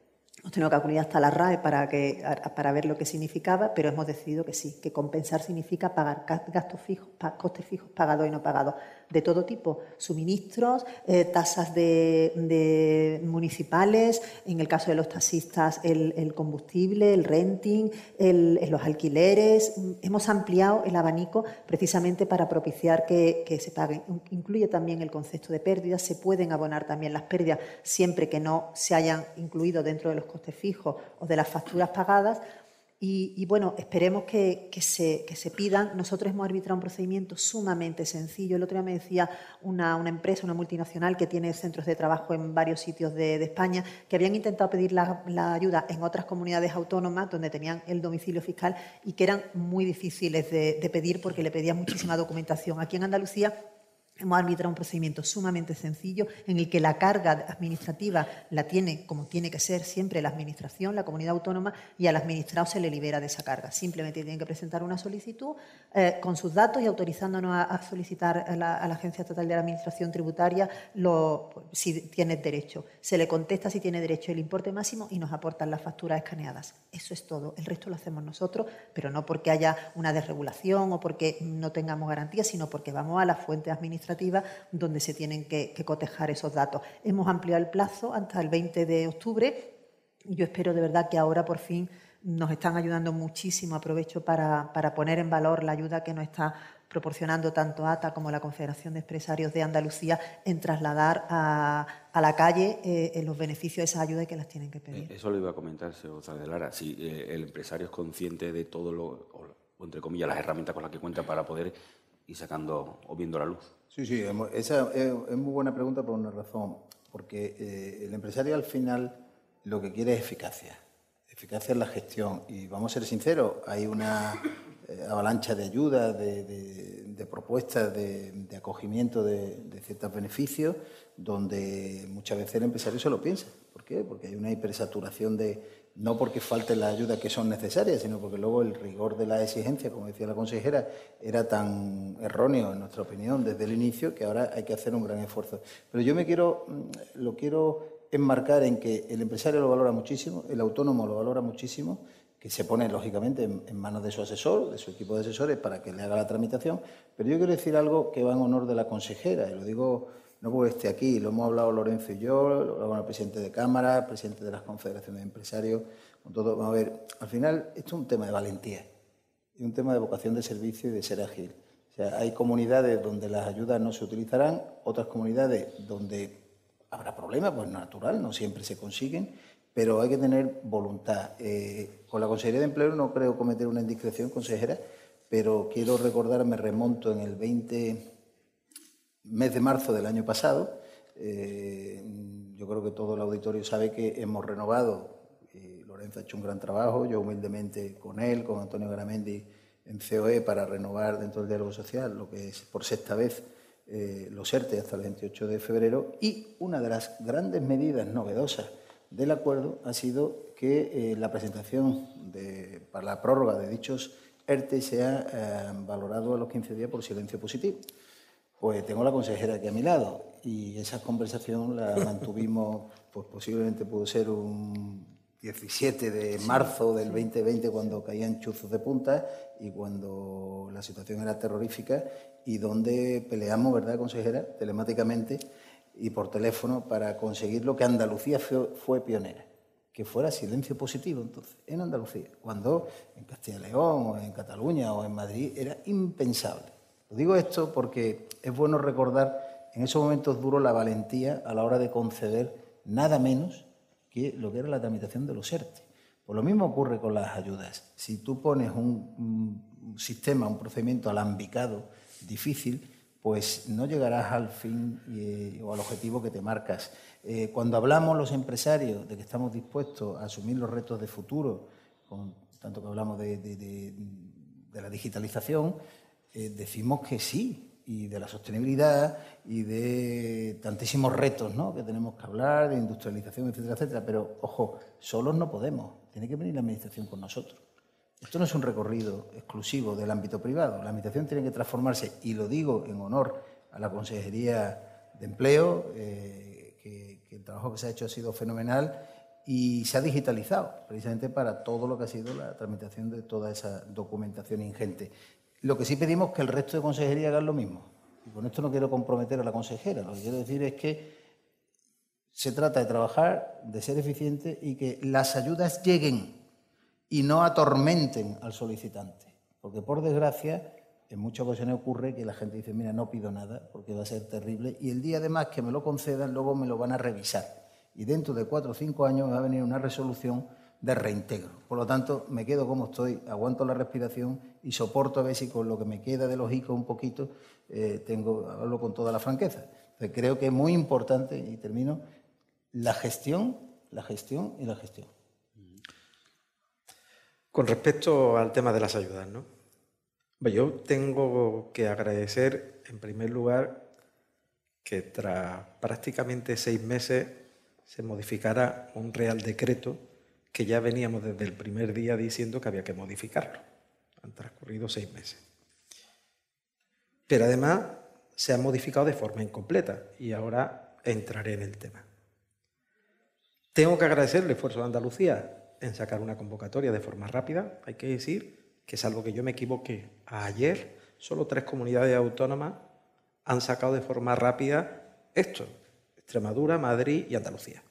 Hemos tenido que acudir hasta la RAE para, que, para ver lo que significaba, pero hemos decidido que sí, que compensar significa pagar gastos fijos, costes fijos pagados y no pagados de todo tipo, suministros, eh, tasas de, municipales, en el caso de los taxistas el, combustible, el renting, los alquileres. Hemos ampliado el abanico precisamente para propiciar que, que se paguen. Incluye también el concepto de pérdidas, se pueden abonar también las pérdidas siempre que no se hayan incluido dentro de los costes fijos o de las facturas pagadas y, bueno, esperemos que, se, pidan. Nosotros hemos arbitrado un procedimiento sumamente sencillo. El otro día me decía una, una empresa, una multinacional que tiene centros de trabajo en varios sitios de, España, que habían intentado pedir la, ayuda en otras comunidades autónomas donde tenían el domicilio fiscal y que eran muy difíciles de, de pedir porque le pedían muchísima documentación. Aquí en Andalucía Hemos arbitrado un procedimiento sumamente sencillo en el que la carga administrativa la tiene, como tiene que ser siempre, la Administración, la comunidad autónoma, y al administrado se le libera de esa carga. Simplemente tienen que presentar una solicitud eh, con sus datos y autorizándonos a, solicitar a la, Agencia Estatal de la Administración Tributaria si tiene derecho. Se le contesta si tiene derecho el importe máximo y nos aportan las facturas escaneadas. Eso es todo. El resto lo hacemos nosotros, pero no porque haya una desregulación o porque no tengamos garantías, sino porque vamos a la fuente administrativa donde se tienen que, cotejar esos datos. Hemos ampliado el plazo hasta el 20 de octubre. Yo espero de verdad que ahora por fin nos están ayudando muchísimo. Aprovecho para, poner en valor la ayuda que nos está proporcionando tanto ATA como la Confederación de Empresarios de Andalucía en trasladar a, la calle eh, los beneficios de esa ayuda que las tienen que pedir. Eh, eso lo iba a comentar, señor González Lara. Si eh, el empresario es consciente de todo lo, o, entre comillas, las herramientas con las que cuenta para poder ir sacando o viendo la luz. Sí, sí, esa es, muy buena pregunta por una razón, porque eh, el empresario al final lo que quiere es eficacia, eficacia en la gestión. Y vamos a ser sinceros, hay una eh, avalancha de ayudas, de, propuestas, de, acogimiento de, ciertos beneficios, donde muchas veces el empresario se lo piensa. ¿Por qué? Porque hay una hipersaturación de, no porque falten las ayudas que son necesarias, sino porque luego el rigor de la exigencia, como decía la consejera, era tan erróneo, en nuestra opinión, desde el inicio, que ahora hay que hacer un gran esfuerzo. Pero yo me quiero, mm, lo quiero enmarcar en que el empresario lo valora muchísimo, el autónomo lo valora muchísimo, que se pone, lógicamente, en, manos de su asesor, de su equipo de asesores, para que le haga la tramitación. Pero yo quiero decir algo que va en honor de la consejera, y lo digo no porque esté aquí, lo hemos hablado Lorenzo y yo, lo hablado con el presidente de Cámara, presidente de las confederaciones de empresarios, con todo. Vamos a ver, al final esto es un tema de valentía y un tema de vocación de servicio y de ser ágil. O sea, hay comunidades donde las ayudas no se utilizarán, otras comunidades donde habrá problemas, pues natural, no siempre se consiguen, pero hay que tener voluntad. Eh, con la Consejería de Empleo no creo cometer una indiscreción, consejera, pero quiero recordar, me remonto en el 20 mes de marzo del año pasado. Eh, yo creo que todo el auditorio sabe que hemos renovado, Lorenzo ha hecho un gran trabajo, yo humildemente con él, con Antonio Garamendi en COE para renovar dentro del diálogo social lo que es por sexta vez eh, los ERTE hasta el 28 de febrero y una de las grandes medidas novedosas del acuerdo ha sido que eh, la presentación para la prórroga de dichos ERTE sea valorado a los 15 días por silencio positivo. Pues tengo la consejera aquí a mi lado. Y esa conversación la mantuvimos, pues posiblemente pudo ser un 17 de marzo del 2020 cuando caían chuzos de punta y cuando la situación era terrorífica y donde peleamos, ¿verdad, consejera? Telemáticamente y por teléfono para conseguir lo que Andalucía fue, pionera, que fuera silencio positivo entonces, en Andalucía, cuando en Castilla y León o en Cataluña o en Madrid era impensable Lo digo esto porque es bueno recordar en esos momentos duros la valentía a la hora de conceder nada menos que lo que era la tramitación de los ERTE. Pues lo mismo ocurre con las ayudas. Si tú pones un, sistema, un procedimiento alambicado, difícil, pues no llegarás al fin eh, o al objetivo que te marcas. Eh, cuando hablamos los empresarios de que estamos dispuestos a asumir los retos de futuro, tanto que hablamos de, la digitalización, eh, decimos que sí, y de la sostenibilidad y de tantísimos retos ¿no? que tenemos que hablar, de industrialización, etcétera, etcétera. Pero, ojo, solos no podemos, tiene que venir la Administración con nosotros. Esto no es un recorrido exclusivo del ámbito privado. La Administración tiene que transformarse, y lo digo en honor a la Consejería de Empleo, eh, que, que el trabajo que se ha hecho ha sido fenomenal y se ha digitalizado precisamente para todo lo que ha sido la tramitación de toda esa documentación ingente. Lo que sí pedimos es que el resto de consejería hagan lo mismo. Y con esto no quiero comprometer a la consejera, lo que quiero decir es que se trata de trabajar, de ser eficiente y que las ayudas lleguen y no atormenten al solicitante. Porque por desgracia, en muchas ocasiones ocurre que la gente dice, mira, no pido nada porque va a ser terrible y el día además que me lo concedan, luego me lo van a revisar. Y dentro de cuatro o cinco años me va a venir una resolución de reintegro. Por lo tanto, me quedo como estoy, aguanto la respiración y soporto a si con lo que me queda de los un poquito, eh, tengo, hablo con toda la franqueza. creo que es muy importante, y termino, la gestión, la gestión y la gestión. Con respecto al tema de las ayudas, ¿no? Yo tengo que agradecer, en primer lugar, que tras prácticamente seis meses se modificara un real decreto que ya veníamos desde el primer día diciendo que había que modificarlo. Han transcurrido seis meses. Pero además se ha modificado de forma incompleta y ahora entraré en el tema. Tengo que agradecer el esfuerzo de Andalucía en sacar una convocatoria de forma rápida. Hay que decir que, salvo que yo me equivoqué, ayer solo tres comunidades autónomas han sacado de forma rápida esto, Extremadura, Madrid y Andalucía.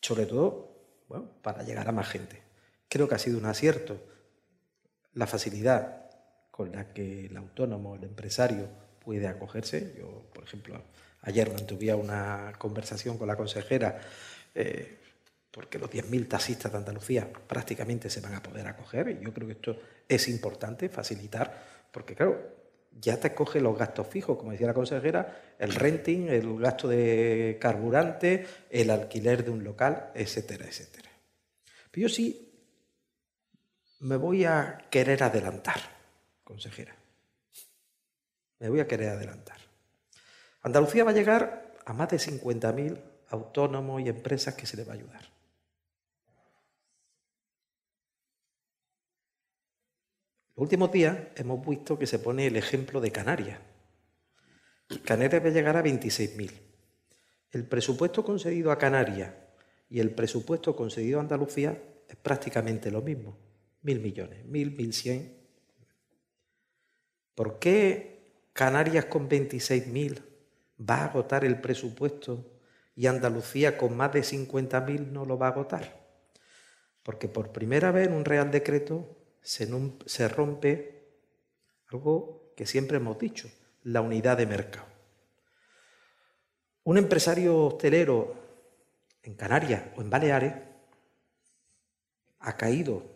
Sobre todo, bueno, para llegar a más gente. Creo que ha sido un acierto la facilidad con la que el autónomo, el empresario puede acogerse. Yo, por ejemplo, ayer mantuve una conversación con la consejera eh, porque los 10.000 taxistas de Andalucía prácticamente se van a poder acoger y yo creo que esto es importante, facilitar, porque claro, ya te coge los gastos fijos, como decía la consejera, el renting, el gasto de carburante, el alquiler de un local, etcétera, etcétera. Pero yo sí me voy a querer adelantar, consejera. Me voy a querer adelantar. Andalucía va a llegar a más de 50.000 autónomos y empresas que se le va a ayudar. Los últimos días hemos visto que se pone el ejemplo de Canarias. Canarias va a llegar a 26.000. El presupuesto concedido a Canarias y el presupuesto concedido a Andalucía es prácticamente lo mismo. Mil millones, mil, mil cien. ¿Por qué Canarias con 26.000 va a agotar el presupuesto y Andalucía con más de 50.000 no lo va a agotar. Porque por primera vez en un Real Decreto se, se rompe algo que siempre hemos dicho, la unidad de mercado. Un empresario hostelero en Canarias o en Baleares ha caído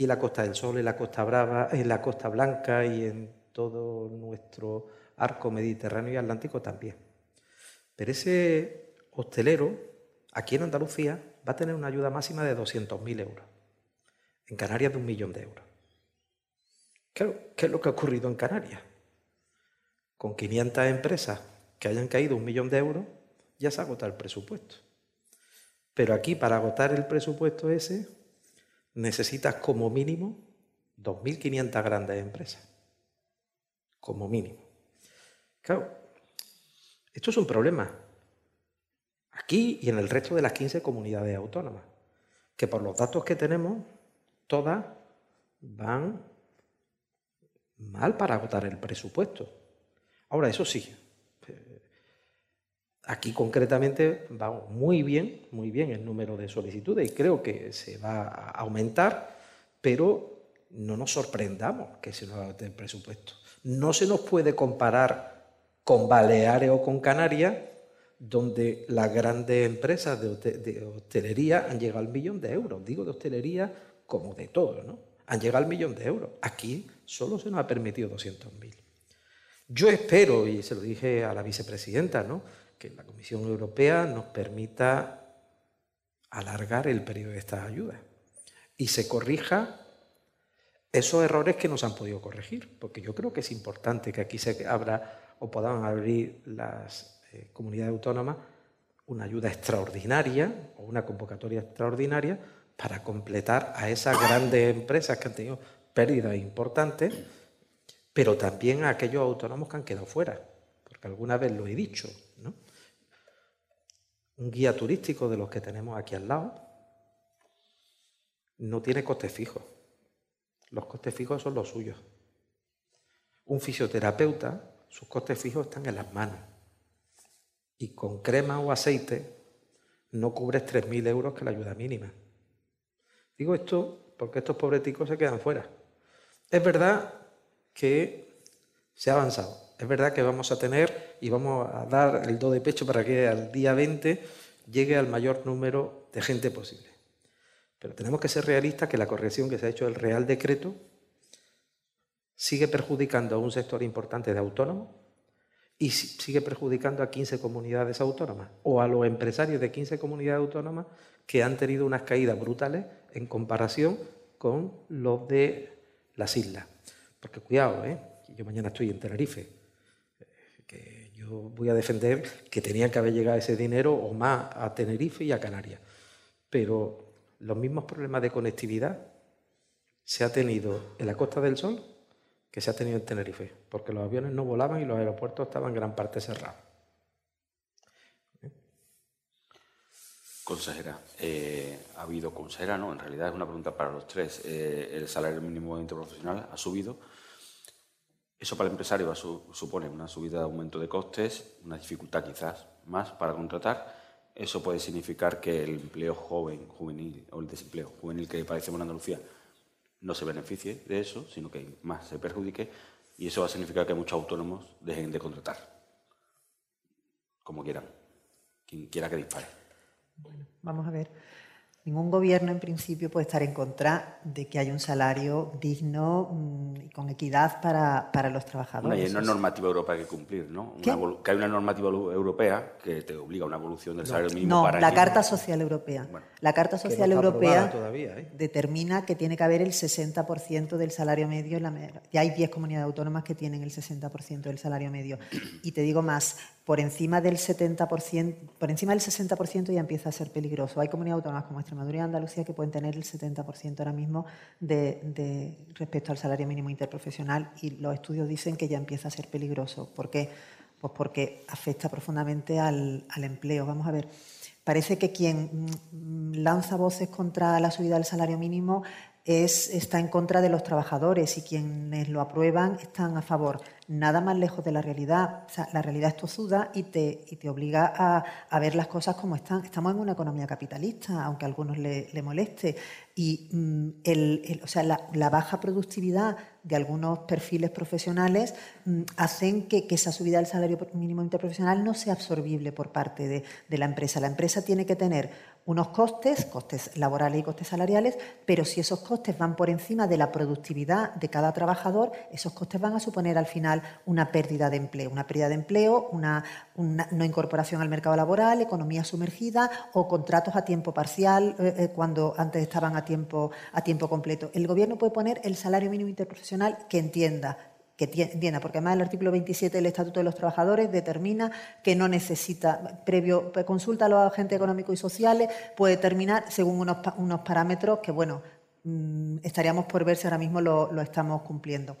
aquí en la Costa del Sol, en la Costa Brava, en la Costa Blanca y en todo nuestro arco mediterráneo y atlántico también. Pero ese hostelero, aquí en Andalucía, va a tener una ayuda máxima de 200.000 euros. En Canarias de un millón de euros. ¿Qué, es lo que ha ocurrido en Canarias? Con 500 empresas que hayan caído un millón de euros, ya se ha agotado el presupuesto. Pero aquí, para agotar el presupuesto ese, necesitas como mínimo 2.500 grandes empresas. Como mínimo. Claro, esto es un problema. Aquí y en el resto de las 15 comunidades autónomas, que por los datos que tenemos, todas van mal para agotar el presupuesto. Ahora, eso sí, aquí concretamente va muy bien, muy bien el número de solicitudes y creo que se va a aumentar, pero no nos sorprendamos que se nos agote el presupuesto, No se nos puede comparar con Baleares o con Canarias, donde las grandes empresas de, hostelería han llegado al millón de euros. Digo de hostelería como de todo, ¿no? Han llegado al millón de euros. Aquí solo se nos ha permitido 200.000. Yo espero, y se lo dije a la vicepresidenta, ¿no? Que la Comisión Europea nos permita alargar el periodo de estas ayudas y se corrija esos errores que nos han podido corregir, porque yo creo que es importante que aquí se abra o puedan abrir las eh, comunidades autónomas una ayuda extraordinaria o una convocatoria extraordinaria para completar a esas grandes empresas que han tenido pérdidas importantes, pero también a aquellos autónomos que han quedado fuera, porque alguna vez lo he dicho, ¿no? Un guía turístico de los que tenemos aquí al lado no tiene costes fijos. Los costes fijos son los suyos. Un fisioterapeuta, sus costes fijos están en las manos. Y con crema o aceite no cubres 3.000 euros que la ayuda mínima. Digo esto porque estos pobreticos se quedan fuera. Es verdad que se ha avanzado. Es verdad que vamos a tener y vamos a dar el do de pecho para que al día 20 llegue al mayor número de gente posible. Pero tenemos que ser realistas que la corrección que se ha hecho del Real Decreto sigue perjudicando a un sector importante de autónomos y sigue perjudicando a 15 comunidades autónomas o a los empresarios de 15 comunidades autónomas que han tenido unas caídas brutales en comparación con los de las islas. Porque cuidado, ¿eh? yo mañana estoy en Tenerife voy a defender que tenía que haber llegado ese dinero o más a Tenerife y a Canarias. Pero los mismos problemas de conectividad se ha tenido en la Costa del Sol que se ha tenido en Tenerife, porque los aviones no volaban y los aeropuertos estaban en gran parte cerrados. Consejera, eh, ha habido consejera, no, en realidad es una pregunta para los tres. Eh, el salario mínimo interprofesional ha subido eso para el empresario supone una subida de aumento de costes, una dificultad quizás más para contratar. Eso puede significar que el empleo joven, juvenil o el desempleo juvenil que padecemos en Andalucía no se beneficie de eso, sino que más se perjudique y eso va a significar que muchos autónomos dejen de contratar. Como quieran. Quien quiera que dispare. Bueno, vamos a ver. Ningún gobierno, en principio, puede estar en contra de que haya un salario digno mm, y con equidad para, para los trabajadores. hay una normativa europea que cumplir, ¿no? que hay una normativa europea que te obliga a una evolución del salario mínimo. No, la Carta Social Europea. la Carta Social Europea ¿eh? determina que tiene que haber el 60% del salario medio. En la, ya hay 10 comunidades autónomas que tienen el 60% del salario medio. Y te digo más, por encima del 70%, por encima del 60% ya empieza a ser peligroso. Hay comunidades autónomas como Extremadura y Andalucía que pueden tener el 70% ahora mismo de, respecto al salario mínimo interprofesional y los estudios dicen que ya empieza a ser peligroso. ¿Por qué? Pues porque afecta profundamente al, empleo. Vamos a ver. Parece que quien mm, lanza voces contra la subida del salario mínimo es, está en contra de los trabajadores y quienes lo aprueban están a favor nada más lejos de la realidad. la realidad es tozuda y te, y te obliga a, ver las cosas como están. Estamos en una economía capitalista, aunque a algunos le, moleste. Y mm, el, o sea, la, baja productividad de algunos perfiles profesionales mm, hacen que, esa subida del salario mínimo interprofesional no sea absorbible por parte de, de la empresa. La empresa tiene que tener unos costes, costes laborales y costes salariales, pero si esos costes van por encima de la productividad de cada trabajador, esos costes van a suponer al final una pérdida de empleo, una pérdida de empleo, una, no incorporación al mercado laboral, economía sumergida o contratos a tiempo parcial eh, eh, cuando antes estaban a tiempo, a tiempo completo. El Gobierno puede poner el salario mínimo interprofesional que entienda que porque además el artículo 27 del Estatuto de los Trabajadores determina que no necesita, previo consulta a los agentes económicos y sociales, puede determinar según unos, unos parámetros que, bueno, mm, estaríamos por ver si ahora mismo lo estamos cumpliendo.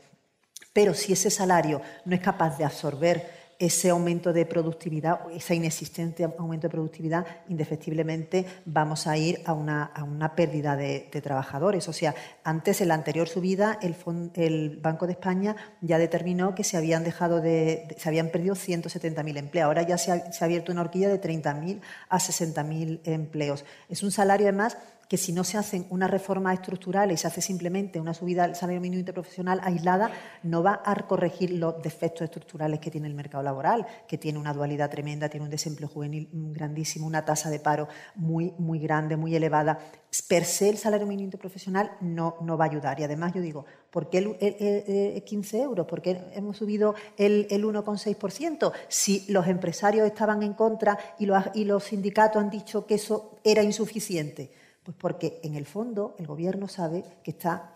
Pero si ese salario no es capaz de absorber ese aumento de productividad, ese inexistente aumento de productividad, indefectiblemente vamos a ir a una, pérdida de, trabajadores. O sea, antes, en la anterior subida, el, Banco de España ya determinó que se habían dejado de, se habían perdido 170.000 empleos. Ahora ya se ha, se ha abierto una horquilla de 30.000 a 60.000 empleos. Es un salario, además, que si no se hacen una reforma estructural y se hace simplemente una subida del salario mínimo interprofesional aislada, no va a corregir los defectos estructurales que tiene el mercado laboral, que tiene una dualidad tremenda, tiene un desempleo juvenil grandísimo, una tasa de paro muy, muy grande, muy elevada. Per se el salario mínimo interprofesional no, no va a ayudar. Y además yo digo, ¿por qué el, 15 euros? ¿Por qué hemos subido el, el 1,6%? Si los empresarios estaban en contra y los sindicatos han dicho que eso era insuficiente. Pues porque en el fondo el gobierno sabe que está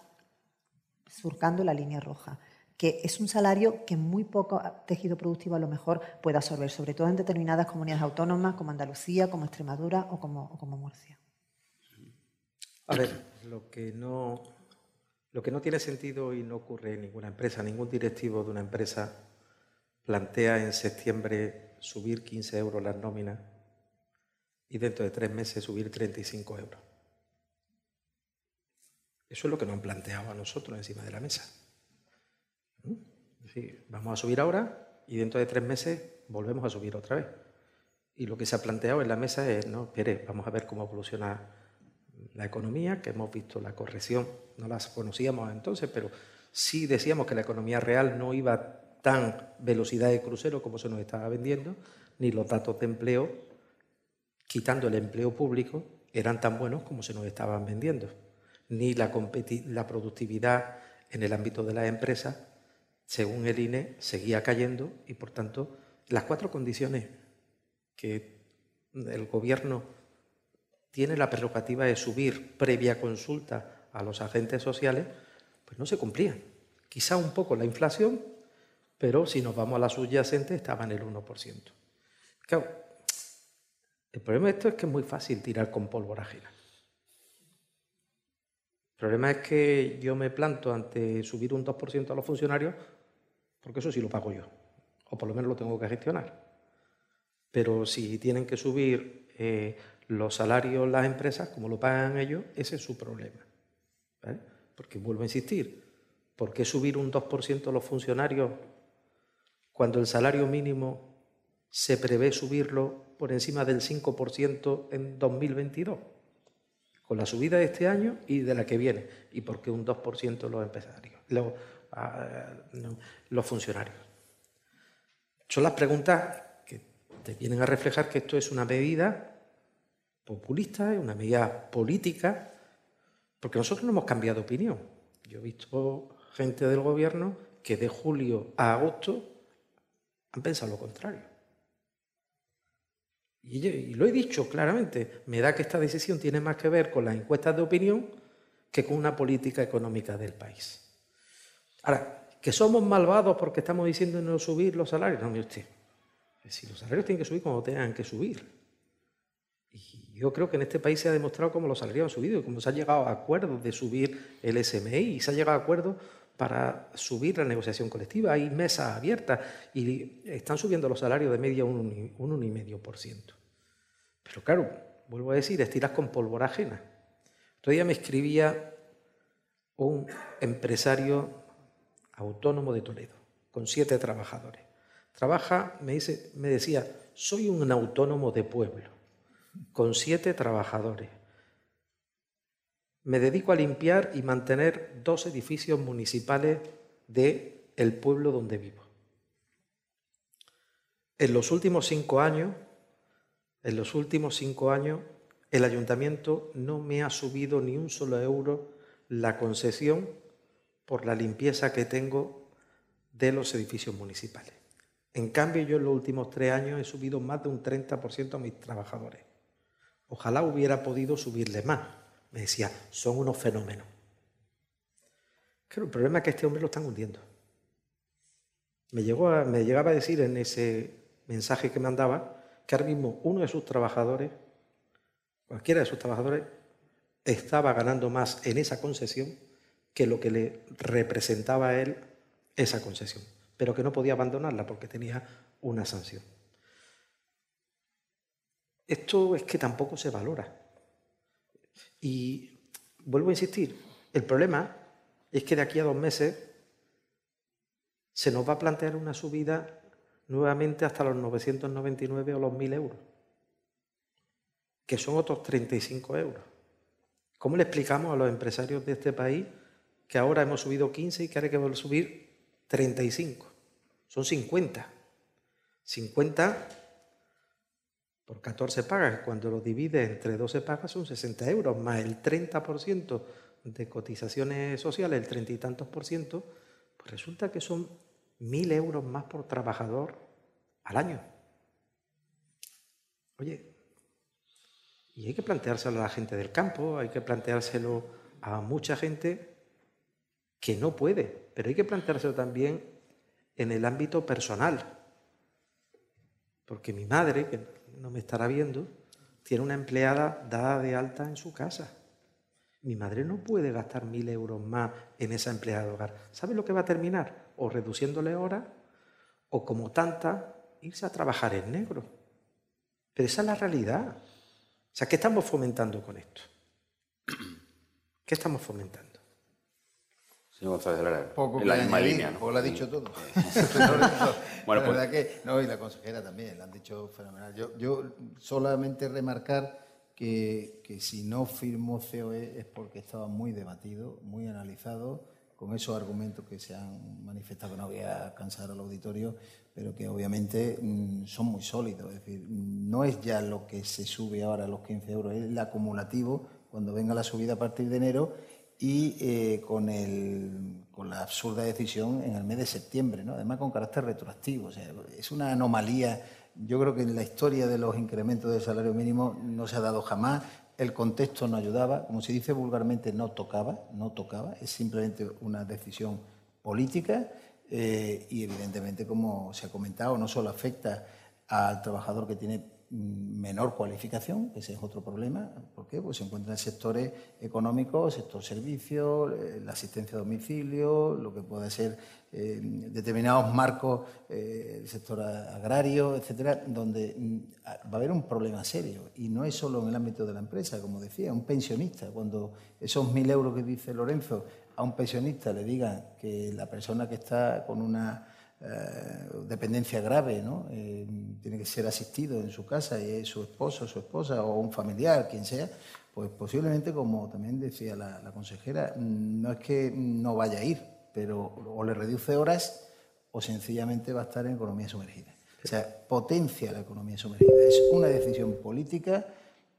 surcando la línea roja, que es un salario que muy poco tejido productivo a lo mejor puede absorber, sobre todo en determinadas comunidades autónomas como Andalucía, como Extremadura o como, Murcia. A ver, lo que, no, lo que no tiene sentido y no ocurre en ninguna empresa, ningún directivo de una empresa plantea en septiembre subir 15 euros las nóminas y dentro de tres meses subir 35 euros. Eso es lo que nos han planteado a nosotros encima de la mesa. ¿Mm? vamos a subir ahora y dentro de tres meses volvemos a subir otra vez. Y lo que se ha planteado en la mesa es, no, espere, vamos a ver cómo evoluciona la economía, que hemos visto la corrección, no las conocíamos entonces, pero sí decíamos que la economía real no iba tan velocidad de crucero como se nos estaba vendiendo, ni los datos de empleo, quitando el empleo público, eran tan buenos como se nos estaban vendiendo ni la, la productividad en el ámbito de las empresas, según el INE, seguía cayendo y, por tanto, las cuatro condiciones que el Gobierno tiene la prerrogativa de subir previa consulta a los agentes sociales, pues no se cumplían. Quizá un poco la inflación, pero si nos vamos a la subyacente estaba en el 1%. Claro, el problema de esto es que es muy fácil tirar con pólvora ajena. El problema es que yo me planto ante subir un 2% a los funcionarios, porque eso sí lo pago yo, o por lo menos lo tengo que gestionar. Pero si tienen que subir eh, los salarios las empresas, como lo pagan ellos, ese es su problema. Porque vuelvo a insistir, ¿por qué subir un 2% a los funcionarios cuando el salario mínimo se prevé subirlo por encima del 5% en 2022? Con la subida de este año y de la que viene. ¿Y por qué un 2% los empresarios, los, ah, los funcionarios? Son las preguntas que te vienen a reflejar que esto es una medida populista, es una medida política, porque nosotros no hemos cambiado opinión. Yo he visto gente del gobierno que de julio a agosto han pensado lo contrario. Y, lo he dicho claramente, me da que esta decisión tiene más que ver con las encuestas de opinión que con una política económica del país. Ahora, que somos malvados porque estamos diciendo no subir los salarios, no, mire usted, si los salarios tienen que subir cuando tengan que subir. Y yo creo que en este país se ha demostrado cómo los salarios han subido, cómo se ha llegado a acuerdos de subir el SMI y se ha llegado a acuerdos para subir la negociación colectiva. Hay mesas abiertas y están subiendo los salarios de media un 1,5%. Pero claro, vuelvo a decir, estiras con pólvora ajena. Otro día me escribía un empresario autónomo de Toledo, con siete trabajadores. Trabaja, me, dice, me decía, soy un autónomo de pueblo, con siete trabajadores me dedico a limpiar y mantener dos edificios municipales del el pueblo donde vivo. En los últimos cinco años, en los últimos cinco años, el ayuntamiento no me ha subido ni un solo euro la concesión por la limpieza que tengo de los edificios municipales. En cambio, yo en los últimos tres años he subido más de un 30% a mis trabajadores. Ojalá hubiera podido subirle más me decía, son unos fenómenos. Claro, el problema es que este hombre lo están hundiendo. Me, llegó me llegaba a decir en ese mensaje que mandaba que ahora mismo uno de sus trabajadores, cualquiera de sus trabajadores, estaba ganando más en esa concesión que lo que le representaba a él esa concesión, pero que no podía abandonarla porque tenía una sanción. Esto es que tampoco se valora. Y vuelvo a insistir, el problema es que de aquí a dos meses se nos va a plantear una subida nuevamente hasta los 999 o los 1.000 euros, que son otros 35 euros. ¿Cómo le explicamos a los empresarios de este país que ahora hemos subido 15 y que ahora hay que subir 35? Son 50. 50 por 14 pagas. Cuando lo divide entre 12 pagas son 60 euros, más el 30% de cotizaciones sociales, el 30 y tantos por ciento, pues resulta que son 1.000 euros más por trabajador al año. Oye, y hay que planteárselo a la gente del campo, hay que planteárselo a mucha gente que no puede, pero hay que planteárselo también en el ámbito personal. Porque mi madre, que no me estará viendo, tiene una empleada dada de alta en su casa. Mi madre no puede gastar mil euros más en esa empleada de hogar. ¿Sabe lo que va a terminar? O reduciéndole horas, o como tanta, irse a trabajar en negro. Pero esa es la realidad. O sea, ¿qué estamos fomentando con esto? ¿Qué estamos fomentando? Señor González de Lara, Poco en la misma línea, ¿no? Lo ha dicho todo. bueno, la pues, verdad que, no, y la consejera también, la han dicho fenomenal. Yo, yo solamente remarcar que, que si no firmó COE es porque estaba muy debatido, muy analizado, con esos argumentos que se han manifestado, no voy a cansar al auditorio, pero que obviamente mm, son muy sólidos. Es decir, no es ya lo que se sube ahora a los 15 euros, es el acumulativo cuando venga la subida a partir de enero y eh, con, el, con la absurda decisión en el mes de septiembre, además con carácter retroactivo. Es una anomalía. Yo creo que en la historia de los incrementos del salario mínimo no se ha dado jamás. El contexto no ayudaba, como se dice vulgarmente, no tocaba, no tocaba, es simplemente una decisión política eh, y evidentemente, como se ha comentado, no solo afecta al trabajador que tiene menor cualificación, ese es otro problema. ¿Por qué? Pues se encuentra en sectores económicos, sector servicios, eh, la asistencia a domicilio, lo que puede ser eh, determinados marcos, eh, sector agrario, etcétera, donde mm, va a haber un problema serio. Y no es solo en el ámbito de la empresa, como decía, un pensionista, cuando esos mil euros que dice Lorenzo a un pensionista le digan que la persona que está con una eh, dependencia grave, ¿no? Eh, tiene que ser asistido en su casa y su esposo, su esposa o un familiar, quien sea, pues posiblemente, como también decía la, consejera, no es que no vaya a ir, pero o le reduce horas o sencillamente va a estar en economía sumergida. O sea, potencia la economía sumergida. Es una decisión política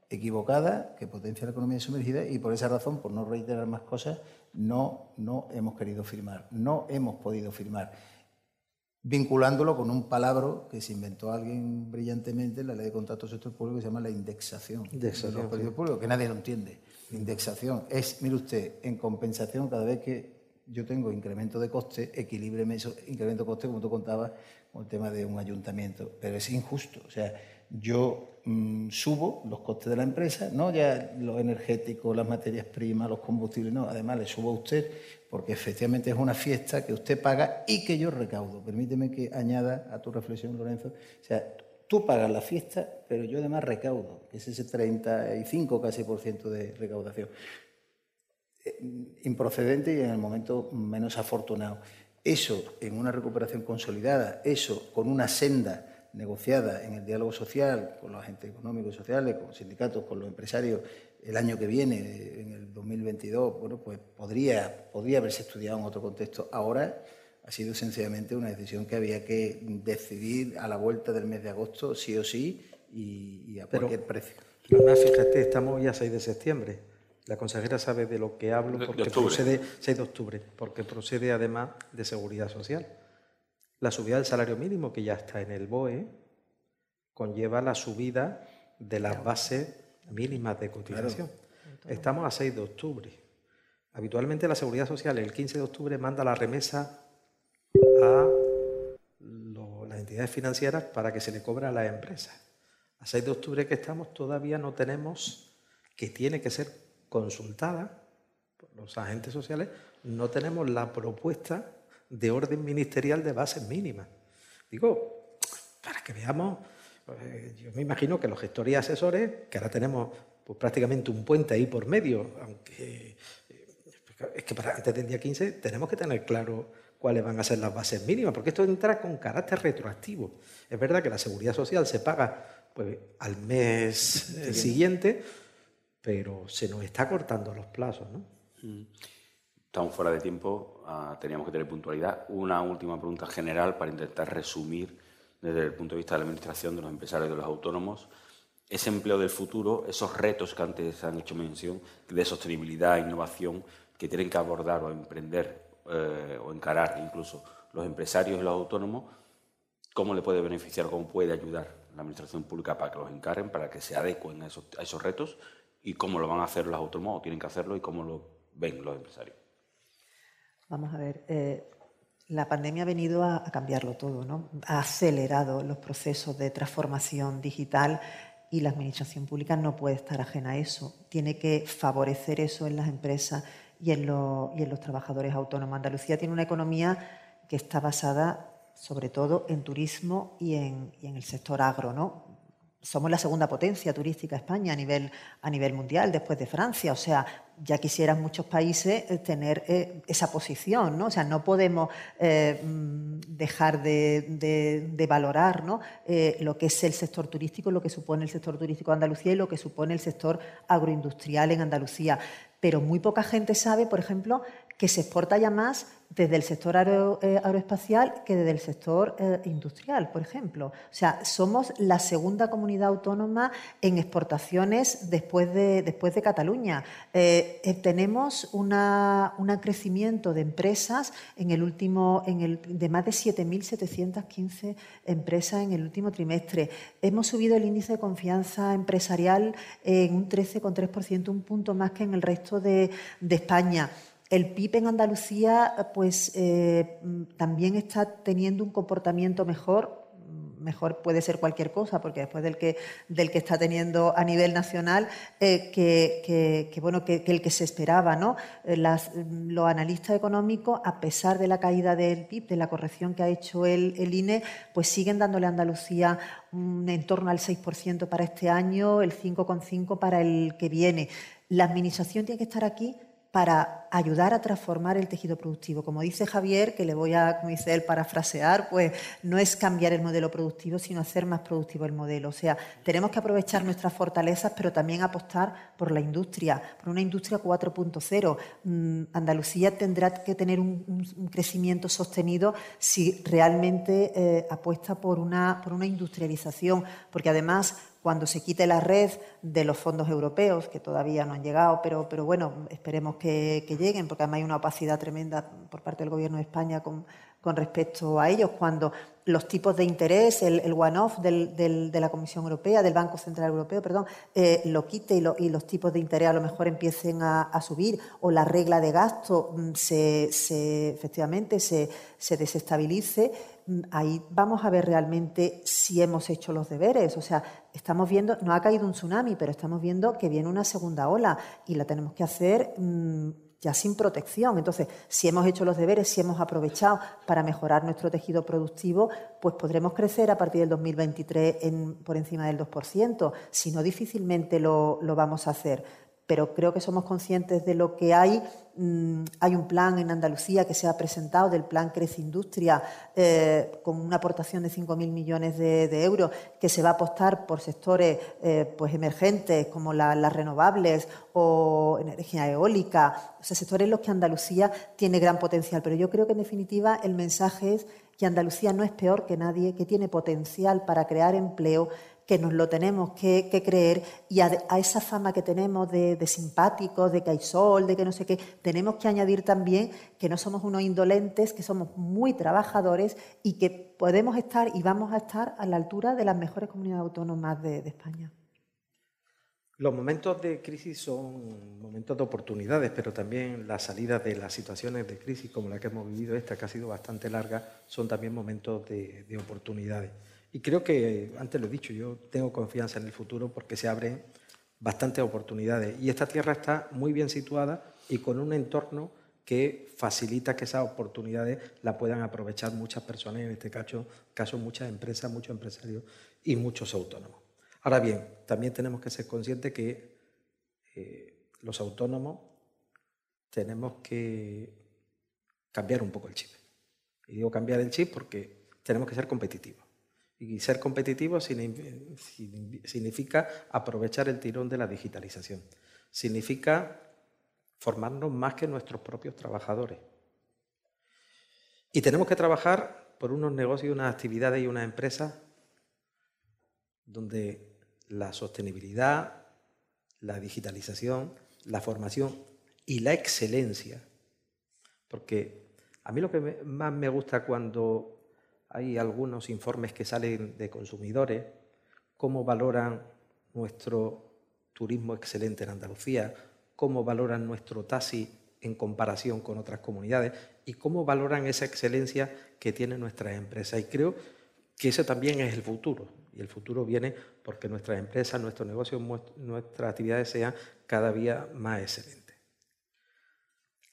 equivocada que potencia la economía sumergida y por esa razón, por no reiterar más cosas, no, no hemos querido firmar, no hemos podido firmar vinculándolo con un palabra que se inventó alguien brillantemente en la ley de contratos del sector público que se llama la indexación. indexación de los públicos, que nadie lo entiende. Indexación es, mire usted, en compensación cada vez que yo tengo incremento de coste, equilíbreme eso, incremento de coste, como tú contabas, con el tema de un ayuntamiento. Pero es injusto. O sea, yo mm, subo los costes de la empresa, no ya los energéticos, las materias primas, los combustibles, no, además le subo a usted porque efectivamente es una fiesta que usted paga y que yo recaudo. Permíteme que añada a tu reflexión, Lorenzo. O sea, tú pagas la fiesta, pero yo además recaudo, que es ese 35 casi por ciento de recaudación. Eh, improcedente y en el momento menos afortunado. Eso en una recuperación consolidada, eso con una senda negociada en el diálogo social con los agentes económicos y sociales, con los sindicatos, con los empresarios el año que viene, en el 2022, bueno, pues podría, podría haberse estudiado en otro contexto. Ahora ha sido sencillamente una decisión que había que decidir a la vuelta del mes de agosto, sí o sí, y, a cualquier precio. Además, fíjate, estamos ya 6 de septiembre. La consejera sabe de lo que hablo porque procede 6 de octubre, porque procede además de seguridad social. La subida del salario mínimo, que ya está en el BOE, conlleva la subida de las bases mínimas de cotización. Estamos a 6 de octubre. Habitualmente la Seguridad Social el 15 de octubre manda la remesa a las entidades financieras para que se le cobre a las empresas. A 6 de octubre que estamos todavía no tenemos, que tiene que ser consultada por los agentes sociales, no tenemos la propuesta de orden ministerial de bases mínimas. Digo, para que veamos, pues, yo me imagino que los gestores y asesores, que ahora tenemos pues, prácticamente un puente ahí por medio, aunque eh, es que para antes del día 15 tenemos que tener claro cuáles van a ser las bases mínimas, porque esto entra con carácter retroactivo. Es verdad que la seguridad social se paga pues, al mes siguiente pero se nos está cortando los plazos, ¿no? Mm. Estamos fuera de tiempo, ah, teníamos que tener puntualidad. Una última pregunta general para intentar resumir desde el punto de vista de la Administración, de los empresarios y de los autónomos, ese empleo del futuro, esos retos que antes han hecho mención de sostenibilidad, innovación, que tienen que abordar o emprender eh, o encarar incluso los empresarios y los autónomos, cómo le puede beneficiar, cómo puede ayudar la Administración Pública para que los encarren, para que se adecuen a esos, retos y cómo lo van a hacer los autónomos o tienen que hacerlo y cómo lo ven los empresarios. Vamos a ver, eh, la pandemia ha venido a, cambiarlo todo, ¿no? Ha acelerado los procesos de transformación digital y la administración pública no puede estar ajena a eso. Tiene que favorecer eso en las empresas y en, los trabajadores autónomos. Andalucía tiene una economía que está basada sobre todo en turismo y en, y en el sector agro, ¿no? Somos la segunda potencia turística España a nivel, a nivel mundial, después de Francia. O sea, ya quisieran muchos países eh, tener eh, esa posición, ¿no? O sea, no podemos eh, mm, dejar de, valorar ¿no? lo que es el sector turístico, lo que supone el sector turístico de Andalucía y lo que supone el sector agroindustrial en Andalucía. Pero muy poca gente sabe, por ejemplo, que se exporta ya más desde el sector eh, aeroespacial que desde el sector eh, industrial, por ejemplo. O sea, somos la segunda comunidad autónoma en exportaciones después de, después de Cataluña. Eh, tenemos un crecimiento de empresas en el último, de más de 7.715 empresas en el último trimestre. Hemos subido el índice de confianza empresarial en un 13,3%, un punto más que en el resto de España. El PIB en Andalucía pues, eh, también está teniendo un comportamiento mejor, mejor puede ser cualquier cosa, porque después del que, del que está teniendo a nivel nacional, eh, que, bueno, que, el que se esperaba. ¿no? Eh, los analistas económicos, a pesar de la caída del PIB, de la corrección que ha hecho el, el INE, pues siguen dándole a Andalucía un, en torno al 6% para este año, el 5,5% para el que viene. La Administración tiene que estar aquí para ayudar a transformar el tejido productivo. Como dice Javier, que le voy a, como dice él, parafrasear, pues no es cambiar el modelo productivo, sino hacer más productivo el modelo. O sea, tenemos que aprovechar nuestras fortalezas, pero también apostar por la industria, por una industria 4.0. Mm, Andalucía tendrá que tener un, crecimiento sostenido si realmente eh, apuesta por una, por una industrialización, porque además cuando se quite la red de los fondos europeos, que todavía no han llegado, pero, pero bueno, esperemos que, lleguen, porque además hay una opacidad tremenda por parte del Gobierno de España con, con respecto a ellos, cuando los tipos de interés, el, one-off de la Comisión Europea, del Banco Central Europeo, perdón, eh, lo quite y, los tipos de interés a lo mejor empiecen a, subir, o la regla de gasto mm, se, se efectivamente se, se desestabilice, ahí vamos a ver realmente si hemos hecho los deberes. O sea, estamos viendo, no ha caído un tsunami, pero estamos viendo que viene una segunda ola y la tenemos que hacer. Mm, ya sin protección. Entonces, si hemos hecho los deberes, si hemos aprovechado para mejorar nuestro tejido productivo, pues podremos crecer a partir del 2023 en, por encima del 2%. Si no, difícilmente lo, lo vamos a hacer pero creo que somos conscientes de lo que hay. Mm, hay un plan en Andalucía que se ha presentado, del plan Crece Industria, eh, con una aportación de 5.000 millones de, euros, que se va a apostar por sectores eh, pues emergentes como las renovables o energía eólica, o sea, sectores en los que Andalucía tiene gran potencial. Pero yo creo que, en definitiva, el mensaje es que Andalucía no es peor que nadie, que tiene potencial para crear empleo que nos lo tenemos que, creer y a, esa fama que tenemos de, simpáticos, de que hay sol, de que no sé qué, tenemos que añadir también que no somos unos indolentes, que somos muy trabajadores y que podemos estar y vamos a estar a la altura de las mejores comunidades autónomas de, España. Los momentos de crisis son momentos de oportunidades, pero también las salidas de las situaciones de crisis como la que hemos vivido esta, que ha sido bastante larga, son también momentos de oportunidades. Y creo que, antes lo he dicho, yo tengo confianza en el futuro porque se abren bastantes oportunidades. Y esta tierra está muy bien situada y con un entorno que facilita que esas oportunidades la puedan aprovechar muchas personas, en este caso, caso muchas empresas, muchos empresarios y muchos autónomos. Ahora bien, también tenemos que ser conscientes que eh, los autónomos tenemos que cambiar un poco el chip. Y digo cambiar el chip porque tenemos que ser competitivos. Y ser competitivo significa aprovechar el tirón de la digitalización. significa formarnos más que nuestros propios trabajadores. Y tenemos que trabajar por unos negocios, unas actividades y unas empresas donde la sostenibilidad, la digitalización, la formación y la excelencia, porque a mí lo que más me gusta cuando hay algunos informes que salen de consumidores, cómo valoran nuestro turismo excelente en Andalucía, cómo valoran nuestro taxi en comparación con otras comunidades y cómo valoran esa excelencia que tiene nuestra empresa. Y creo que ese también es el futuro. Y el futuro viene porque nuestras empresas, nuestros negocios, nuestras actividades sean cada día más excelentes.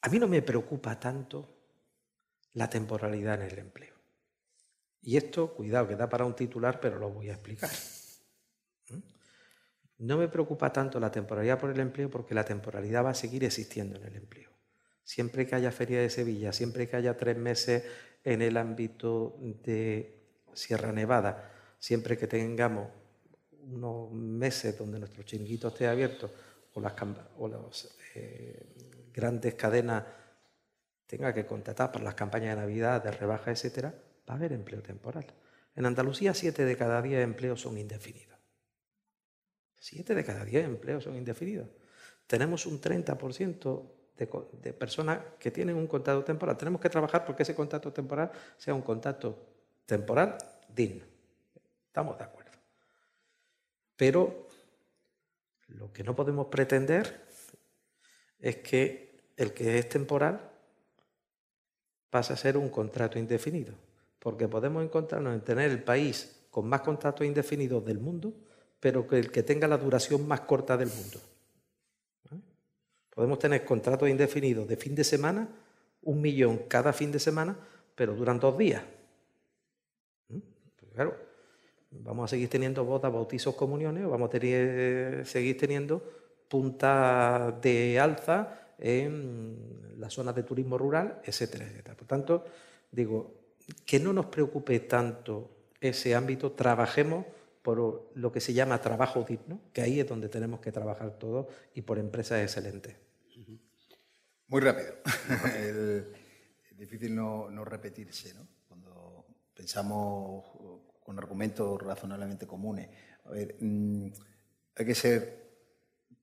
A mí no me preocupa tanto la temporalidad en el empleo. Y esto, cuidado, que da para un titular, pero lo voy a explicar. ¿Mm? No me preocupa tanto la temporalidad por el empleo porque la temporalidad va a seguir existiendo en el empleo. Siempre que haya Feria de Sevilla, siempre que haya tres meses en el ámbito de Sierra Nevada, siempre que tengamos unos meses donde nuestro chiringuito esté abierto o las, eh, grandes cadenas tengan que contratar para las campañas de Navidad, de rebaja, etcétera, va a haber empleo temporal. En Andalucía, siete de cada diez empleos son indefinidos. Siete de cada diez empleos son indefinidos. Tenemos un 30% de, personas que tienen un contrato temporal. Tenemos que trabajar porque ese contrato temporal sea un contrato temporal digno. Estamos de acuerdo. Pero lo que no podemos pretender es que el que es temporal pase a ser un contrato indefinido, porque podemos encontrarnos en tener el país con más contratos indefinidos del mundo, pero que el que tenga la duración más corta del mundo. Podemos tener contratos indefinidos de fin de semana, un millón cada fin de semana, pero duran dos días. ¿Mm? Pues claro, vamos a seguir teniendo bodas, bautizos, comuniones, o vamos a seguir teniendo puntas de alza en las zonas de turismo rural, etcétera, etcétera. Por tanto, digo, que no nos preocupe tanto ese ámbito, trabajemos por lo que se llama trabajo digno, que ahí es donde tenemos que trabajar todos y por empresas excelentes. Muy rápido. es difícil no, repetirse, ¿no? Cuando pensamos con argumentos razonablemente comunes. A ver, mm, hay que ser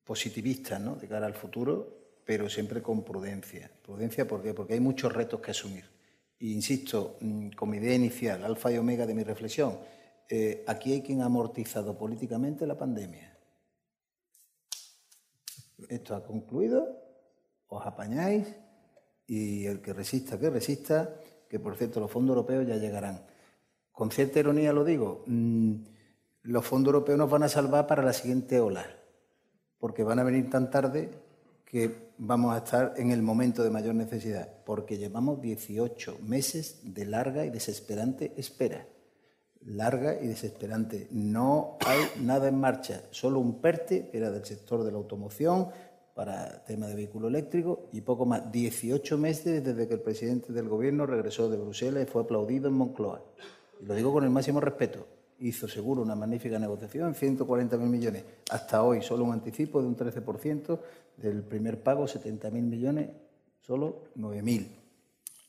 positivistas ¿no? de cara al futuro, pero siempre con prudencia. ¿Prudencia por qué? Porque hay muchos retos que asumir. Insisto, mm, con mi idea inicial, alfa y omega de mi reflexión, eh, aquí hay quien ha amortizado políticamente la pandemia. Esto ha concluido, os apañáis y el que resista, que resista, que por cierto los fondos europeos ya llegarán. Con cierta ironía lo digo, mm, los fondos europeos nos van a salvar para la siguiente ola, porque van a venir tan tarde que vamos a estar en el momento de mayor necesidad, porque llevamos 18 meses de larga y desesperante espera larga y desesperante. No hay nada en marcha, solo un PERTE, que era del sector de la automoción, para tema de vehículo eléctrico, y poco más. 18 meses desde que el presidente del gobierno regresó de Bruselas y fue aplaudido en Moncloa. Y lo digo con el máximo respeto. Hizo seguro una magnífica negociación, 140.000 millones. Hasta hoy, solo un anticipo de un 13% del primer pago, 70.000 millones, solo 9.000.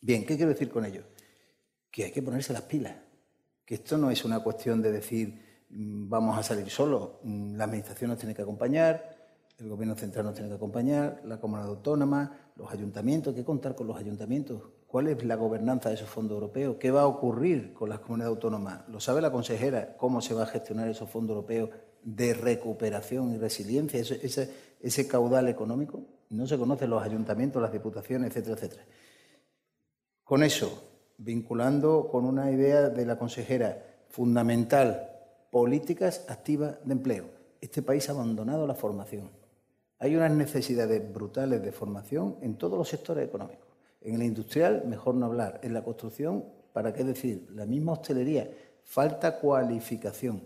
Bien, ¿qué quiero decir con ello? Que hay que ponerse las pilas que esto no es una cuestión de decir mm, vamos a salir solos, mm, la Administración nos tiene que acompañar, el Gobierno central nos tiene que acompañar, la Comunidad Autónoma, los ayuntamientos, hay que contar con los ayuntamientos. ¿Cuál es la gobernanza de esos fondos europeos? ¿Qué va a ocurrir con las comunidades autónomas? ¿Lo sabe la consejera? ¿Cómo se va a gestionar esos fondos europeos de recuperación y resiliencia, ese, ese caudal económico? No se conocen los ayuntamientos, las diputaciones, etcétera, etcétera. Con eso, vinculando con una idea de la consejera fundamental, políticas activas de empleo. Este país ha abandonado la formación. Hay unas necesidades brutales de formación en todos los sectores económicos. En el industrial, mejor no hablar. En la construcción, ¿para qué decir? La misma hostelería. Falta cualificación.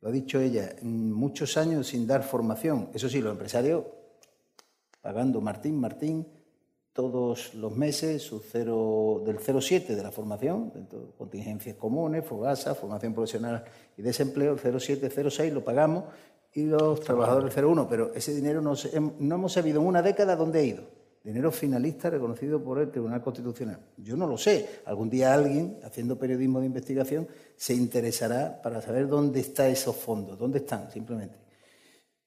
Lo ha dicho ella, muchos años sin dar formación. Eso sí, los empresarios pagando Martín, Martín, todos los meses su cero, del 07 de la formación, contingencias comunes, FOGASA, formación profesional y desempleo, el 07, 06 lo pagamos y los trabajadores del 01, pero ese dinero no, no hemos sabido en una década dónde ha ido. Dinero finalista reconocido por el Tribunal Constitucional. Yo no lo sé. Algún día alguien, haciendo periodismo de investigación, se interesará para saber dónde están esos fondos, dónde están, simplemente.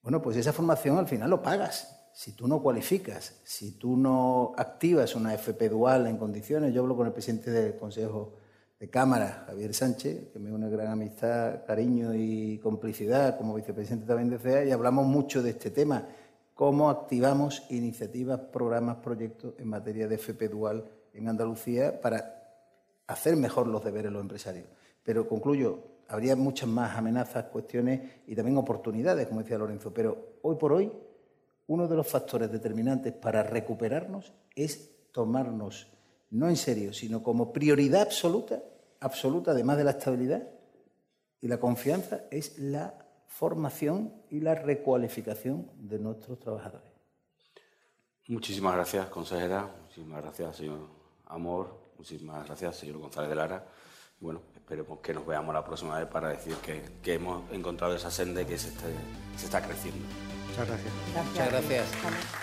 Bueno, pues esa formación al final lo pagas. Si tú no cualificas, si tú no activas una FP dual en condiciones, yo hablo con el presidente del Consejo de Cámara, Javier Sánchez, que me une gran amistad, cariño y complicidad como vicepresidente también de CEA, y hablamos mucho de este tema cómo activamos iniciativas, programas, proyectos en materia de FP dual en Andalucía para hacer mejor los deberes los empresarios. Pero concluyo, habría muchas más amenazas, cuestiones y también oportunidades, como decía Lorenzo, pero hoy por hoy uno de los factores determinantes para recuperarnos es tomarnos, no en serio, sino como prioridad absoluta, absoluta, además de la estabilidad y la confianza, es la formación y la recualificación de nuestros trabajadores. Muchísimas gracias, consejera. Muchísimas gracias, señor Amor. Muchísimas gracias, señor González de Lara. bueno, esperemos que nos veamos la próxima vez para decir que, hemos encontrado esa senda y que se, se está creciendo. Muchas gracias. Muchas gracias.